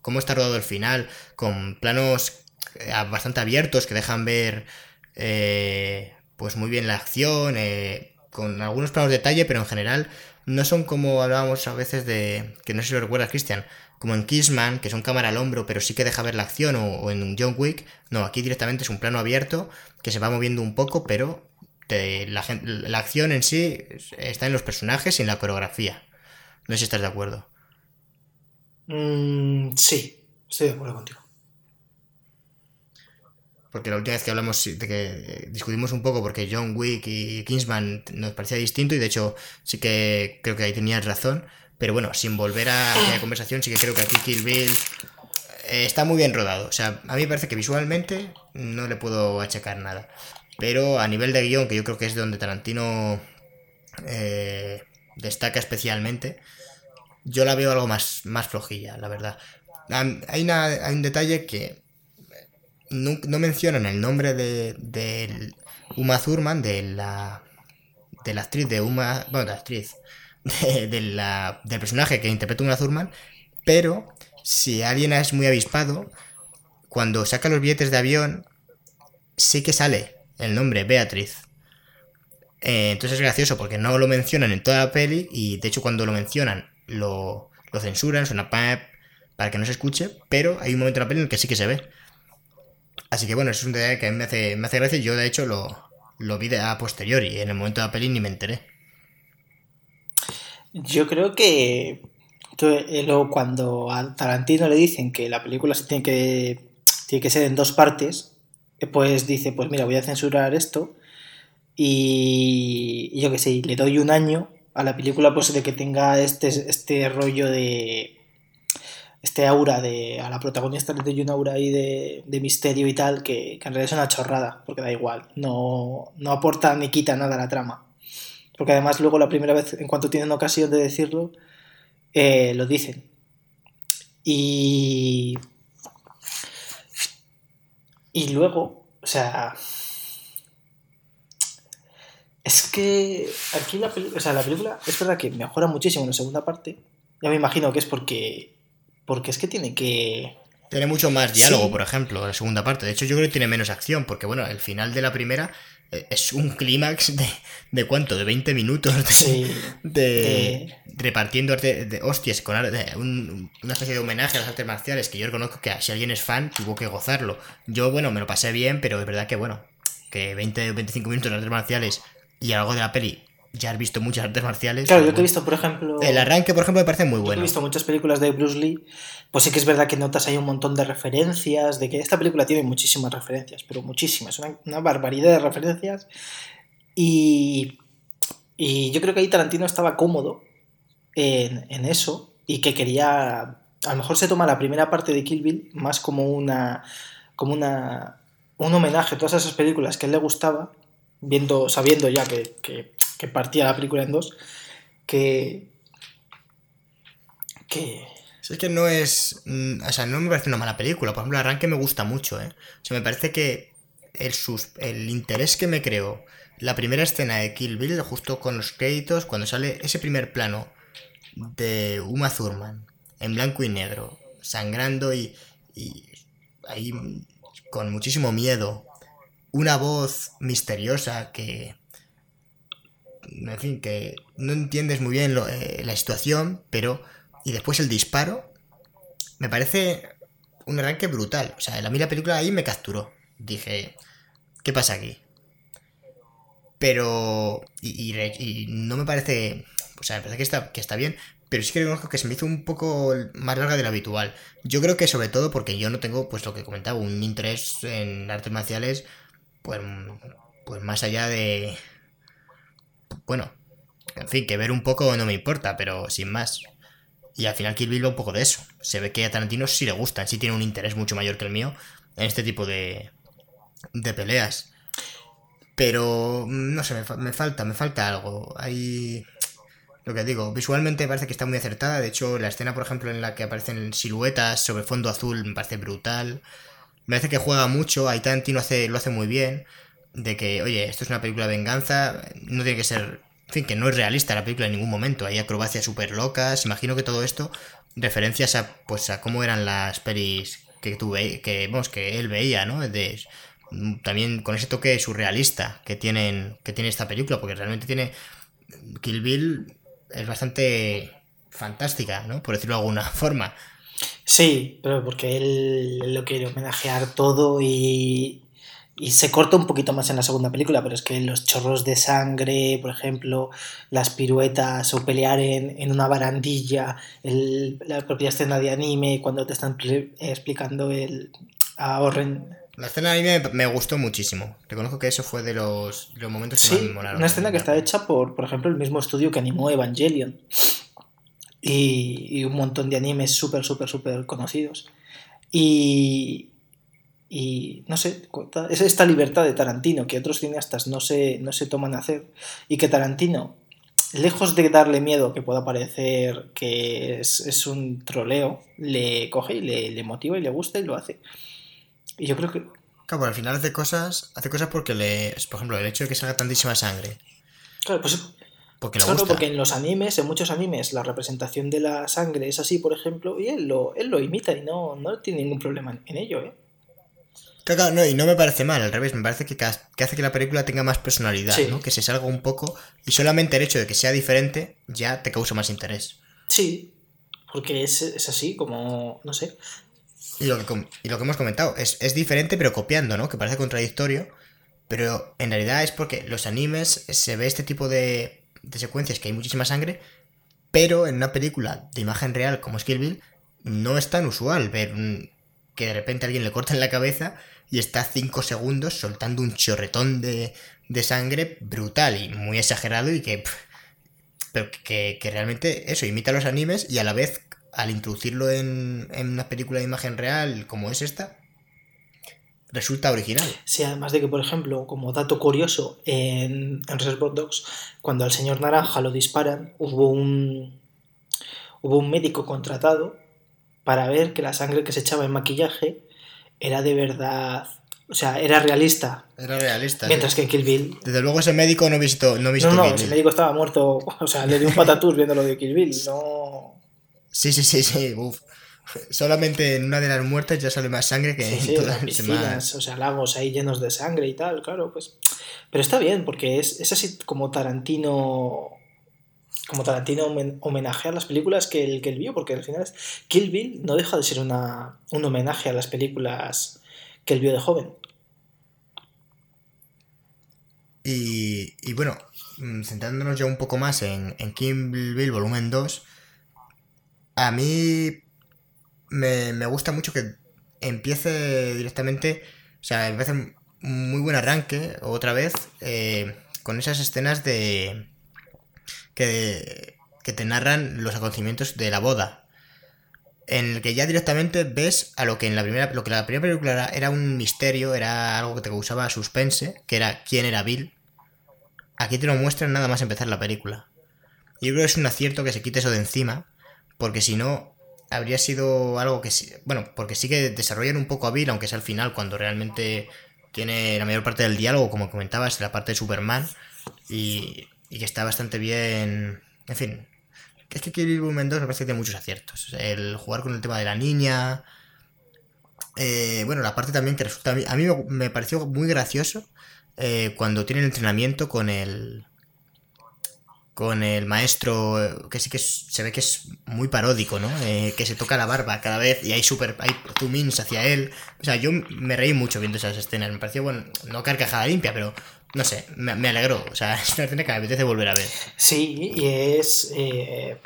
Cómo está rodado el final, con planos eh, bastante abiertos que dejan ver eh, pues muy bien la acción, eh, con algunos planos de detalle, pero en general no son como hablábamos a veces de, que no sé si lo recuerdas Cristian, como en Kissman, que son cámara al hombro, pero sí que deja ver la acción, o, en John Wick, no, aquí directamente es un plano abierto que se va moviendo un poco, pero la, la acción en sí está en los personajes y en la coreografía. No sé si estás de acuerdo.
Mm, sí, estoy de acuerdo contigo.
Porque la última vez que hablamos de que eh, discutimos un poco porque John Wick y Kingsman nos parecía distinto y de hecho sí que creo que ahí tenías razón. Pero bueno, sin volver a la conversación, sí que creo que aquí Kill Bill eh, está muy bien rodado. O sea, a mí me parece que visualmente no le puedo achacar nada. Pero a nivel de guion, que yo creo que es donde Tarantino eh, destaca especialmente, yo la veo algo más, más flojilla, la verdad. Hay, hay un detalle que no, mencionan el nombre de, Uma Thurman, de la, de la actriz de Uma, bueno, de la actriz, del personaje que interpreta Uma Thurman, pero si alguien es muy avispado, cuando saca los billetes de avión, sí que sale el nombre Beatriz. Eh, entonces es gracioso porque no lo mencionan en toda la peli y de hecho cuando lo mencionan lo, lo censuran, suena para que no se escuche, pero hay un momento en la peli en el que sí que se ve. Así que bueno, es un detalle que a mí me hace, me hace gracia. Yo de hecho lo, lo vi a posteriori. En el momento de la peli ni me enteré.
Yo creo que eh, cuando a Tarantino le dicen que la película se tiene que, tiene que ser en dos partes, eh, pues dice, pues mira, voy a censurar esto y, yo qué sé, le doy un año a la película pues de que tenga este, este rollo de este aura de. A la protagonista le doy un aura ahí de, misterio y tal, que, en realidad es una chorrada, porque da igual. No, aporta ni quita nada a la trama. Porque además, luego la primera vez, en cuanto tienen ocasión de decirlo, eh, lo dicen. Y. Y luego, o sea. Es que aquí la, o sea, la película es verdad que mejora muchísimo en la segunda parte. Ya me imagino que es porque porque es que tiene que...
Tiene mucho más diálogo, por ejemplo, la segunda parte. De hecho, yo creo que tiene menos acción, porque bueno, el final de la primera es un clímax de, de cuánto, de 20 minutos de, repartiendo de, hostias con una especie de homenaje a las artes marciales que yo reconozco que si alguien es fan tuvo que gozarlo. Yo, bueno, me lo pasé bien, pero es verdad que bueno, que 20 o 25 minutos de artes marciales y algo de la peli ya has visto muchas artes marciales.
Claro, yo te he visto, por ejemplo.
El arranque, por ejemplo, me parece muy bueno.
he visto muchas películas de Bruce Lee. Pues sí que es verdad que notas ahí un montón de referencias, de que esta película tiene muchísimas referencias, pero muchísimas, una, barbaridad de referencias. Y, y yo creo que ahí Tarantino estaba cómodo en, en eso y que quería. A lo mejor se toma la primera parte de Kill Bill más como una. como una. un homenaje a todas esas películas que a él le gustaba, viendo, sabiendo ya que que partía la película en dos, que... que...
es que no es... Mm, o sea, no me parece una mala película. Por ejemplo, arranque me gusta mucho, ¿eh? O sea, me parece que el, sus, el interés que me creó la primera escena de Kill Bill, justo con los créditos, cuando sale ese primer plano de Uma Thurman, en blanco y negro, sangrando y, y ahí con muchísimo miedo, una voz misteriosa que, en fin, que no entiendes muy bien eh, la situación, pero... Y después el disparo, me parece un arranque brutal. O sea, a mí la película ahí me capturó. Dije, ¿qué pasa aquí? Pero... Y, no me parece... O sea, me parece que está, que está bien, pero sí que reconozco que se me hizo un poco más larga de lo habitual. Yo creo que sobre todo porque yo no tengo, pues lo que comentaba, un interés en artes marciales, pues, pues más allá de, bueno, en fin, que ver un poco no me importa, pero sin más. Y al final Kill Bill va un poco de eso. Se ve que a Tarantino sí le gustan, sí tiene un interés mucho mayor que el mío en este tipo de, de peleas. Pero, no sé, me, falta, me falta algo. Hay... Lo que digo, visualmente parece que está muy acertada. De hecho, la escena, por ejemplo, en la que aparecen siluetas sobre fondo azul me parece brutal. Me parece que juega mucho. Ahí Tarantino hace, lo hace muy bien de que, oye, esto es una película de venganza, no tiene que ser, en fin, que no es realista la película en ningún momento, hay acrobacias súper locas, imagino que todo esto, referencias a, pues, a cómo eran las pelis que, tú que, vamos, que él veía, ¿no? De, también con ese toque surrealista que, tienen, que tiene esta película, porque realmente tiene... Kill Bill es bastante fantástica, ¿no? Por decirlo de alguna forma.
Sí, pero porque él lo quiere homenajear todo y, y se corta un poquito más en la segunda película, pero es que los chorros de sangre, por ejemplo, las piruetas o pelear en, en una barandilla, el, la propia escena de anime cuando te están explicando el a Orren.
La escena de anime me gustó muchísimo. Reconozco que eso fue de los, los momentos que más me molaron.
Una escena que está hecha por, por ejemplo, el mismo estudio que animó Evangelion. Y, y un montón de animes súper, súper, súper conocidos. Y, y no sé, es esta libertad de Tarantino que otros cineastas no se, no se toman a hacer y que Tarantino, lejos de darle miedo que pueda parecer que es, un troleo, le coge y le, motiva y le gusta y lo hace. Y yo creo que...
Claro, al final hace cosas, hace cosas porque le... Por ejemplo, el hecho de que salga tantísima sangre.
Claro, pues... Porque gusta. porque en los animes, en muchos animes, la representación de la sangre es así, por ejemplo, y él lo, él lo imita y no, no tiene ningún problema en ello, ¿eh?
No, y no me parece mal, al revés, me parece que, hace que la película tenga más personalidad, ¿no? Que se salga un poco y solamente el hecho de que sea diferente ya te causa más interés.
Sí, porque es, así, como, no sé.
Y lo que, y lo que hemos comentado, es, es, diferente pero copiando, ¿no? Que parece contradictorio, pero en realidad es porque los animes se ve este tipo de, de secuencias que hay muchísima sangre, pero en una película de imagen real como Skill Bill no es tan usual ver que de repente alguien le corten la cabeza y está 5 segundos soltando un chorretón de, de, sangre brutal y muy exagerado y que, pero que, que, realmente eso imita los animes y a la vez al introducirlo en, en una película de imagen real como es esta, resulta original.
Sí, además de que, por ejemplo, como dato curioso, en, en Reservoir Dogs, cuando al señor Naranja lo disparan, hubo un, hubo un médico contratado para ver que la sangre que se echaba en maquillaje era de verdad. O sea, era realista.
Era realista.
Mientras que Kill Bill.
Desde luego ese médico no visto, no visto
no, no, ese médico estaba muerto. O sea, le dio un patatús viendo lo de Kill Bill. No.
Sí, sí, sí, sí. Uf. Solamente en una de las muertes ya sale más sangre que en todas
las piscinas, o sea, lagos ahí llenos de sangre y tal, claro, pues. Pero está bien, porque es, es así como Tarantino como Tarantino homenajea las películas que él, que él vio, porque al final es, Kill Bill no deja de ser una, un homenaje a las películas que él vio de joven.
Y, y bueno, mm, centrándonos ya un poco más en, en Kill Bill Volumen 2, a mí me, me gusta mucho que empiece directamente, o sea, me parece un muy buen arranque, otra vez, eh, con esas escenas de que, te narran los acontecimientos de la boda. En el que ya directamente ves a lo que en la primera, lo que la primera película era, un misterio, era algo que te causaba suspense, que era quién era Bill. Aquí te lo muestran nada más empezar la película. Yo creo que es un acierto que se quite eso de encima, porque si no, habría sido algo que sí. Bueno, porque sí que desarrollan un poco a Bill, aunque sea al final, cuando realmente tiene la mayor parte del diálogo, como comentabas, la parte de Superman. Y y que está bastante bien. En fin, es que Bill 2 me parece que tiene muchos aciertos. El jugar con el tema de la niña. Eh, bueno, la parte también que resulta. A mí, me, pareció muy gracioso eh, cuando tiene el entrenamiento con el. Con el maestro, que sí que se ve que es muy paródico, ¿no? Eh, que se toca la barba cada vez y hay super. Hay hacia él. O sea, yo me reí mucho viendo esas escenas. Me pareció, bueno, no carcajada limpia, pero no sé, me, me, alegró. O sea, es una escena que me apetece volver a ver.
Sí, y es. Eh,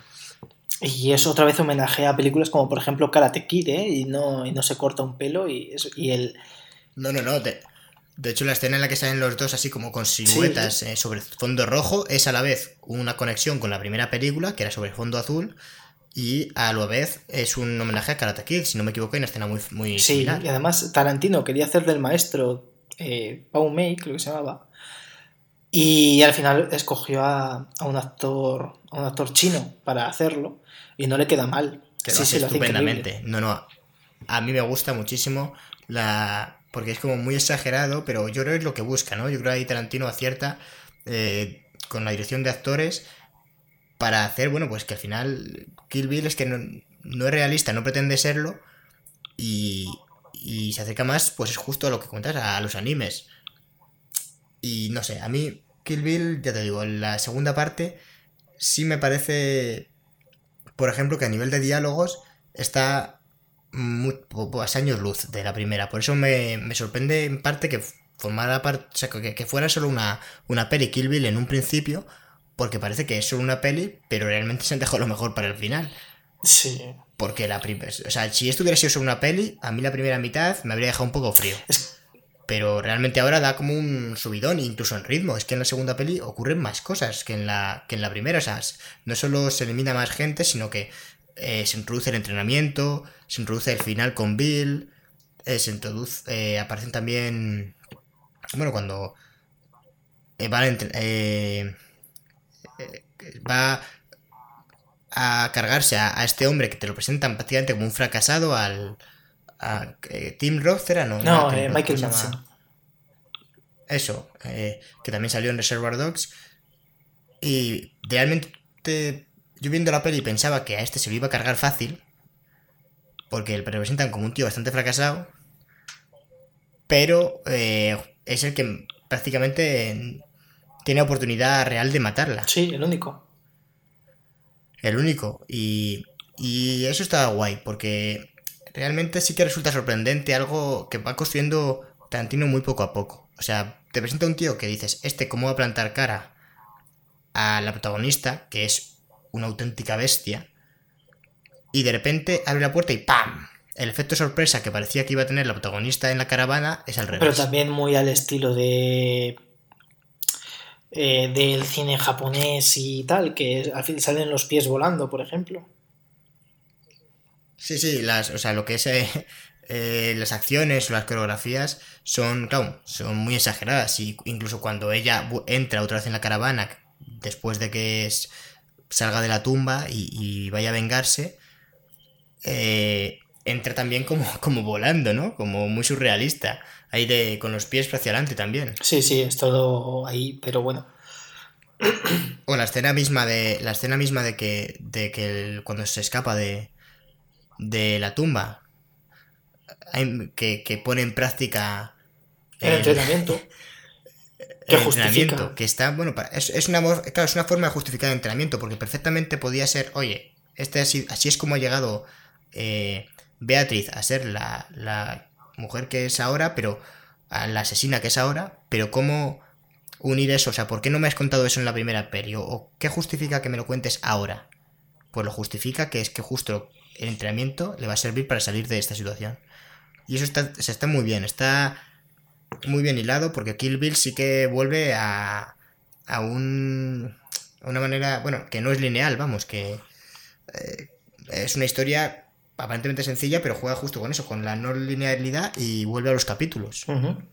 y es otra vez homenaje a películas como, por ejemplo, Karate Kid, ¿eh? Y no, y no se corta un pelo y, y el.
No, no, no. De, hecho, la escena en la que salen los dos así como con siluetas eh, sobre fondo rojo es a la vez una conexión con la primera película, que era sobre fondo azul, y a la vez es un homenaje a Karate Kid, si no me equivoco, hay una escena muy, muy
sí, y además Tarantino quería hacer del maestro eh, Pau Mei, creo que se llamaba, y al final escogió a, un actor a un actor chino para hacerlo y no le queda mal.
Que sí, sí, estupendamente. no, no. A mí me gusta muchísimo la porque es como muy exagerado, pero yo creo que es lo que busca, ¿no? Yo creo que ahí Tarantino acierta eh, con la dirección de actores para hacer, bueno, pues que al final Kill Bill es que no, no es realista, no pretende serlo, y, y se acerca más, pues es justo a lo que cuentas, a los animes. Y no sé, a mí Kill Bill, ya te digo, en la segunda parte sí me parece, por ejemplo, que a nivel de diálogos está muy, pues, años luz de la primera. Por eso me, me sorprende en parte que formara parte, o sea, que, que, fuera solo una, una peli Kill Bill en un principio, porque parece que es solo una peli, pero realmente se han dejado lo mejor para el final.
Sí.
Porque la primera. O sea, si esto hubiera sido solo una peli, a mí la primera mitad me habría dejado un poco frío.
Es...
Pero realmente ahora da como un subidón, incluso en ritmo. Es que en la segunda peli ocurren más cosas que en la, que en la primera. O sea, no solo se elimina más gente, sino que eh, se introduce el entrenamiento, se introduce el final con Bill, eh, se introduce. Eh, aparecen también. Bueno, cuando. van va a cargarse a, a, este hombre que te lo presentan prácticamente como un fracasado al a, eh, Tim Roth era no,
no eh, Michael Madsen
eso eh, que también salió en Reservoir Dogs. Y realmente yo viendo la peli pensaba que a este se lo iba a cargar fácil porque le presentan como un tío bastante fracasado pero es el que prácticamente tiene oportunidad real de matarla.
Sí el único.
El único. Y, y eso está guay, porque realmente sí que resulta sorprendente algo que va construyendo Tarantino muy poco a poco. O sea, te presenta un tío que dices, este cómo va a plantar cara a la protagonista, que es una auténtica bestia, y de repente abre la puerta y ¡pam! El efecto sorpresa que parecía que iba a tener la protagonista en la caravana es al revés.
Pero también muy al estilo de eh, del cine japonés y tal, que al fin salen los pies volando, por ejemplo.
Sí, sí, las, o sea, lo que es eh, eh, las acciones o las coreografías son, claro, son muy exageradas. Y incluso cuando ella entra otra vez en la caravana, después de que es, salga de la tumba y, y vaya a vengarse, entra también como, como volando, ¿no? Como muy surrealista. Ahí de, con los pies hacia adelante también.
Sí, sí, es todo ahí, pero bueno.
O la escena misma de. La escena misma de que. de que el, cuando se escapa de. De la tumba. Que, que pone en práctica.
El, el entrenamiento.
Que el entrenamiento. Que está. Bueno, es, es, una, claro, es una forma de justificar el entrenamiento. Porque perfectamente podía ser. Oye, este así, así es como ha llegado. Eh, Beatriz a ser la, la mujer que es ahora, pero a la asesina que es ahora, pero cómo unir eso, o sea, ¿por qué no me has contado eso en la primera peli? ¿O qué justifica que me lo cuentes ahora? Pues lo justifica que es que justo el entrenamiento le va a servir para salir de esta situación. Y eso está, está muy bien, está muy bien hilado porque Kill Bill sí que vuelve a, a un, a una manera, bueno, que no es lineal, vamos, que eh, es una historia aparentemente sencilla, pero juega justo con eso, con la no linealidad y vuelve a los capítulos.
Uh -huh.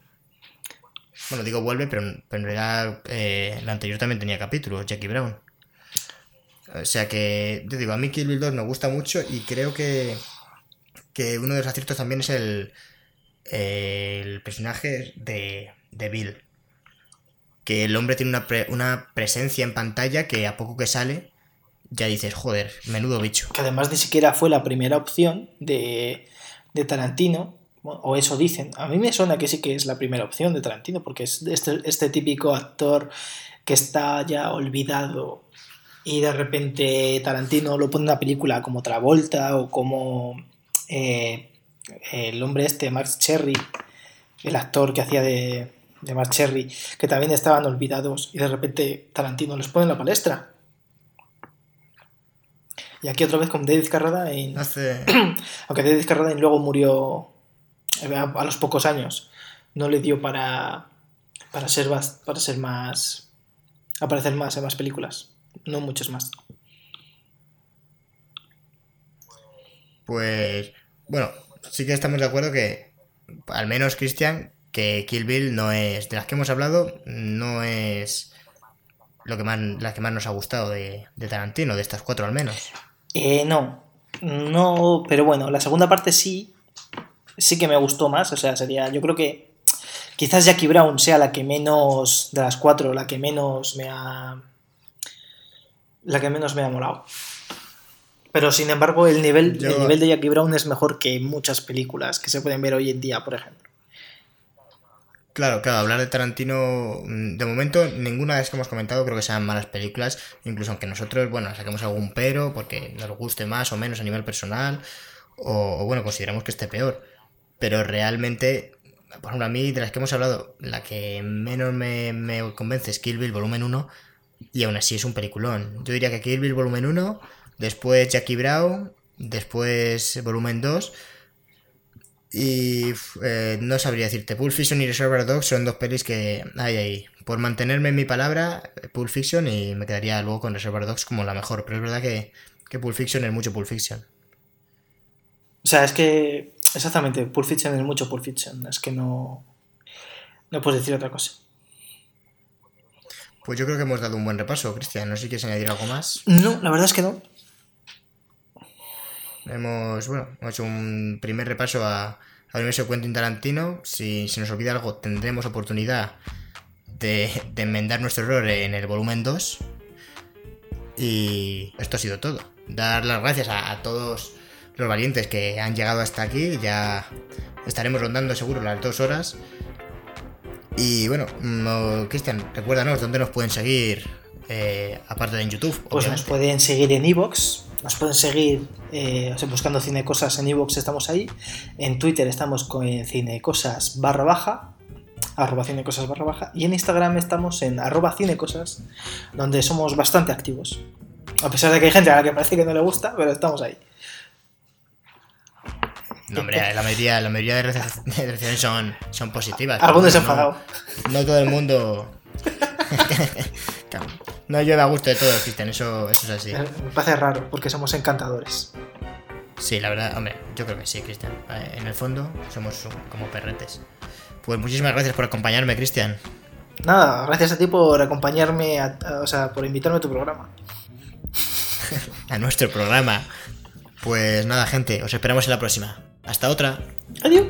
Bueno, digo vuelve, pero, pero en realidad eh, la anterior también tenía capítulos, Jackie Brown. O sea que, yo digo, a mí Kill Bill 2 me gusta mucho y creo que, que uno de los aciertos también es el, el personaje de, de Bill. Que el hombre tiene una, una presencia en pantalla que a poco que sale ya dices, joder, menudo bicho.
Que además ni siquiera fue la primera opción de, de Tarantino, o eso dicen. A mí me suena que sí que es la primera opción de Tarantino, porque es este, este típico actor que está ya olvidado y de repente Tarantino lo pone en una película como Travolta o como eh, el hombre este, Max Cherry, el actor que hacía de, de Max Cherry, que también estaban olvidados y de repente Tarantino los pone en la palestra. Y aquí otra vez con David Carradine.
Hace...
Aunque David Carradine luego murió a los pocos años. No le dio para, para, ser, para ser más. aparecer más en más películas. No muchas más.
Pues. Bueno, sí que estamos de acuerdo que. Al menos, Cristian, que Kill Bill no es. De las que hemos hablado, no es. Lo que más, la que más nos ha gustado de, de Tarantino, de estas cuatro al menos.
Eh, no, no, pero bueno, la segunda parte sí, sí que me gustó más, o sea, sería, yo creo que quizás Jackie Brown sea la que menos, de las cuatro, la que menos me ha, la que menos me ha molado. Pero sin embargo, el nivel,
Yo-
el nivel de Jackie Brown es mejor que muchas películas que se pueden ver hoy en día, por ejemplo.
Claro, claro, hablar de Tarantino, mm, de momento ninguna de las que hemos comentado creo que sean malas películas, incluso aunque nosotros, bueno, saquemos algún pero porque nos guste más o menos a nivel personal, o, o, bueno, consideramos que esté peor. Pero realmente, por ejemplo, a mí de las que hemos hablado, la que menos me, me convence es Kill Bill Volumen 1, y aún así es un peliculón. Yo diría que Kill Bill Volumen 1, después Jackie Brown, después Volumen 2, y eh, no sabría decirte, Pulp Fiction y Reservoir Dogs son dos pelis que hay ahí. Por mantenerme en mi palabra, Pulp Fiction y me quedaría luego con Reservoir Dogs como la mejor. Pero es verdad que, que Fiction es mucho Pulp Fiction.
O sea, es que exactamente, Pulp Fiction es mucho Pulp Fiction. Es que no, no puedes decir otra cosa.
Pues yo creo que hemos dado un buen repaso, Cristian. No sé si quieres añadir algo más.
No, la verdad es que no.
Hemos, bueno, hemos hecho un primer repaso a, al universo Quentin Tarantino. Si, si nos olvida algo, tendremos oportunidad de, de enmendar nuestro error en el volumen 2. Y esto ha sido todo. Dar las gracias a, a todos los valientes que han llegado hasta aquí. Ya estaremos rondando seguro las dos horas. Y bueno, no- Cristian, recuérdanos dónde nos pueden seguir, eh, aparte de en YouTube.
Pues nos pueden seguir en Evox, nos pueden seguir eh, buscando Cinecosas en Evox, estamos ahí. En Twitter estamos con Cinecosas barra baja, arroba Cinecosas barra baja. Y en Instagram estamos en arroba Cinecosas, donde somos bastante activos. A pesar de que hay gente a la que parece que no le gusta, pero estamos ahí.
No, hombre, la mayoría, la mayoría de reacciones son, son positivas.
Algún
pero
desenfadado.
No, no todo el mundo. no llueve a gusto de todos, Cristian, eso, eso es así.
Me parece raro, porque somos encantadores.
Sí, la verdad, hombre, yo creo que sí, Cristian. Eh, En el fondo, somos como perretes. Pues muchísimas gracias por acompañarme, Cristian.
Nada, gracias a ti por acompañarme, a- a- o sea, por invitarme a tu programa.
A nuestro programa. Pues nada, gente, os esperamos en la próxima. Hasta otra.
Adiós.